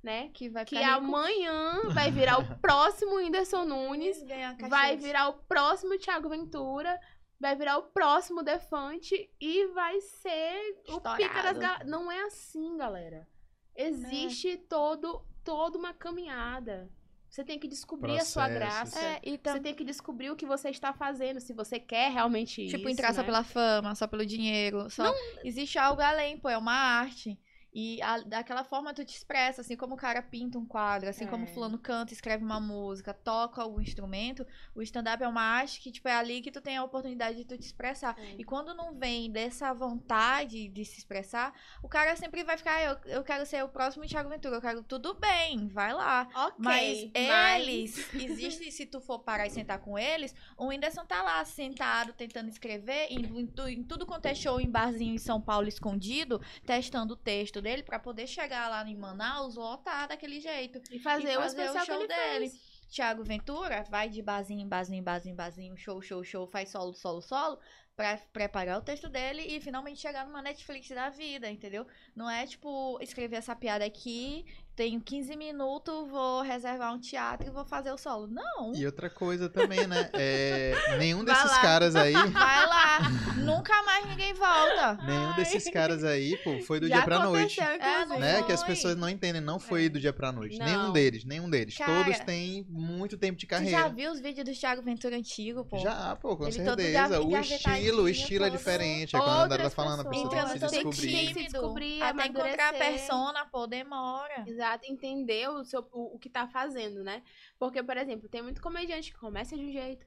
né, Que vai que ficar rico, amanhã vai virar o próximo Whindersson Nunes vai virar o próximo Thiago Ventura, vai virar o próximo Defante e vai ser o pica das Estourado. gal... Não é assim, galera. Existe todo, toda uma caminhada. Você tem que descobrir a sua Processos. graça. É, e tam- Você tem que descobrir o que você está fazendo, se você quer realmente Tipo, isso. entrar só né? pela fama, só pelo dinheiro. Só... Existe algo além, pô, é uma arte. E a- daquela forma tu te expressa, assim como o cara pinta um quadro, assim como É. fulano canta, escreve uma música, toca algum instrumento, o stand-up é uma arte que, tipo, é ali que tu tem a oportunidade de tu te expressar. É. E quando não vem dessa vontade de se expressar, o cara sempre vai ficar, eu, eu quero ser o próximo Thiago Ventura, eu quero, tudo bem, vai lá. Ok, Mas mas- eles, existe, se tu for parar e sentar com eles, o Whindersson tá lá sentado, tentando escrever, em, tu- em tudo quanto é show em barzinho em São Paulo escondido, testando o texto dele pra poder chegar lá em Manaus lotar daquele jeito. E fazer, e o fazer o especial show que ele dele. fez. Thiago Ventura vai de em barzinho, em barzinho, show, show, show, faz solo, solo, solo, pra preparar o texto dele e finalmente chegar numa Netflix da vida, entendeu? Não é tipo, escrever essa piada aqui, tenho 15 minutos, vou reservar um teatro e vou fazer o solo. Não! E outra coisa também, né? É, nenhum Vai desses lá. caras aí, Vai lá! Nunca mais ninguém volta! nenhum desses caras aí, pô, foi do Já dia pra noite. É. Né? Foi. Que as pessoas não entendem, não foi É. do dia pra noite. Não. Nenhum deles, nenhum deles. Cara, Todos têm muito tempo de Tu já carreira. viu os vídeos do Thiago Ventura antigo, pô? Já, pô, com Ele certeza. O estilo, o estilo é diferente. É quando a Andara tá Outras falando, a pessoa tem que todo se Tem que descobrir. se tímido, descobrir, até encontrar a persona, pô, demora. Exato, entender o, seu, o, o que tá fazendo, né? Porque, por exemplo, tem muito comediante que começa de um jeito,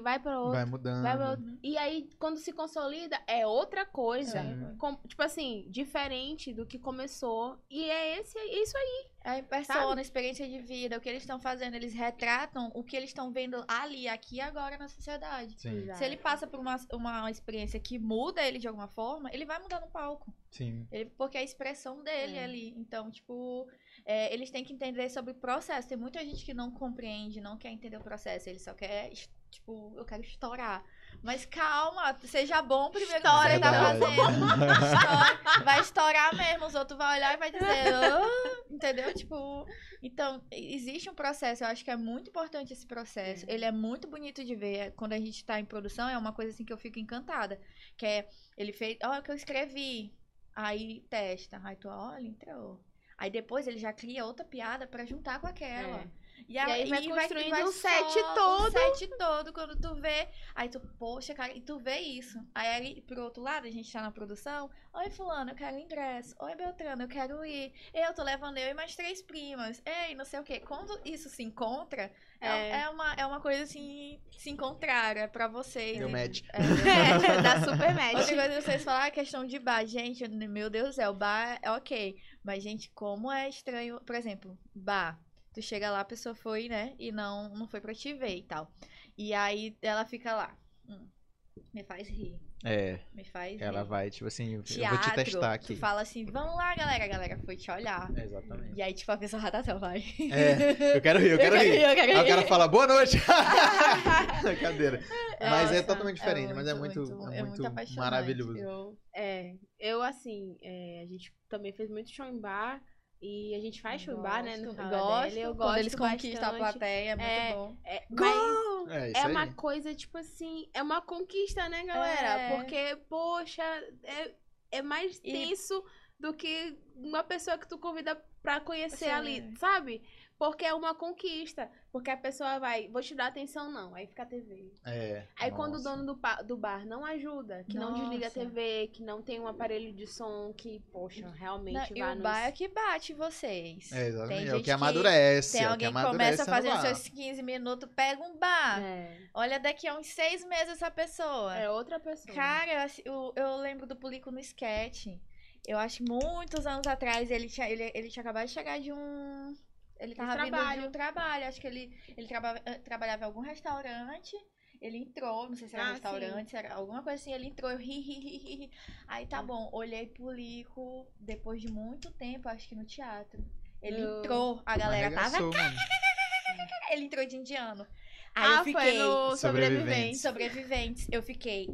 vai pra outro, Vai mudando. vai pra outro. E aí, quando se consolida, é outra coisa. Sim. Com- tipo assim, diferente do que começou. E é esse, é isso aí. A persona, a experiência de vida, o que eles estão fazendo, eles retratam o que eles estão vendo ali, aqui e agora na sociedade. Sim, Se ele passa por uma, uma experiência que muda ele de alguma forma, ele vai mudar no palco. sim. Ele- porque é a expressão dele É. ali. Então, tipo, é, eles têm que entender sobre o processo. Tem muita gente que não compreende, não quer entender o processo. Ele só quer, tipo, eu quero estourar. Mas calma, seja bom primeiro que Estoura, você tá fazendo. Estoura. vai estourar mesmo, os outros vão olhar e vai dizer, "Ah", entendeu? Tipo, então, existe um processo, eu acho que é muito importante esse processo. Ele é muito bonito de ver. Quando a gente tá em produção, é uma coisa assim que eu fico encantada. Que é, ele fez, olha o que eu escrevi. Aí testa, aí tu olha, entrou. Aí depois ele já cria outra piada pra juntar com aquela. É. E, aí vai construindo vai um set só- todo. Um set todo, quando tu vê. Aí tu, poxa, cara, e tu vê isso. Aí ali, pro outro lado, a gente tá na produção. Oi, fulano, eu quero ingresso. Oi, Beltrano, eu quero ir. Eu tô levando eu e mais três primas. Ei, não sei o quê. Quando isso se encontra, é, É. é uma, é uma coisa assim, se encontrar, é pra vocês. Deu match. É, É, dá super match. Outra coisa que vocês falaram, a questão de bar. Gente, meu Deus do céu, bar é ok. Mas, gente, como é estranho. Por exemplo, bar. Tu chega lá, a pessoa foi, né? E não, não foi pra te ver e tal. E aí ela fica lá. hum, me faz rir. É, Me faz ela rir. vai, tipo assim, eu Teatro, vou te testar aqui. Tu fala assim, vamos lá, galera. A galera foi te olhar. Exatamente. E aí, tipo, a pessoa já tá vai. É, eu quero rir, eu quero rir. eu quero Aí o rir. cara fala, boa noite! Brincadeira. Mas é Nossa, totalmente diferente, mas é muito, é muito, apaixonante. maravilhoso. Eu- É, eu assim, é, a gente também fez muito show em bar. E a gente faz show em bar, né? No Gosto, Dele, eu quando gosto eles conquistam a plateia, é muito É, bom. É, mas É isso é aí. uma coisa, tipo assim, é uma conquista, né, galera? É. Porque, poxa, é, é mais E- tenso do que uma pessoa que tu convida pra conhecer Sim. ali, sabe? Porque é uma conquista. Porque a pessoa vai, vou te dar atenção, não. Aí fica a TV. É. Aí quando o nossa. dono do, do bar não ajuda, que não desliga a Nossa. TV, que não tem um aparelho de som, que, poxa, realmente Não, e vai o nos... bar é que bate vocês. É, exatamente. Tem É o que amadurece. Tem é o alguém que amadurece começa a no fazer os seus 15 minutos, pega um bar. É, Olha daqui a uns seis meses essa pessoa. é outra pessoa. Cara, eu, eu, eu lembro do Pulico no sketch. Eu acho que muitos anos atrás ele tinha, ele, ele tinha acabado de chegar de um. Ele tava vindo trabalho. de um trabalho. Acho que ele, ele traba- eh, trabalhava em algum restaurante. Ele entrou, não sei se era Ah, restaurante, era alguma coisa assim. Ele entrou, eu ri, ri, ri, ri. Aí tá bom, olhei pro Lico depois de muito tempo, acho que no teatro. Ele Eu- entrou, a galera tava. Mano. Ele entrou de indiano. Aí ah, eu fiquei. foi no Sobreviventes. Sobrevivente. Sobreviventes. Eu fiquei.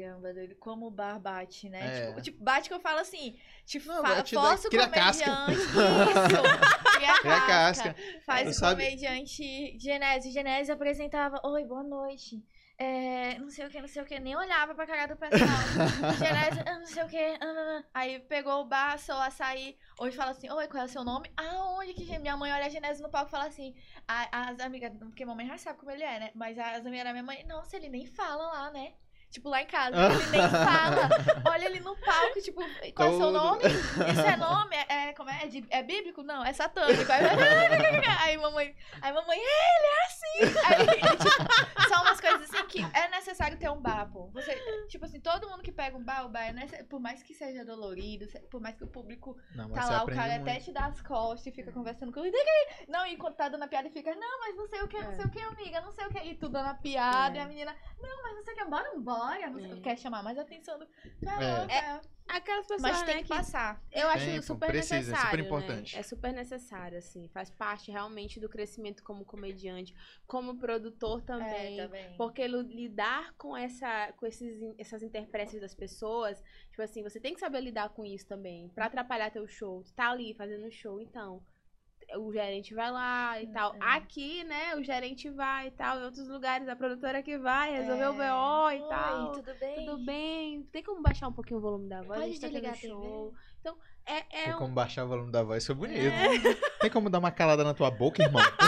Caramba, doido, como o bar bate, né? É. Tipo, tipo, bate que eu falo assim. Tipo, Não, fa- bate da- cria comediante. casca. Isso! Cria Cria casca. casca. Faz o comediante Genésio. Genésio apresentava. Oi, boa noite. É, não sei o que, não sei o que, nem olhava pra cara do pessoal. Genésio, ah, não sei o que. Aí pegou o bar, sou açaí. Hoje fala assim: Oi, qual é o seu nome? Aonde que minha mãe olha a Genésio no palco e fala assim: As amigas, porque mamãe já sabe como ele é, né? Mas as amigas da minha mãe, nossa, ele nem fala lá, né? Tipo, lá em casa, ele nem fala. Olha ele no palco, tipo, qual é o seu nome? Isso é nome? É, é, como é? É, de- é bíblico? Não, é satânico. Aí, aí mamãe, aí mamãe, "É, ele é assim. Aí, tipo, são umas coisas assim que é necessário ter um bar, pô. Você, tipo assim, todo mundo que pega um bar é por mais que seja dolorido, por mais que o público Não, tá lá, o cara muito. até te dá as costas e fica conversando com ele. Não, e quando tá dando a piada, e fica, não, mas não sei o que, não É. sei o que, amiga, não sei o que. E tu dando a piada, É. e a menina, não, mas não sei o que, bora, bora. Não sei, É. quer chamar mais atenção do. Tá É. é. Aquelas pessoas, Mas tem né, que passar. Eu acho Tempo, super precisa, é necessário. super né? importante. É super necessário, assim. Faz parte realmente do crescimento como comediante, como produtor também. É, também. Porque lidar com, essa, com esses, essas intérpretes das pessoas, tipo assim, você tem que saber lidar com isso também. Pra atrapalhar teu show. Tu tá ali fazendo show, então. O gerente vai lá e tal. é. Aqui, né, o gerente vai e tal. Em outros lugares, a produtora que vai resolver o É. BO e Oi, tal. tudo bem? Tudo bem? Tem como baixar um pouquinho o volume da voz? Pode a gente tá tendo show. Então, é, é Tem um- como baixar o volume da voz, foi bonito. É. Tem como dar uma calada na tua boca, irmão?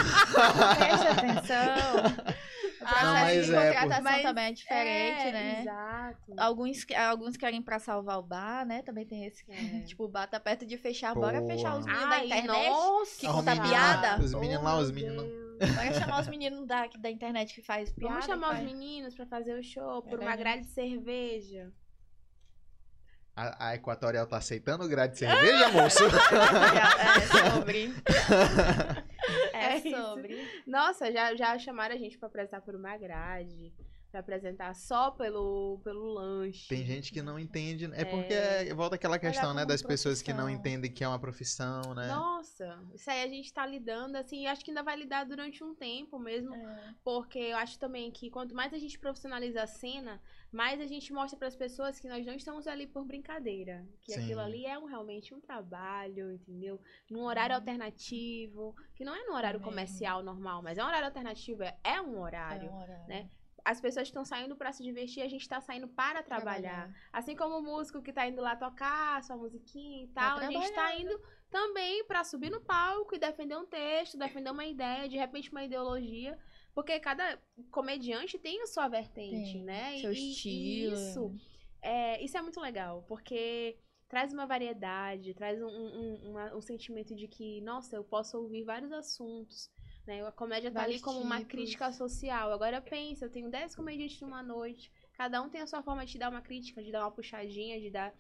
Preste atenção. Processo Não, mas de é, contratação Mas também é diferente, é, né? Exato. Alguns, alguns querem pra salvar o bar, né? Também tem esse. É. Tipo, o bar tá perto de fechar, bora Boa. fechar os meninos da Ai, internet. nossa! que Ah, conta piada. lá, os meninos lá, os meninos. Bora chamar os meninos da, da internet que faz piada. Vamos chamar os meninos pra fazer o show por É uma grade de cerveja. A, a Equatorial tá aceitando grade de cerveja, moço? é sobre. É É isso. sobre. Nossa, já, já chamaram a gente pra apresentar por uma grade. Pra apresentar só pelo, pelo lanche. Tem gente que não entende. É É. porque é- volta aquela questão, né? Das pessoas que não profissão. entendem que é uma profissão, né? Nossa, isso aí a gente tá lidando, assim, acho que ainda vai lidar durante um tempo mesmo. É. Porque eu acho também que quanto mais a gente profissionaliza a cena, mais a gente mostra para as pessoas que nós não estamos ali por brincadeira. Que Sim. aquilo ali é um, realmente um trabalho, entendeu? Num horário alternativo, que não é num horário Também. comercial normal, mas é um horário alternativo, é, é um horário. É um horário. né? As pessoas estão saindo para se divertir, a gente tá saindo para trabalhar. Assim como o músico que tá indo lá tocar sua musiquinha e tal, a gente tá trabalhar, indo também pra subir no palco e defender um texto, defender uma ideia, de repente uma ideologia. Porque cada comediante tem a sua vertente, Tem, né? seu e, e estilo. isso, é, isso é muito legal, porque traz uma variedade, traz um, um, um sentimento de que, nossa, eu posso ouvir vários assuntos. Né? A comédia tá ali como uma tipos. crítica social. Agora pensa, eu tenho 10 comediantes numa noite. Cada um tem a sua forma de dar uma crítica, de dar uma puxadinha, de dar.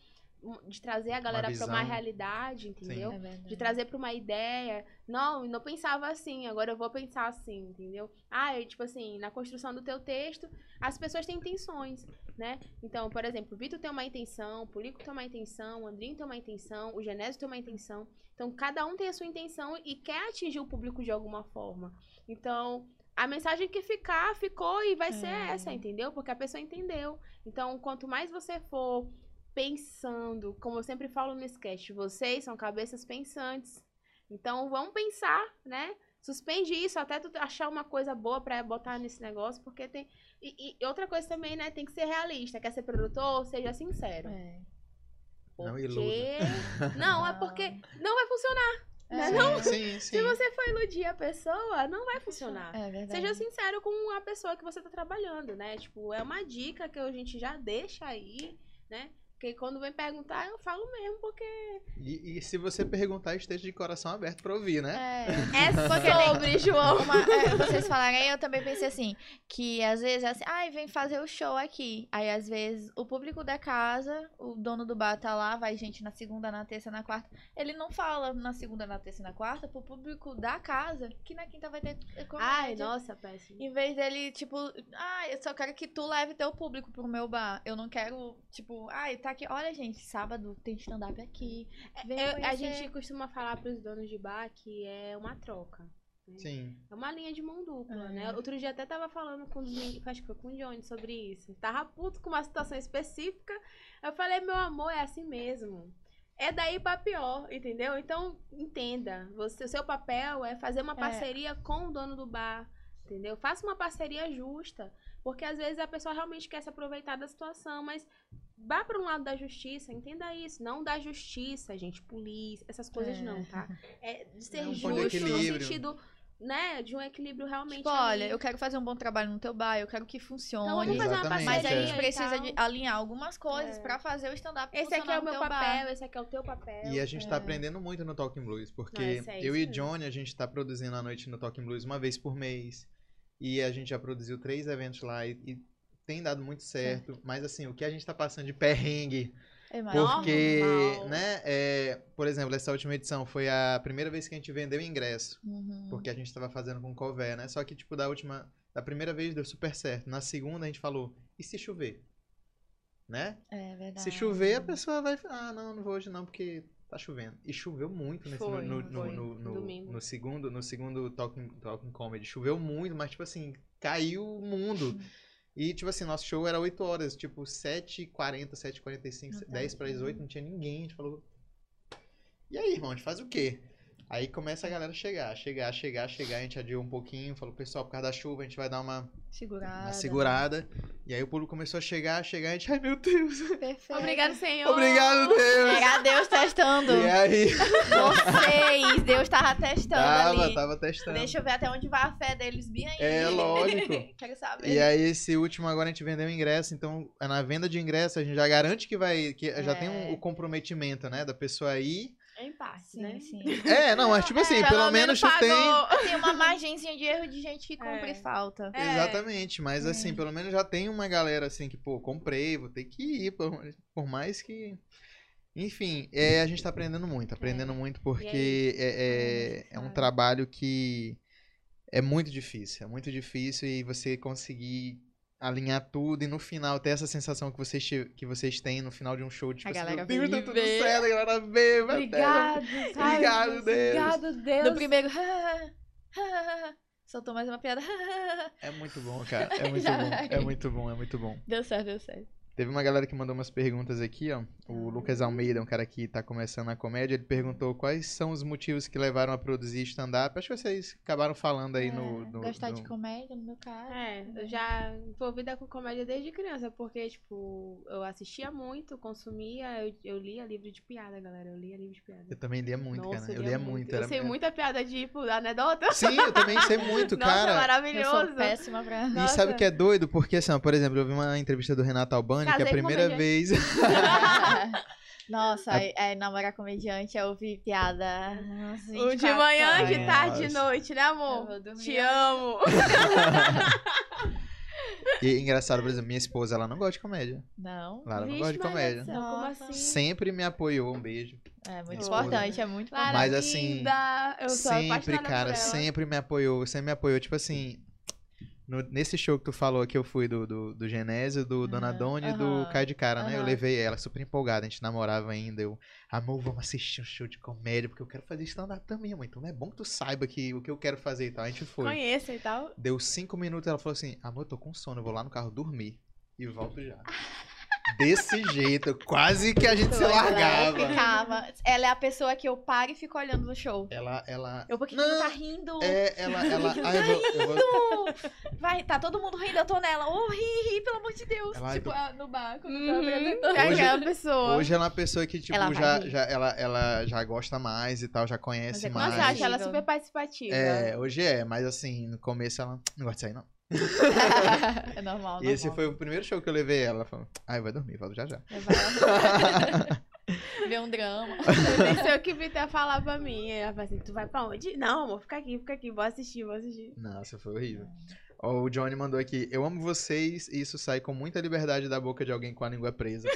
De trazer a galera pra uma realidade, entendeu? É. De trazer pra uma ideia. Não, eu não pensava assim, agora eu vou pensar assim, entendeu? Ah, eu, tipo assim, na construção do teu texto, as pessoas têm intenções, né? Então, por exemplo, o Vitor tem uma intenção, o Pulico tem uma intenção, o Andrinho tem uma intenção, o Genésio tem uma intenção. Então, cada um tem a sua intenção e quer atingir o público de alguma forma. Então, a mensagem que ficar, ficou e vai ser É. essa, entendeu? Porque a pessoa entendeu. Então, quanto mais você for pensando, como eu sempre falo no sketch, vocês são cabeças pensantes. Então, vamos pensar, né? Suspende isso até tu achar uma coisa boa pra botar nesse negócio, porque tem. E, e outra coisa também, né? Tem que ser realista. Quer ser produtor? Seja sincero. É. Não Porque... iluda. Não, é porque não vai funcionar. Né, sim, não? sim, sim. Se você for iludir a pessoa, não vai funcionar. É verdade. Seja sincero com a pessoa que você tá trabalhando, né? Tipo, é uma dica que a gente já deixa aí, né? Porque quando vem perguntar, eu falo mesmo, porque E, e se você perguntar, esteja de coração aberto pra ouvir, né? É. é sobre, João. Uma- é, vocês falaram aí, eu também pensei assim, que às vezes é assim, ai, vem fazer o show aqui. Aí às vezes o público da casa, o dono do bar tá lá, vai gente na segunda, na terça, na quarta. Ele não fala na segunda, na terça e na quarta pro público da casa que na quinta vai ter comédia. Ai, nossa, péssimo. Em vez dele, tipo, ah, eu só quero que tu leve teu público pro meu bar. Eu não quero, tipo, ai, tá aqui, olha, gente, sábado tem stand-up aqui. Vem Eu- a gente costuma falar pros donos de bar que é uma troca. Sim. É uma linha de mão dupla, É. né? Outro dia até tava falando com os meninos, acho que foi com o Johnny sobre isso. Tava puto com uma situação específica. Eu falei, meu amor, é assim mesmo. É daí pra pior, entendeu? Então, entenda. Você, o seu papel é fazer uma É. parceria com o dono do bar, entendeu? Faça uma parceria justa. Porque às vezes a pessoa realmente quer se aproveitar da situação, mas vá para um lado da justiça, entenda isso. Não da justiça, gente, polícia, essas coisas É. não, tá? É de ser um justo no sentido, né, de um equilíbrio realmente. Tipo, olha, eu quero fazer um bom trabalho no teu bar, eu quero que funcione. Então vamos fazer uma parceria. Mas a é. gente e precisa de alinhar algumas coisas É. pra fazer o stand-up Esse aqui é o meu papel, bar. esse aqui é o teu papel. E a gente tá É. aprendendo muito no Talking Blues, porque Não, é eu e. Johnny, a gente tá produzindo a noite no Talking Blues uma vez por mês. E a gente já produziu três eventos lá e, e tem dado muito certo. Mas assim, o que a gente tá passando de perrengue, É porque, Normal. né, é, por exemplo, essa última edição foi a primeira vez que a gente vendeu ingresso. Uhum. Porque a gente tava fazendo com cover, né? Só que, tipo, da última. Da primeira vez deu super certo. Na segunda a gente falou, e se chover? Né? É verdade. Se chover, a pessoa vai. Ah, não, não vou hoje não, porque tá chovendo. E choveu muito nesse, Foi, no, no, foi, no, no- domingo. no segundo, no segundo Talking, Talking Comedy. Choveu muito, mas, tipo assim, caiu o mundo. E, tipo assim, nosso show era 8 horas, tipo, 7h40, 7h45, Ah, tá. 10 para as 8, não tinha ninguém. A gente falou. E aí, irmão, a gente faz o quê? Aí começa a galera chegar, chegar, chegar, chegar. A gente adiou um pouquinho, falou, pessoal, por causa da chuva, a gente vai dar uma, Segurada. uma segurada. E aí o público começou a chegar, chegar, a gente, ai meu Deus, Perfeito. Obrigado, Senhor. obrigado, Deus. Era Deus testando. E aí, Vocês, Deus tava testando tava, ali. tava testando. Deixa eu ver até onde vai a fé deles bem aí. É, lógico. Quero saber. E aí, esse último agora a gente vendeu ingresso, então na venda de ingresso a gente já garante que vai. que já tem um- É. o comprometimento, né? Da pessoa ir. Em parte, Sim, né? sim. É, não, mas tipo assim, É, pelo, Pelo menos pagou. tem. Tem uma margenzinha de erro de gente que compra É. e falta. É. Exatamente, mas É. assim, pelo menos já tem uma galera assim que, pô, comprei, vou ter que ir, por, por mais que. Enfim, é, a gente tá aprendendo muito, aprendendo muito porque é, é, é um trabalho que é muito difícil, é muito difícil e você conseguir alinhar tudo e no final ter essa sensação que vocês, que vocês têm no final de um show, tipo, A assim, galera meu Deus, tá tudo ver. certo, a galera vê, vai Obrigado, sabe? Obrigado, Deus. Obrigado, Deus. No primeiro. Soltou mais uma piada. É muito bom, cara, é muito bom, é muito bom, é muito bom. Deu certo, deu certo. Teve uma galera que mandou umas perguntas aqui, ó. O Ah. Lucas Almeida, um cara que tá começando a comédia, ele perguntou quais são os motivos que levaram a produzir stand-up. Acho que vocês acabaram falando aí no, É, no- Gostar no- de comédia, no meu caso. É, eu já envolvida com comédia desde criança, porque, tipo, eu assistia muito, consumia, eu, eu lia livro de piada, galera. Eu lia livro de piada. Eu também lia muito, Nossa, cara. Eu lia muito. Eu era- sei muita piada de, tipo, anedota. Sim, eu também sei muito, Nossa, cara. Eu maravilhoso. sou péssima pra. E Nossa. sabe o que é doido? Porque, assim, ó, por exemplo, eu vi uma entrevista do Renato Albani, que Casei a primeira vez. Nossa, é, é, namorar comediante é ouvir piada. Nossa, O de 24 manhã, de tarde, de noite, né, amor? Te amo. E engraçado, por exemplo, minha esposa, ela não gosta de comédia. Não. Ela não Vixe, gosta de comédia. Nossa. assim? Sempre me apoiou, um beijo. É muito importante, é muito Clara, Mas, assim, linda. Eu sou sempre, cara, sempre me apoiou, sempre me apoiou. Tipo assim, no- nesse show que tu falou que eu fui do, do, do Genésio, do Dona Aham, Dona e do Caio de Cara, né? Eu levei ela super empolgada, a gente namorava ainda. Eu, amor, vamos assistir um show de comédia, porque eu quero fazer stand-up também, amor. Então é bom que tu saiba que, o que eu quero fazer e tal. A gente foi. Conheça e tal. Deu cinco minutos, ela falou assim: Amor, eu tô com sono, eu vou lá no carro dormir e volto já. desse jeito. Quase que a gente se ela largava. Ficava. Ela é a pessoa que eu paro e fico olhando no show. Ela, ela. Eu, por que que Não, tá rindo? É, ela, ela. Que Ah, eu vou, eu vou- Vai, tá todo mundo rindo, eu tô nela. Ô, ri, ri, pelo amor de Deus. Ela- tipo, ah, no bar, quando Uhum. tá. É Hoje- aquela pessoa. Hoje ela é uma pessoa que, tipo, Ela já, já, ela, ela já gosta mais e tal, já conhece Mas é mais. Eu acho ela Incrível. super participativa. É, hoje é, mas assim, no começo ela não gosta de sair, não. é normal, E esse normal. foi o primeiro show que eu levei ela. Falou, ah, eu vou dormir, volto já já. Vai ver um drama. Eu nem sei o que Vitor ia falar pra mim. Ela fala assim, tu vai pra onde? Não, amor, fica aqui, fica aqui, vou assistir, vou assistir. Nossa, foi horrível. O Johnny mandou aqui, eu amo vocês e isso sai com muita liberdade da boca de alguém com a língua presa.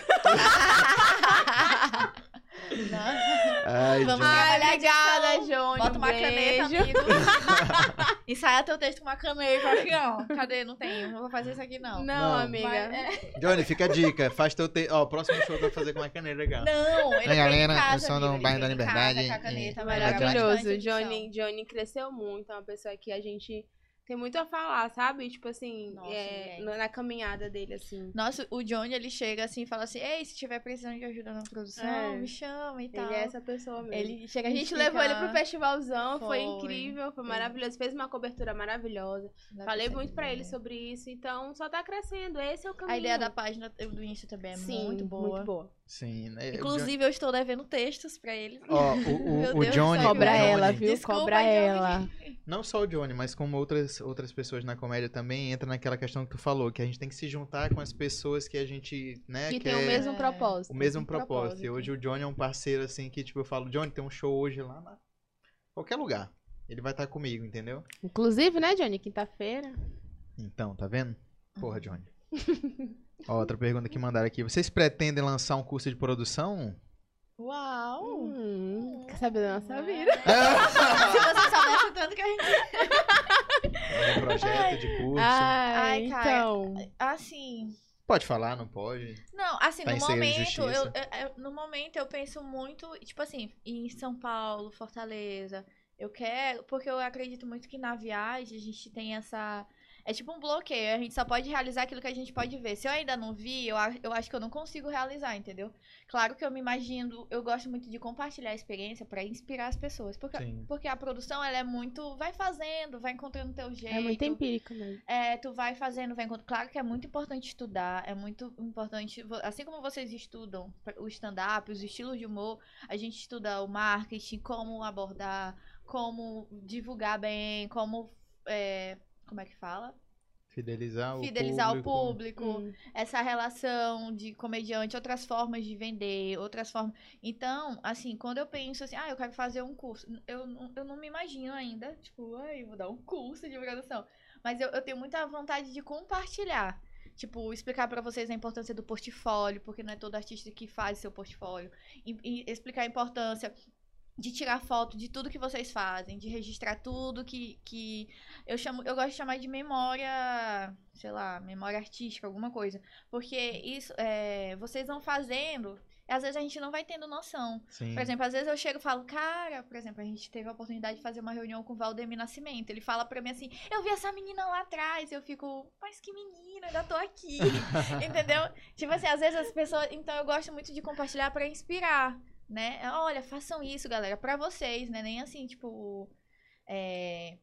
Nossa. Ai, Vamos Johnny. Ai, obrigada. Johnny. Bota um uma caneta, beijo. amigo. Ensaia teu texto com uma caneta. Aqui, ó. Cadê? Não tenho. Não vou fazer isso aqui, não. Não, Não. amiga. Mas, é, Johnny, fica a dica. Faz teu te... Ó, o próximo show que eu vou fazer com uma caneta legal. Não, ele vem galera, em casa, eu sou do bairro da Liberdade, casa com a caneta, melhora Maravilhoso. Johnny, Johnny cresceu muito. É uma pessoa que a gente tem muito a falar, sabe? Tipo assim, Nossa, é, na na caminhada dele, assim. Nossa, o Johnny, ele chega assim e fala assim, ei, se tiver precisando de ajuda na produção, É. me chama e tal. Ele é essa pessoa mesmo. Ele chega a gente levou ele pro festivalzão, foi, Foi. incrível, foi maravilhoso. Fez uma cobertura maravilhosa. Dá Falei muito pra ele sobre isso, então só tá crescendo. Esse é o caminho. A ideia da página do Insta também é Sim, muito boa. Muito boa. Sim, né? Inclusive, eu estou devendo textos pra ele. Ó, o, Meu o, o Deus, Johnny. o Cobra ela, viu? Desculpa, Cobra Johnny. ela. Não só o Johnny, mas como outras, outras pessoas na comédia também, entra naquela questão que tu falou, que a gente tem que se juntar com as pessoas que a gente, né, Que quer... tem o mesmo propósito. o mesmo propósito. E hoje o Johnny é um parceiro, assim, que, tipo, eu falo, Johnny, tem um show hoje lá na... qualquer lugar. Ele vai estar comigo, entendeu? Inclusive, né, Johnny? Quinta-feira. Então, tá vendo? Porra, Johnny. Ó, outra pergunta que mandaram aqui. Vocês pretendem lançar um curso de produção? Uau! Hum, quer saber da nossa vida? Se você soubesse o tanto que a gente... É um projeto de curso? Ai, Ai, cara. então. Assim... Pode falar, não pode? Não, assim, Tá no momento, eu- eu- no momento eu penso muito, tipo assim, em São Paulo, Fortaleza. Eu quero, porque eu acredito muito que na viagem a gente tem essa. É tipo um bloqueio, a gente só pode realizar aquilo que a gente pode ver. Se eu ainda não vi, eu, eu acho que eu não consigo realizar, entendeu? Claro que eu me imagino, eu gosto muito de compartilhar a experiência pra inspirar as pessoas. Porque, Sim. porque a produção, ela é muito. Vai fazendo, vai encontrando o teu jeito. É muito empírico mesmo. É, tu vai fazendo, vai encontrando. Claro que é muito importante estudar, é muito importante. Assim como vocês estudam o stand-up, os estilos de humor, a gente estuda o marketing, como abordar, como divulgar bem, como. é, como é que fala? Fidelizar o Fidelizar público. o público, Hum. essa relação de comediante, outras formas de vender, outras formas. Então, assim, quando eu penso assim, ah, eu quero fazer um curso, eu, não- eu não me imagino ainda, tipo, ai, vou dar um curso de produção. Mas eu, eu tenho muita vontade de compartilhar. Tipo, explicar pra vocês a importância do portfólio, porque não é todo artista que faz seu portfólio. E, e explicar a importância de tirar foto de tudo que vocês fazem, de registrar tudo que, que eu chamo, eu gosto de chamar de memória, sei lá, memória artística, alguma coisa, porque isso, é, vocês vão fazendo, e às vezes a gente não vai tendo noção. Sim. Por exemplo, às vezes eu chego e falo, cara, por exemplo, a gente teve a oportunidade de fazer uma reunião com o Valdemir Nascimento. Ele fala pra mim assim, eu vi essa menina lá atrás. Eu fico, mas que menina, ainda tô aqui. Entendeu? Tipo assim, às vezes as pessoas. Então eu gosto muito de compartilhar pra inspirar, né? Olha, façam isso, galera, pra vocês, né? Nem assim, tipo. É...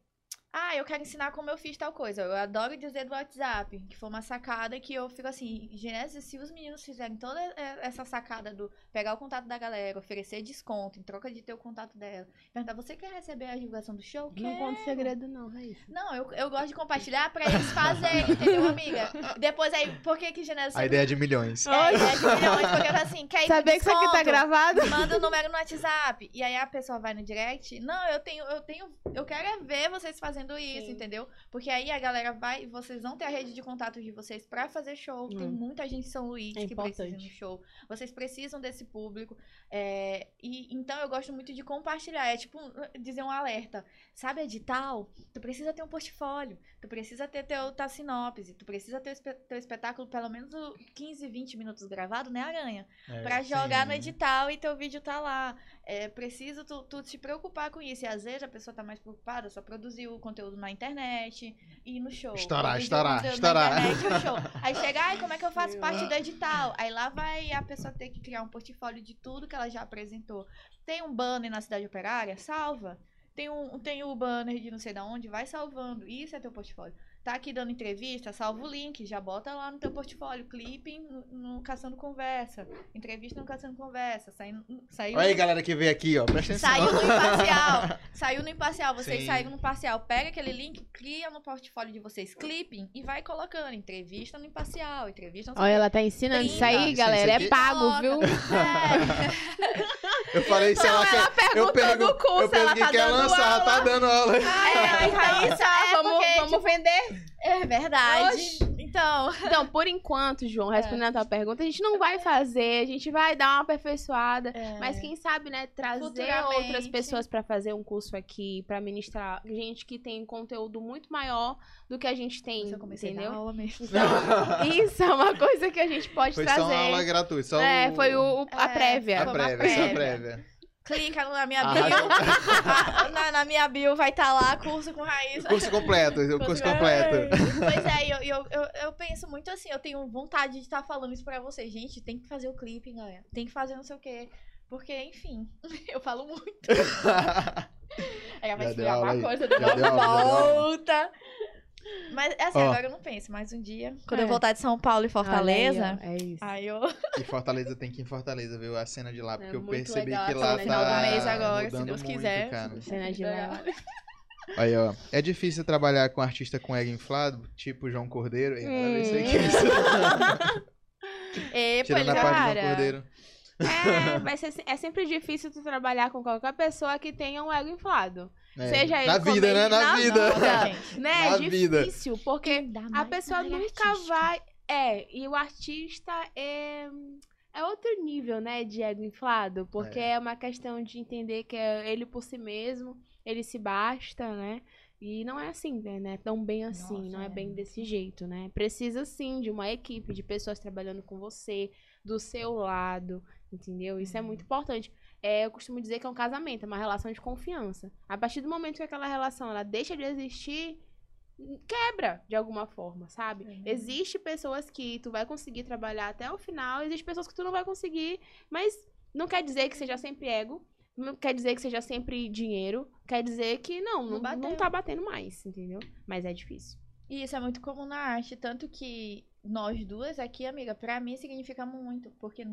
Ah, eu quero ensinar como eu fiz tal coisa. Eu adoro dizer do WhatsApp, que foi uma sacada que eu fico assim, Genésio, se os meninos fizerem toda e- essa sacada do pegar o contato da galera, oferecer desconto em troca de ter o contato dela, perguntar, você quer receber a divulgação do show? Não Quero. conta segredo, não, Raíssa. Não, eu, eu gosto de compartilhar pra eles fazerem, entendeu, amiga? Depois aí, por que que Genésio A ideia é de milhões. É, é de milhões, porque ela assim, quer ir Saber que isso aqui tá gravado? Manda o número no WhatsApp. E aí a pessoa vai no direct. Não, eu tenho, eu tenho. Eu quero é ver vocês fazendo isso, Sim. entendeu? Porque aí a galera vai. Vocês vão ter a rede de contatos de vocês pra fazer show. Tem Hum. muita gente em São Luís É que precisa importante. no show. Vocês precisam desse público. É, e então eu gosto muito de compartilhar. É tipo dizer um alerta. Sabe edital? Tu precisa ter um portfólio. Tu precisa ter teu tua sinopse. Tu precisa ter teu espetáculo pelo menos o 15, 20 minutos gravado, né, Aranha? É, Pra jogar no sim. edital e teu vídeo tá lá. É preciso tu, tu te preocupar com isso. E às vezes a pessoa tá mais preocupada, só produzir o conteúdo na internet, ir no show. Internet, no show. Aí chega, ai, como é que eu faço parte do edital? Aí lá vai a pessoa ter que criar um portfólio de tudo que ela já apresentou. Tem um banner na cidade operária? Salva. Tem um, tem o banner de não sei da onde, vai salvando. Isso é teu portfólio. Tá aqui dando entrevista, salva o link, já bota lá no teu portfólio. Clipe no, no Caçando Conversa. Entrevista no Caçando Conversa. Saiu, saiu, Olha aí, galera que veio aqui, ó. Presta atenção. saiu no imparcial. Saiu no imparcial. Vocês Sim. saíram no parcial. Pega aquele link, cria no portfólio de vocês, clipping e vai colocando. Entrevista no imparcial, entrevista no Olha, ela tá ensinando isso aí, galera. isso aqui- É pago, viu? É. Eu falei isso, ela, quer. Eu perguntou pergunto, curso, eu ela que tá quer dando lançar, ela tá aula. dando aula. Ai, ai, Raíssa, É, vamos, porque, vamos vender? É verdade. Oxi. Então, Então, por enquanto, João, respondendo a tua pergunta, a gente não vai fazer, a gente vai dar uma aperfeiçoada. Mas quem sabe, né, trazer outras pessoas pra fazer um curso aqui, pra ministrar gente que tem conteúdo muito maior do que a gente tem, eu comecei a entendeu? aula mesmo. Então, isso é uma coisa que a gente pode Foi trazer. só uma aula gratuita, só é, o... foi o, o- a É, prévia. a foi uma prévia, só a prévia. Clica na minha Ah, bio. Ah, na, na minha bio vai estar lá, curso com Raíssa. Curso completo, o curso completo. Pois é, eu, eu, eu, eu penso muito assim, eu tenho vontade de estar falando isso pra vocês. Gente, tem que fazer o clipe, galera. Tem que fazer não sei o quê. Porque, enfim, eu falo muito. Aí vai aula uma aí. coisa, aula. volta. Mas assim, Ó. agora eu não penso, mais um dia. Quando É. eu voltar de São Paulo e Fortaleza, Olha aí, ó, é isso. aí eu. E Fortaleza tem que ir em Fortaleza, viu? A cena de lá, porque eu muito percebi legal que lá cena de tá final do mês agora, se mudando Deus muito, quiser. cara. Cena de lá. Aí, ó. É difícil trabalhar com artista com ego inflado, tipo João Cordeiro. Ei, nada a ver Hum. que é isso. Epa, Tirando a parte do cara. João Cordeiro. É, vai ser, é sempre difícil tu trabalhar com qualquer pessoa que tenha um ego inflado. É, Seja ele Na vida, né? Na, na vida. vida. gente. Né? Na é vida. difícil, porque a pessoa nunca vai. É, e o artista é. É outro nível, né, de ego inflado, porque é. uma questão de entender que é ele por si mesmo, ele se basta, né? E não é assim, né? Não é tão bem assim, Nossa, não é é bem desse jeito, né? Precisa sim de uma equipe, de pessoas trabalhando com você, do seu lado, entendeu? Isso é Uhum. muito importante. É, eu costumo dizer que é um casamento, é uma relação de confiança. A partir do momento que aquela relação ela deixa de existir, quebra de alguma forma, sabe? Uhum. Existe pessoas que tu vai conseguir trabalhar até o final, existe pessoas que tu não vai conseguir, mas não quer dizer que seja sempre ego, não quer dizer que seja sempre dinheiro, quer dizer que não, Não não, não tá batendo mais, entendeu? Mas é difícil. E isso é muito comum na arte, tanto que nós duas aqui, amiga, pra mim significa muito, porque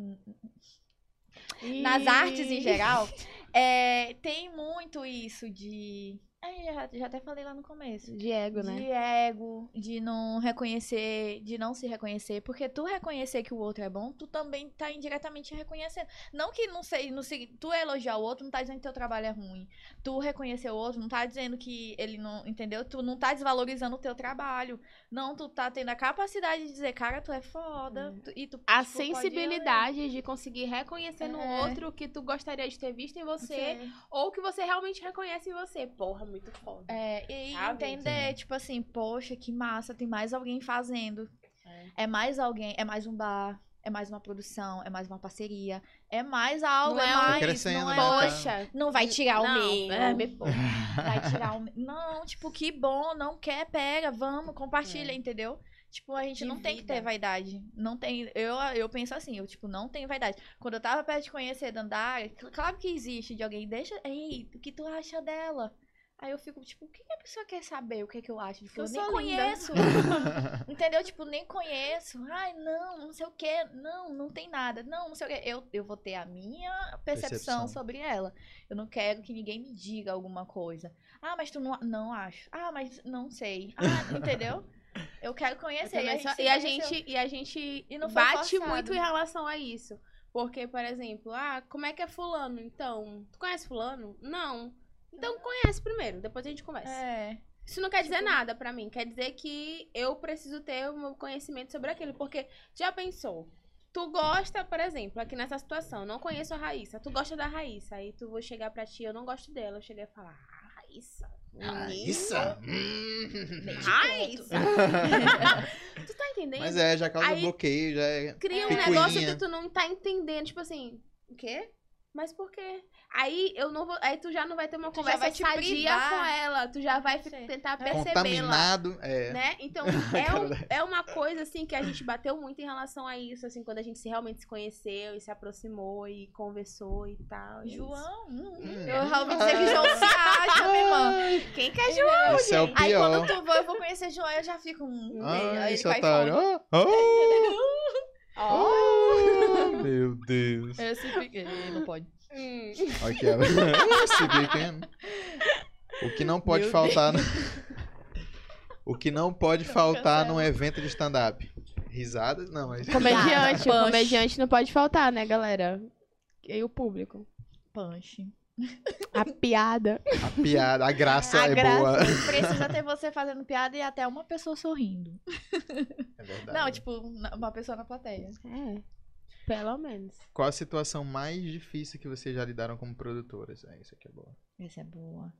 nas artes em geral, é, tem muito isso de. É, já, já até falei lá no começo. De ego, né? De ego, de não reconhecer, de não se reconhecer. Porque tu reconhecer que o outro é bom, tu também tá indiretamente reconhecendo. Não que não sei, não sei, tu elogiar o outro não tá dizendo que teu trabalho é ruim. Tu reconhecer o outro não tá dizendo que ele não, entendeu? Tu não tá desvalorizando o teu trabalho. Não, tu tá tendo a capacidade de dizer, cara, tu é foda. tu- e tu, A tipo, sensibilidade de conseguir reconhecer no É. outro o que tu gostaria de ter visto em você, Você- ou que você realmente reconhece em você. Porra, muito foda. É, e Sabe? entender, Sim. tipo assim, poxa, que massa, tem mais alguém fazendo. É. mais alguém, é mais um bar, é mais uma produção, é mais uma parceria, é mais algo, Não é é mais. Crescendo, não, né, é, tá? Poxa, não vai tirar o não, meu. é, me. Vai tirar o meu. Não, tipo, que bom, não quer, pega, vamos, compartilha, entendeu? Tipo, a gente De não tem que ter vida. vaidade. Não tem. Eu, eu penso assim, eu, tipo, não tenho vaidade. Quando eu tava perto de conhecer Dandara, cl- claro que existe de alguém, deixa. Ei, o que tu acha dela? Aí eu fico, tipo, o que a pessoa quer saber? O que que eu acho? Tipo, Eu eu nem conheço. Entendeu? Tipo, nem conheço. Ai, não, não sei o quê. Não, não tem nada. Não, não sei o quê. Eu, eu vou ter a minha percepção, Percepção. sobre ela. Eu não quero que ninguém me diga alguma coisa. Ah, mas tu não, não acho. Ah, mas não sei. Ah, entendeu? Eu quero Eu conhecer. também E a gente, E a gente, e a gente E bate forçado. muito em relação a isso. Porque, por exemplo, ah, como é que é fulano? Então, tu conhece fulano? Não. Então conhece primeiro, depois a gente conversa. É. Isso não quer dizer Tipo- nada pra mim. Quer dizer que eu preciso ter o meu conhecimento sobre aquilo. Porque já pensou? Tu gosta, por exemplo, aqui nessa situação, não conheço a Raíssa. Tu gosta da Raíssa. Aí tu vou chegar pra ti, eu não gosto dela. Eu cheguei a falar, ah, Raíssa. Raíssa? Hum. Raíssa. tu tá entendendo? Mas é, já causa Aí- bloqueio, já é. Cria um Picuinha. negócio que tu não tá entendendo. Tipo assim, o quê? Mas por quê? Aí eu não vou. Aí tu já não vai ter uma Tu conversa vai te sadia com ela. Tu já vai Sei. tentar É. percebê-la. Contaminado. É. Né? Então, é, um- é uma coisa, assim, que a gente bateu muito em relação a isso, assim, quando a gente se realmente se conheceu e se aproximou e conversou e tal. é. João? Hum, Hum. Eu ouvi dizer que João se acha, minha irmã. Quem quer João? Esse é o Aí pior. quando tu for, eu vou conhecer João, eu já fico. Hum, Ai, aí ele esse cai otário. fora. Ah, ah, Ó. meu Deus. Esse pequeno, não pode. Hum. Aqui, ela. Esse pequeno. O que não pode Meu faltar. No... O que não pode faltar cancela. num evento de stand-up? Risadas? Não, mas. Comediante, o comediante não pode faltar, né, galera? E o público. Punch. A piada. A piada, a graça A é graça. boa. Precisa ter você fazendo piada e até uma pessoa sorrindo. É verdade. Não, tipo, uma pessoa na plateia. É. Pelo menos. Qual a situação mais difícil que vocês já lidaram como produtoras? É, isso aqui é boa. Essa é boa.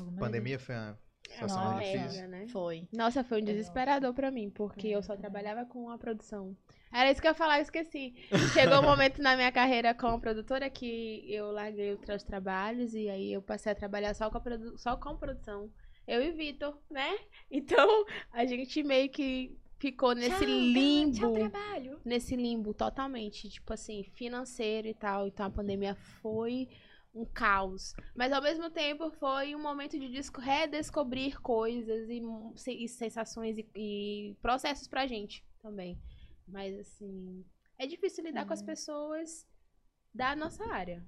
Alguma Pandemia foi uma situação Nossa. mais difícil. né? Foi. Nossa, foi um desesperador pra mim, porque eu só É. trabalhava com a produção. Era isso que eu ia falar, eu esqueci. Chegou um momento na minha carreira como produtora que eu larguei outros trabalhos e aí eu passei a trabalhar só com, a produ- só com produção. Eu e Vitor, né? Então, a gente meio que ficou nesse Tchau, limbo. Tchau, trabalho. nesse limbo totalmente, tipo assim, financeiro e tal. Então a pandemia foi um caos. Mas ao mesmo tempo foi um momento de desco- redescobrir coisas e, e sensações e, e processos pra gente também. Mas assim, é difícil lidar com as pessoas da nossa área.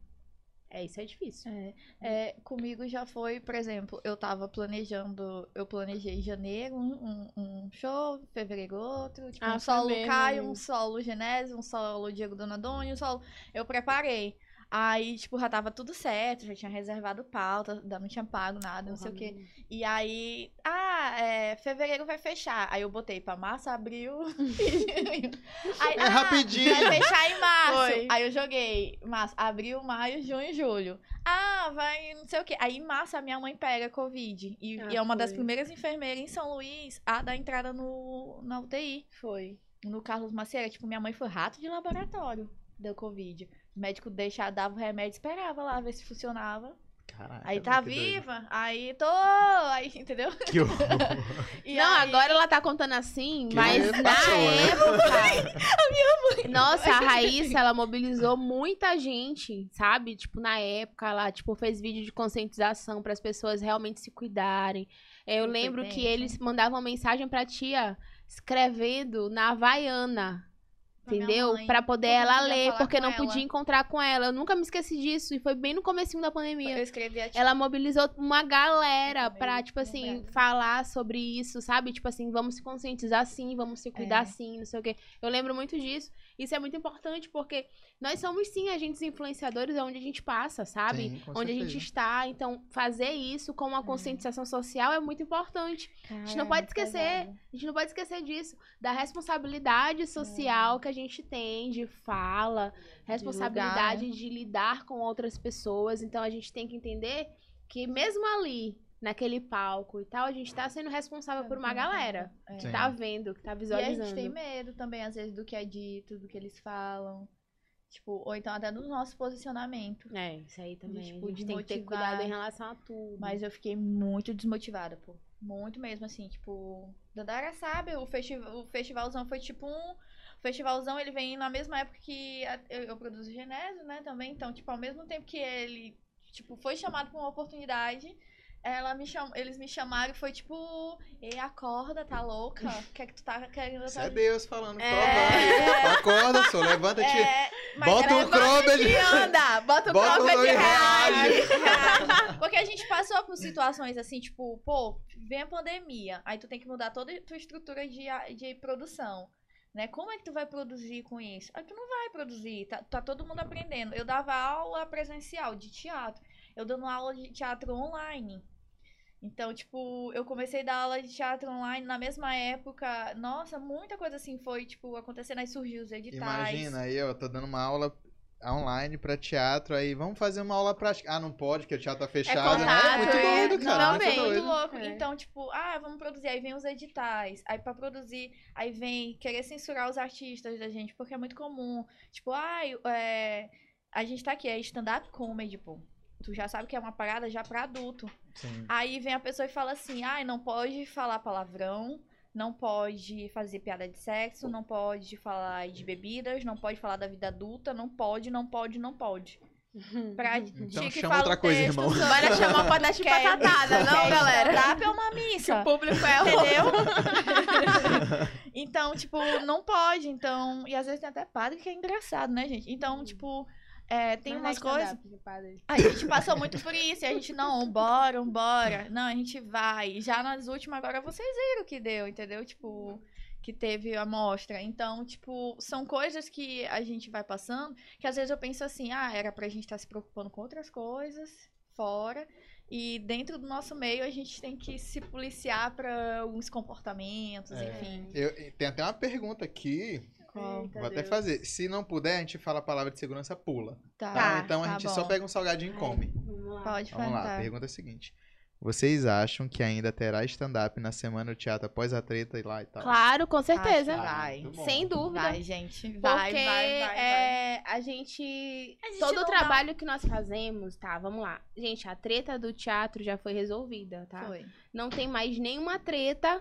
É, isso é difícil. É, é, comigo já foi, por exemplo, eu tava planejando, eu planejei em janeiro um, um- um show, fevereiro outro, tipo, Ah, um solo. Caio, um solo Genésio, um solo Diego Donadoni, um solo. Eu preparei. Aí, tipo, já tava tudo certo, já tinha reservado pauta, ainda não tinha pago nada, não sei o quê. E aí, ah, é, fevereiro vai fechar. Aí eu botei pra março, abril. aí, É rapidinho. Vai fechar em março. Foi. Aí eu joguei março, abril, maio, junho e julho. Ah, vai não sei o quê. Aí em março a minha mãe pega Covid. E, Ah, e é uma das foi. primeiras enfermeiras em São Luís a dar entrada no, na UTI. Foi. No Carlos Macieira. Tipo, minha mãe foi rato de laboratório. Deu Covid. O médico deixava, dava o remédio, esperava lá ver se funcionava. Caraca, Aí tá que doido. viva, aí tô, aí, entendeu? Que horror. E não, aí- agora ela tá contando assim, Que mas passou, na né? época. Nossa, a Raíssa, ela mobilizou muita gente, sabe? Tipo, na época, ela tipo, fez vídeo de conscientização para as pessoas realmente se cuidarem. É, Eu lembro que eles mandavam mensagem pra tia escrevendo na Havaiana. Pra Entendeu? Pra poder ela ler, porque não ela. podia encontrar com ela. Eu nunca me esqueci disso. E foi bem no comecinho da Eu pandemia. escrevi a Ela mobilizou uma galera Eu pra, tipo assim, falar sobre isso, sabe? Tipo assim, vamos se conscientizar sim, vamos se cuidar É. sim, não sei o quê. Eu lembro muito disso. Isso é muito importante porque nós somos sim agentes influenciadores onde a gente passa, sabe? Sim, com onde a gente está. Então, fazer isso com uma conscientização social é muito importante. gente não pode muito esquecer. pesado. A gente não pode esquecer disso, da responsabilidade social que a gente tem de fala, responsabilidade de, lidar com outras pessoas. Então a gente tem que entender que mesmo ali, naquele palco e tal, a gente tá sendo responsável por uma galera É. que Sim. tá vendo, que tá E a visualizando. gente tem medo também, às vezes, do que é dito, do que eles falam. Tipo, ou então até do nosso posicionamento. É, isso aí também. tipo, a gente de tem que ter cuidado em relação a tudo. Mas eu fiquei muito desmotivada, pô. Muito mesmo, assim, tipo. Dandara sabe, o, festi o festivalzão foi tipo um. O festivalzão ele vem na mesma época que a- eu, eu produzo Genésio, né, também. Então, tipo, ao mesmo tempo que ele, tipo, foi chamado pra uma oportunidade, ela me cham... eles me chamaram e foi tipo, ei, acorda, tá louca? O que é que tu tá querendo Isso é Deus falando. É. Acorda, só levanta, tira. É, Bota um cropped. e anda, bota o Bota cropped e e reage. Porque a gente passou por situações assim, tipo, pô, vem a pandemia, aí tu tem que mudar toda a tua estrutura de, de produção. Né? Como é que tu vai produzir com isso? Aí tu não vai produzir, tá, tá todo mundo aprendendo. Eu dava aula presencial de teatro, eu dando aula de teatro online. Então, tipo, eu comecei a dar aula de teatro online na mesma época. Nossa, muita coisa assim foi, tipo, acontecendo. Aí surgiu os editais. Imagina aí, ó, tô dando uma aula online pra teatro, aí vamos fazer uma aula prática. Ah, não pode, porque o teatro tá fechado, né? contato, É muito é. doido, cara. Não, muito é muito louco. É. Então, tipo, ah, vamos produzir. Aí vem os editais. Aí pra produzir, aí vem querer censurar os artistas da gente, porque é muito comum. Tipo, ai, é, a gente tá aqui, é stand-up comedy, pô. Tu já sabe que é uma parada já pra adulto. Sim. Aí vem a pessoa e fala assim: ai, não pode falar palavrão, não pode fazer piada de sexo, não pode falar de bebidas, não pode falar da vida adulta, não pode, não pode, não pode. Pra Então que chama fala outra o coisa, texto irmão. sobre- Bora chamar pra dar chibatatada, não, quer galera? Stand-up é uma Que missa. o público é o Entendeu? então, tipo, não pode. Então, e às vezes tem até padre que é engraçado, né, gente? Então, tipo, é, tem Mas umas coisas. A gente passou muito por isso, e a gente, não, bora, bora. Não, a gente vai. Já nas últimas, agora vocês viram que deu, entendeu? Tipo, que teve a mostra. Então, tipo, são coisas que a gente vai passando, que às vezes eu penso assim, ah, era pra gente estar se preocupando com outras coisas fora. E dentro do nosso meio a gente tem que se policiar pra alguns comportamentos, É. enfim. Eu, tem até uma pergunta aqui, Qual? Eita vou até Deus. fazer. Se não puder, a gente fala a palavra de segurança, pula. Tá, Tá? Então a tá gente bom. só pega um salgadinho e come. Vamos lá. Pode Vamos lá, pergunta é a seguinte. Vocês acham que ainda terá stand-up na semana do teatro após a treta e lá e tal? Claro, com certeza. Acho que vai. muito bom. Sem dúvida. Vai, gente. Vai, Porque vai, vai, vai. é, a gente. A gente todo o dá- trabalho que nós fazemos, tá? Vamos lá. Gente, a treta do teatro já foi resolvida, tá? Foi. Não tem mais nenhuma treta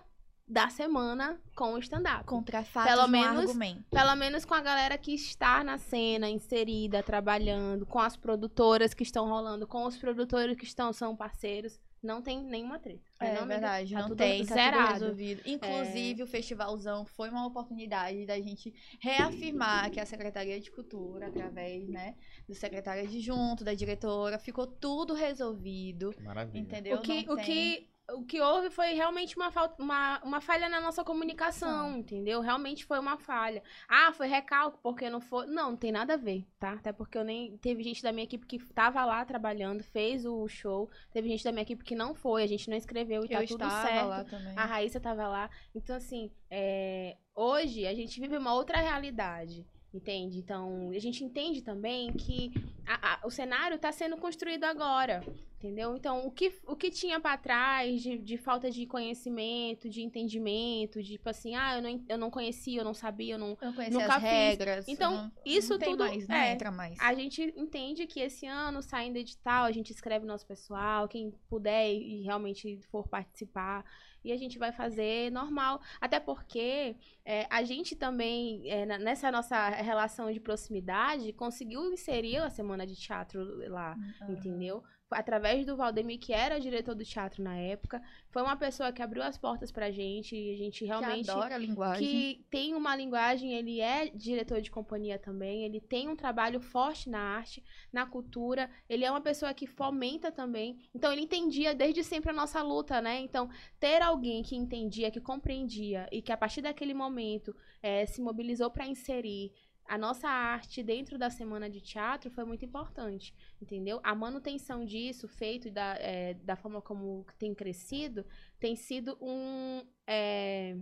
da semana com o stand-up. Contra fatos Pelo no menos- argumento. Pelo menos com a galera que está na cena, inserida, trabalhando, com as produtoras que estão rolando, com os produtores que estão, são parceiros. Não tem nenhuma treta. É não, verdade, Tá não tudo tem, tá tudo zerado. É. resolvido. Inclusive, o festivalzão foi uma oportunidade da gente reafirmar que a Secretaria de Cultura, através, né, do secretário adjunto, da diretora, ficou tudo resolvido, Que maravilha. entendeu? O que, Não o, tem- que, o que houve foi realmente uma, falta, uma, uma falha na nossa comunicação, entendeu? Realmente foi uma falha. Ah, foi recalque porque não foi. Não, não tem nada a ver, tá? Até porque eu nem. Teve gente da minha equipe que tava lá trabalhando, fez o show. Teve gente da minha equipe que não foi, a gente não escreveu e tá eu tudo estava certo. lá também. A Raíssa tava lá. Então, assim, é, hoje a gente vive uma outra realidade. Entende? Então, a gente entende também que a- a- o cenário está sendo construído agora. Entendeu? Então, o que, o que tinha para trás de, de falta de conhecimento, de entendimento, de tipo assim, ah, eu não, eu não conhecia, eu não sabia, eu não. Eu conhecia nunca as fiz. regras. Então, não- isso não tudo mais, não é, entra mais. a gente entende que esse ano, saindo edital, a gente escreve nosso pessoal, quem puder e realmente for participar, e a gente vai fazer normal. Até porque é, a gente também, é, nessa nossa relação de proximidade, conseguiu inserir a semana de teatro lá, Aham. entendeu? Através do Valdemir, que era diretor do teatro na época, foi uma pessoa que abriu as portas pra gente, e a gente realmente Que adora a linguagem. que tem uma linguagem, ele é diretor de companhia também, ele tem um trabalho forte na arte, na cultura, ele é uma pessoa que fomenta também. Então ele entendia desde sempre a nossa luta, né? Então, ter alguém que entendia, que compreendia e que a partir daquele momento eh, se mobilizou para inserir a nossa arte dentro da semana de teatro foi muito importante, entendeu? A manutenção disso, feito da, eh, da forma como tem crescido, tem sido um, eh,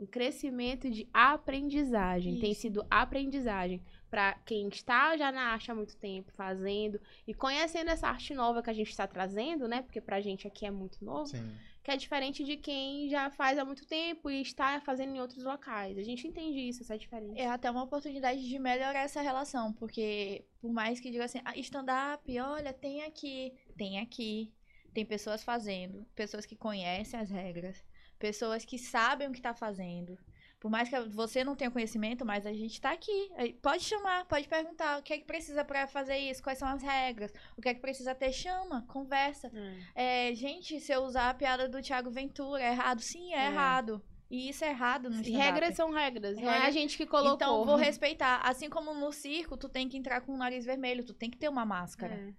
um crescimento de aprendizagem. Tem Isso. sido aprendizagem para quem está já na arte há muito tempo, fazendo e conhecendo essa arte nova que a gente está trazendo, né? Porque pra gente aqui é muito novo, Sim. Que é diferente de quem já faz há muito tempo e está fazendo em outros locais. A gente entende isso, essa diferença. É até uma oportunidade de melhorar essa relação, porque por mais que diga assim, ah, stand-up, olha, tem aqui, tem aqui, tem pessoas fazendo, pessoas que conhecem as regras, pessoas que sabem o que tá fazendo. Por mais que você não tenha conhecimento, mas a gente tá aqui. Pode chamar, pode perguntar o que é que precisa pra fazer isso, quais são as regras, o que é que precisa ter, chama, conversa. É, gente, se eu usar a piada do Thiago Ventura, é errado? Sim, é, É. errado. E isso é errado no E stand-up. regras são regras, não é a Regras- gente que colocou. Então, vou respeitar. Assim como no circo, tu tem que entrar com o nariz vermelho, tu tem que ter uma máscara. É.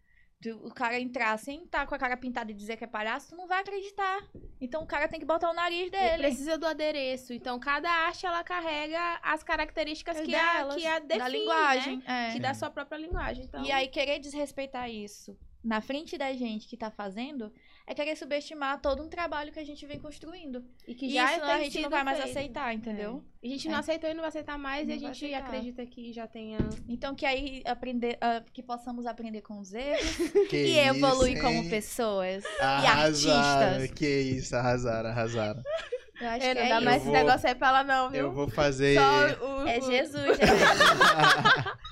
O cara entrar sem estar com a cara pintada e dizer que é palhaço, tu não vai acreditar. Então, o cara tem que botar o nariz Ele dele. precisa do adereço. Então, cada arte, ela carrega as características que a, que a define, da linguagem. né? é. Que dá sua própria linguagem. Então, E aí, querer desrespeitar isso na frente da gente que tá fazendo é querer subestimar todo um trabalho que a gente vem construindo. E que E já isso tem a gente não vai mais feito. aceitar, entendeu? É. A gente É. não aceitou e não vai aceitar mais, Não e a gente acredita que já tenha. Então que aí aprender, ah, que possamos aprender com os erros Que e evoluir isso, como hein? pessoas. Arrasaram, artistas. Que isso, arrasaram, arrasaram. Eu acho É, que não é dá isso. mais Eu esse vou- negócio aí pra ela, não, viu? Eu vou fazer. Só o, É o- Jesus, gente.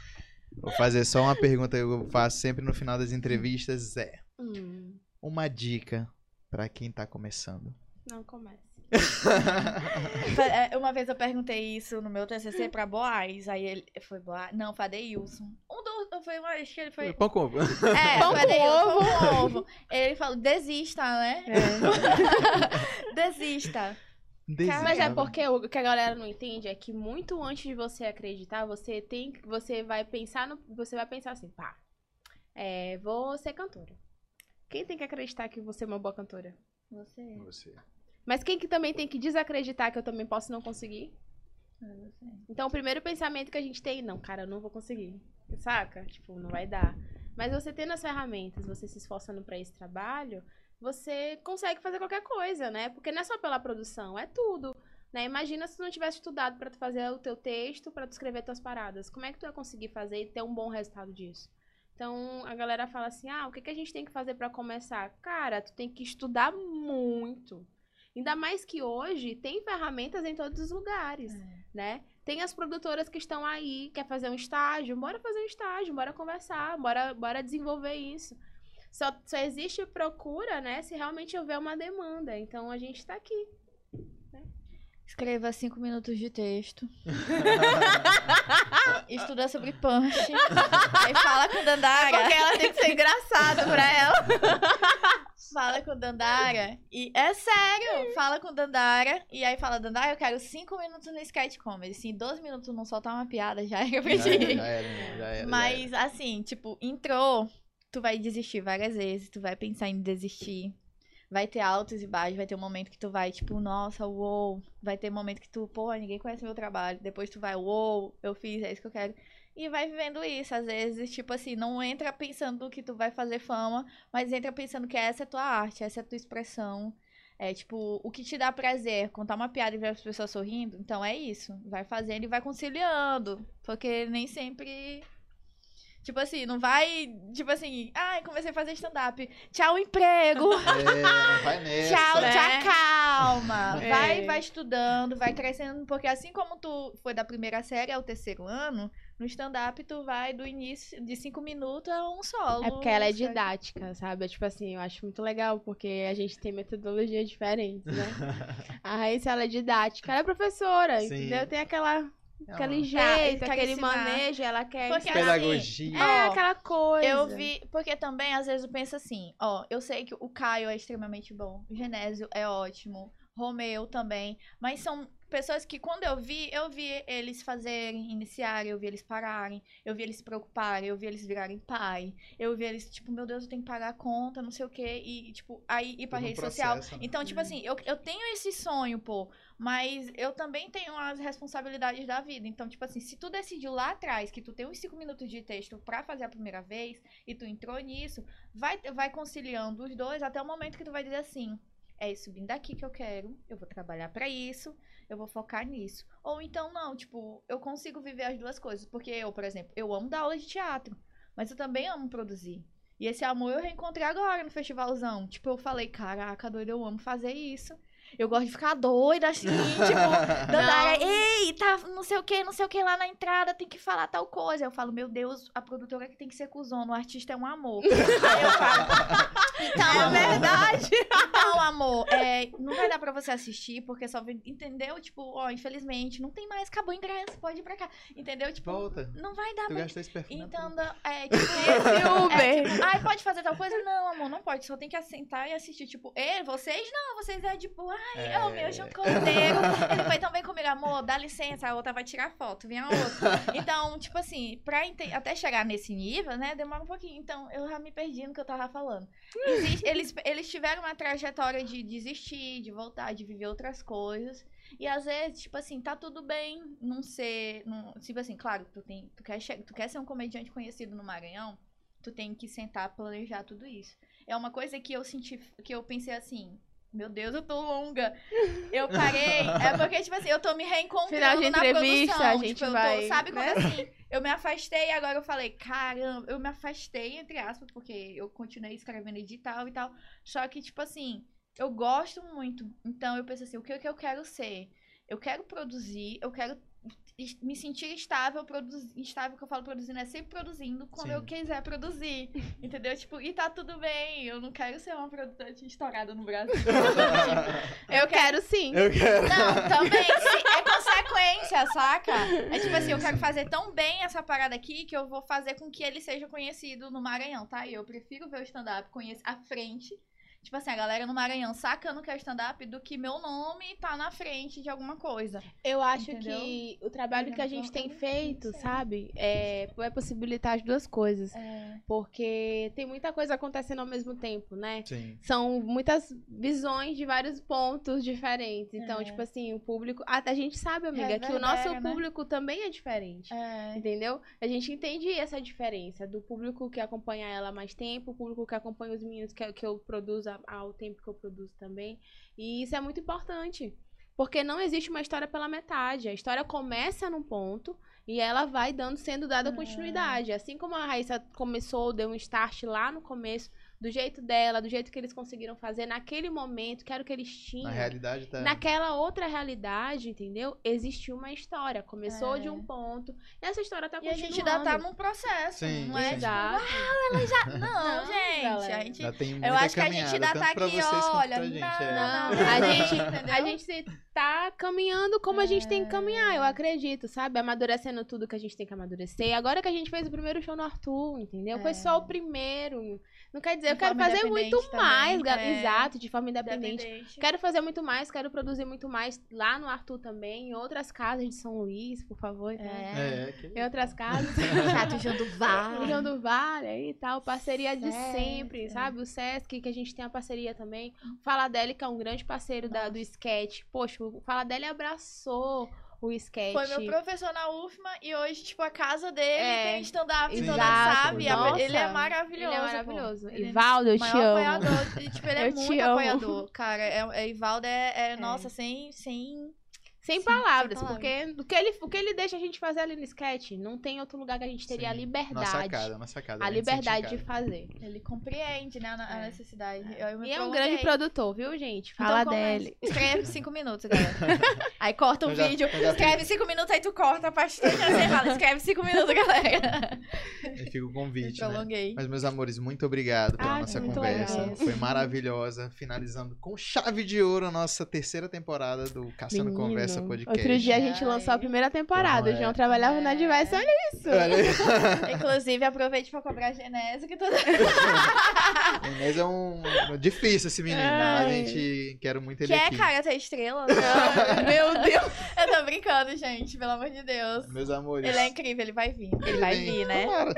Vou fazer só uma pergunta que eu faço sempre no final das entrevistas. É Hum, uma dica pra quem tá começando. não comece. É, Uma vez eu perguntei isso no meu TCC pra Boaz, aí ele foi Boaz, não, foi Adeilson. Um do, foi uma, acho que ele foi Pão com ovo. É, Pão com pão com ovo. Ele falou, desista, né? desista. Desista. Mas é porque o que a galera não entende é que muito antes de você acreditar, você tem, você vai pensar no, você vai pensar assim, pá, é, vou ser cantora. Quem tem que acreditar que você é uma boa cantora? Você, Você. Mas quem que também tem que desacreditar que eu também posso não conseguir? você. Então, o primeiro pensamento que a gente tem, não, cara, eu não vou conseguir. Saca? Tipo, não vai dar. Mas você tendo as ferramentas, você se esforçando pra esse trabalho, você consegue fazer qualquer coisa, né? Porque não é só pela produção, é tudo. Né? Imagina se tu não tivesse estudado pra tu fazer o teu texto, pra tu escrever tuas paradas. Como é que tu ia conseguir fazer e ter um bom resultado disso? Então, a galera fala assim: "Ah, o que que a gente tem que fazer pra começar?" Cara, tu tem que estudar muito. Ainda mais que hoje tem ferramentas em todos os lugares né? Tem as produtoras que estão aí, quer fazer um estágio, bora fazer um estágio, bora conversar, bora, bora desenvolver isso. Só, só existe procura, né, se realmente houver uma demanda. Então a gente tá aqui. Escreva cinco minutos de texto. Estuda sobre punch. Aí fala com Dandara. Porque ela tem que ser engraçado pra ela. Fala com Dandara. E é sério, fala com Dandara. E aí fala, Dandara, eu quero cinco minutos no sketch comedy. Se em 12 minutos não soltar uma piada, já era pra ti. já era, já era, Mas assim, tipo, entrou, tu vai desistir várias vezes, tu vai pensar em desistir. Vai ter altos e baixos, vai ter um momento que tu vai, tipo, nossa, uou. Vai ter um momento que tu, pô, ninguém conhece meu trabalho. Depois tu vai, uou, eu fiz, é isso que eu quero. E vai vivendo isso. Às vezes, tipo assim, não entra pensando que tu vai fazer fama, mas entra pensando que essa é tua arte, essa é tua expressão. É, tipo, o que te dá prazer, contar uma piada e ver as pessoas sorrindo, então é isso. Vai fazendo e vai conciliando. Porque nem sempre. Tipo assim, não vai. Tipo assim, ai, comecei a fazer stand-up. Tchau, emprego. É, vai nessa. Tchau, né? tchau, calma. É. Vai, vai estudando, vai crescendo, porque assim como tu foi da primeira série ao terceiro ano, no stand-up tu vai do início de cinco minutos a um solo. É porque ela é didática, sabe? É Tipo assim, eu acho muito legal, porque a gente tem metodologia diferente, né? A Raíssa, ela é didática, ela é professora, Sim. entendeu? Tem aquela, aquele uma jeito, quer aquele ensinar. manejo, ela quer Porque ensinar. Pedagogia. É, Ó, aquela coisa. Eu vi, porque também às vezes eu penso assim, ó, eu sei que o Caio é extremamente bom, o Genésio é ótimo, Romeu também, mas são pessoas que quando eu vi, eu vi eles fazerem, iniciarem, eu vi eles pararem, eu vi eles se preocuparem, eu vi eles virarem pai, eu vi eles, tipo, meu Deus, eu tenho que pagar a conta, não sei o quê, e, tipo, aí ir pra Todo um rede social. processo, né? Então, tipo assim, eu, eu tenho esse sonho, pô, mas eu também tenho as responsabilidades da vida. Então, tipo assim, se tu decidiu lá atrás que tu tem uns cinco minutos de texto pra fazer a primeira vez e tu entrou nisso, vai, vai conciliando os dois até o momento que tu vai dizer assim: é isso vindo daqui que eu quero, eu vou trabalhar pra isso, eu vou focar nisso. Ou então, não, tipo, eu consigo viver as duas coisas. Porque eu, por exemplo, eu amo dar aula de teatro, mas eu também amo produzir. E esse amor eu reencontrei agora no festivalzão. Tipo, eu falei, caraca, doido, eu amo fazer isso. Eu gosto de ficar doida, assim, tipo, Dandara, ei, tá não sei o que, não sei o que lá na entrada, tem que falar tal coisa. Eu falo, meu Deus, a produtora que tem que ser cuzona, o artista é um amor. Aí eu falo, então, É verdade. então, amor, é, não vai dar pra você assistir, porque só vem- entendeu? Tipo, ó, infelizmente, não tem mais, acabou o ingresso, pode ir pra cá. Entendeu? Tipo, Volta. não vai dar Tu pra. esse perfume. Então, é, tipo, Esse Uber. é, tipo, ai, pode fazer tal coisa? Não, amor, não pode. Só tem que assentar e assistir. Tipo, e vocês não, vocês é tipo, ai, É. é o meu João Cordeiro. Ele foi tão bem comigo, amor, dá licença, a outra vai tirar foto, vem a outra. Então, tipo assim, pra até chegar nesse nível, né, demora um pouquinho. Então, eu já me perdi no que eu tava falando. Existe- eles, eles tiveram uma trajetória de desistir, de voltar, de viver outras coisas. E às vezes, tipo assim, tá tudo bem não ser. Não, tipo assim, claro, tu, tem, tu, quer tu quer ser um comediante conhecido no Maranhão, tu tem que sentar, planejar tudo isso. É uma coisa que eu senti, que eu pensei assim, meu Deus, eu tô longa. Eu parei. É porque, tipo assim, eu tô me reencontrando Final de na entrevista, produção. a gente tipo, eu vai, tô, sabe né? quando assim, eu me afastei e agora eu falei, caramba, eu me afastei, entre aspas, porque eu continuei escrevendo edital e tal. Só que, tipo assim, eu gosto muito. Então eu pensei assim, o que, que eu quero ser? Eu quero produzir, eu quero me sentir estável, produzir, estável que eu falo produzindo, é sempre produzindo quando Sim. eu quiser produzir. Entendeu? Tipo, e tá tudo bem. Eu não quero ser uma produtora estourada no Brasil. Eu quero sim. Eu quero. Não, também é consequência, saca? É tipo assim, eu quero fazer tão bem essa parada aqui que eu vou fazer com que ele seja conhecido no Maranhão, tá? E eu prefiro ver o stand-up à frente. Tipo assim, a galera no Maranhão sacando que é stand-up do que meu nome tá na frente de alguma coisa. Eu acho Entendeu? que o trabalho que a gente tem feito, sei. sabe, é, vai possibilitar as duas coisas. É, Porque tem muita coisa acontecendo ao mesmo tempo, né? Sim. São muitas visões de vários pontos diferentes. Então, É. tipo assim, o público. A, a gente sabe, amiga, que o nosso né? público também é diferente. é. Entendeu? A gente entende essa diferença do público que acompanha ela há mais tempo, o público que acompanha os meninos que, que eu produzo ao tempo que eu produzo também. E isso é muito importante. Porque não existe uma história pela metade. A história começa num ponto e ela vai dando, sendo dada É. continuidade. Assim como a Raíssa começou, deu um start lá no começo, do jeito dela, do jeito que eles conseguiram fazer naquele momento, que era o que eles tinham. Na realidade tá. Naquela outra realidade, entendeu? Existiu uma história. Começou É. de um ponto. E essa história tá E a continuando. gente ainda tá num processo. Sim, não é sim. Exato. tipo, não, Não, gente. galera. A gente Já tem muita Eu acho que a gente ainda tá aqui, olha, pra gente. não, é. Não, a gente, entendeu? a gente tá caminhando como a gente tem que caminhar, É. eu acredito, sabe? Amadurecendo tudo que a gente tem que amadurecer. Agora que a gente fez o primeiro show no Arthur, entendeu? Foi É. só o primeiro. Não quer dizer, De eu quero fazer muito também, mais, é. exato, de forma independente. Independente. Quero fazer muito mais, quero produzir muito mais lá no Arthur também, em outras casas de São Luís, por favor. tá? É. É, que- Em outras casas. Chato João do Vale. João do Vale aí e tal, parceria de sempre, é. sabe? O Sesc, que a gente tem a parceria também. O Faladeli, que é um grande parceiro da, do sketch. Poxa, o Faladeli abraçou o sketch. Foi meu professor na UFMA e hoje, tipo, a casa dele É, tem stand-up toda, exato. sabe? A- Nossa, ele é maravilhoso. Ele é maravilhoso. É Ivaldo, eu te amo. apoiador. Tipo, ele é Eu muito apoiador, cara. É, é, Ivaldo é, é, nossa, sem, sem... Sem Sim, palavras, sem porque o que, ele, o que ele deixa a gente fazer ali no sketch, não tem outro lugar que a gente teria a Sim. liberdade. Nossa casa, nossa casa. a liberdade de fazer. Ele compreende, né, a, a É. necessidade. Eu me E é um grande produtor, viu, gente? Então Fala começa. dele. Escreve cinco minutos, galera. Aí corta o Eu já- vídeo. escreve cinco minutos, aí tu corta a parte toda. Você fala, escreve cinco minutos, galera. Aí fica o convite, né? prolonguei. Mas, meus amores, muito obrigado pela Ah, nossa conversa. legal. Foi maravilhosa. Finalizando com chave de ouro a nossa terceira temporada do Caçando Menino, Conversa Podcast. Outro dia a gente lançou a primeira temporada. O João é? trabalhava na. Advice, olha isso. Olha, Inclusive, aproveite pra cobrar a Genésio, que toda... Mas é um. Difícil esse menino. Mas a gente quero muito ele Que é, aqui. cara, ter estrela. Meu Deus. Eu tô brincando, gente, pelo amor de Deus. Meus amores. Ele é incrível, ele vai vir. Ele vai vem. vir, né? Tomara.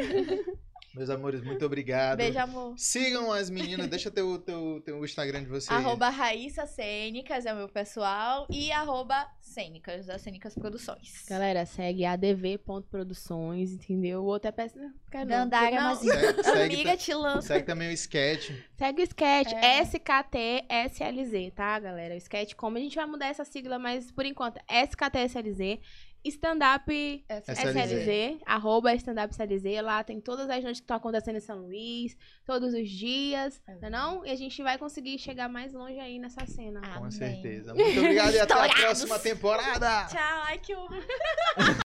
Meus amores, muito obrigado. Beijo, amor. Sigam as meninas, deixa teu, teu, teu Instagram de vocês. Arroba Raíssa Cênicas é o meu pessoal. E arroba Cênicas, da Cênicas Produções. Galera, segue adv.produções, entendeu? O outro é peça. Não, quero não. Dandara. Segue, segue, Amiga, te lança. segue também o sketch. Segue o sketch, É. SKTSLZ, tá, galera? O sketch, como a gente vai mudar essa sigla, mas por enquanto, SKTSLZ. Stand-up SLZ. SLZ, arroba stand-up SLZ. Lá tem todas as noites que estão acontecendo em São Luís, todos os dias, É não é não? E a gente vai conseguir chegar mais longe aí nessa cena. Com Amém. certeza. Muito obrigado e até a próxima temporada. Tchau, ai que horror.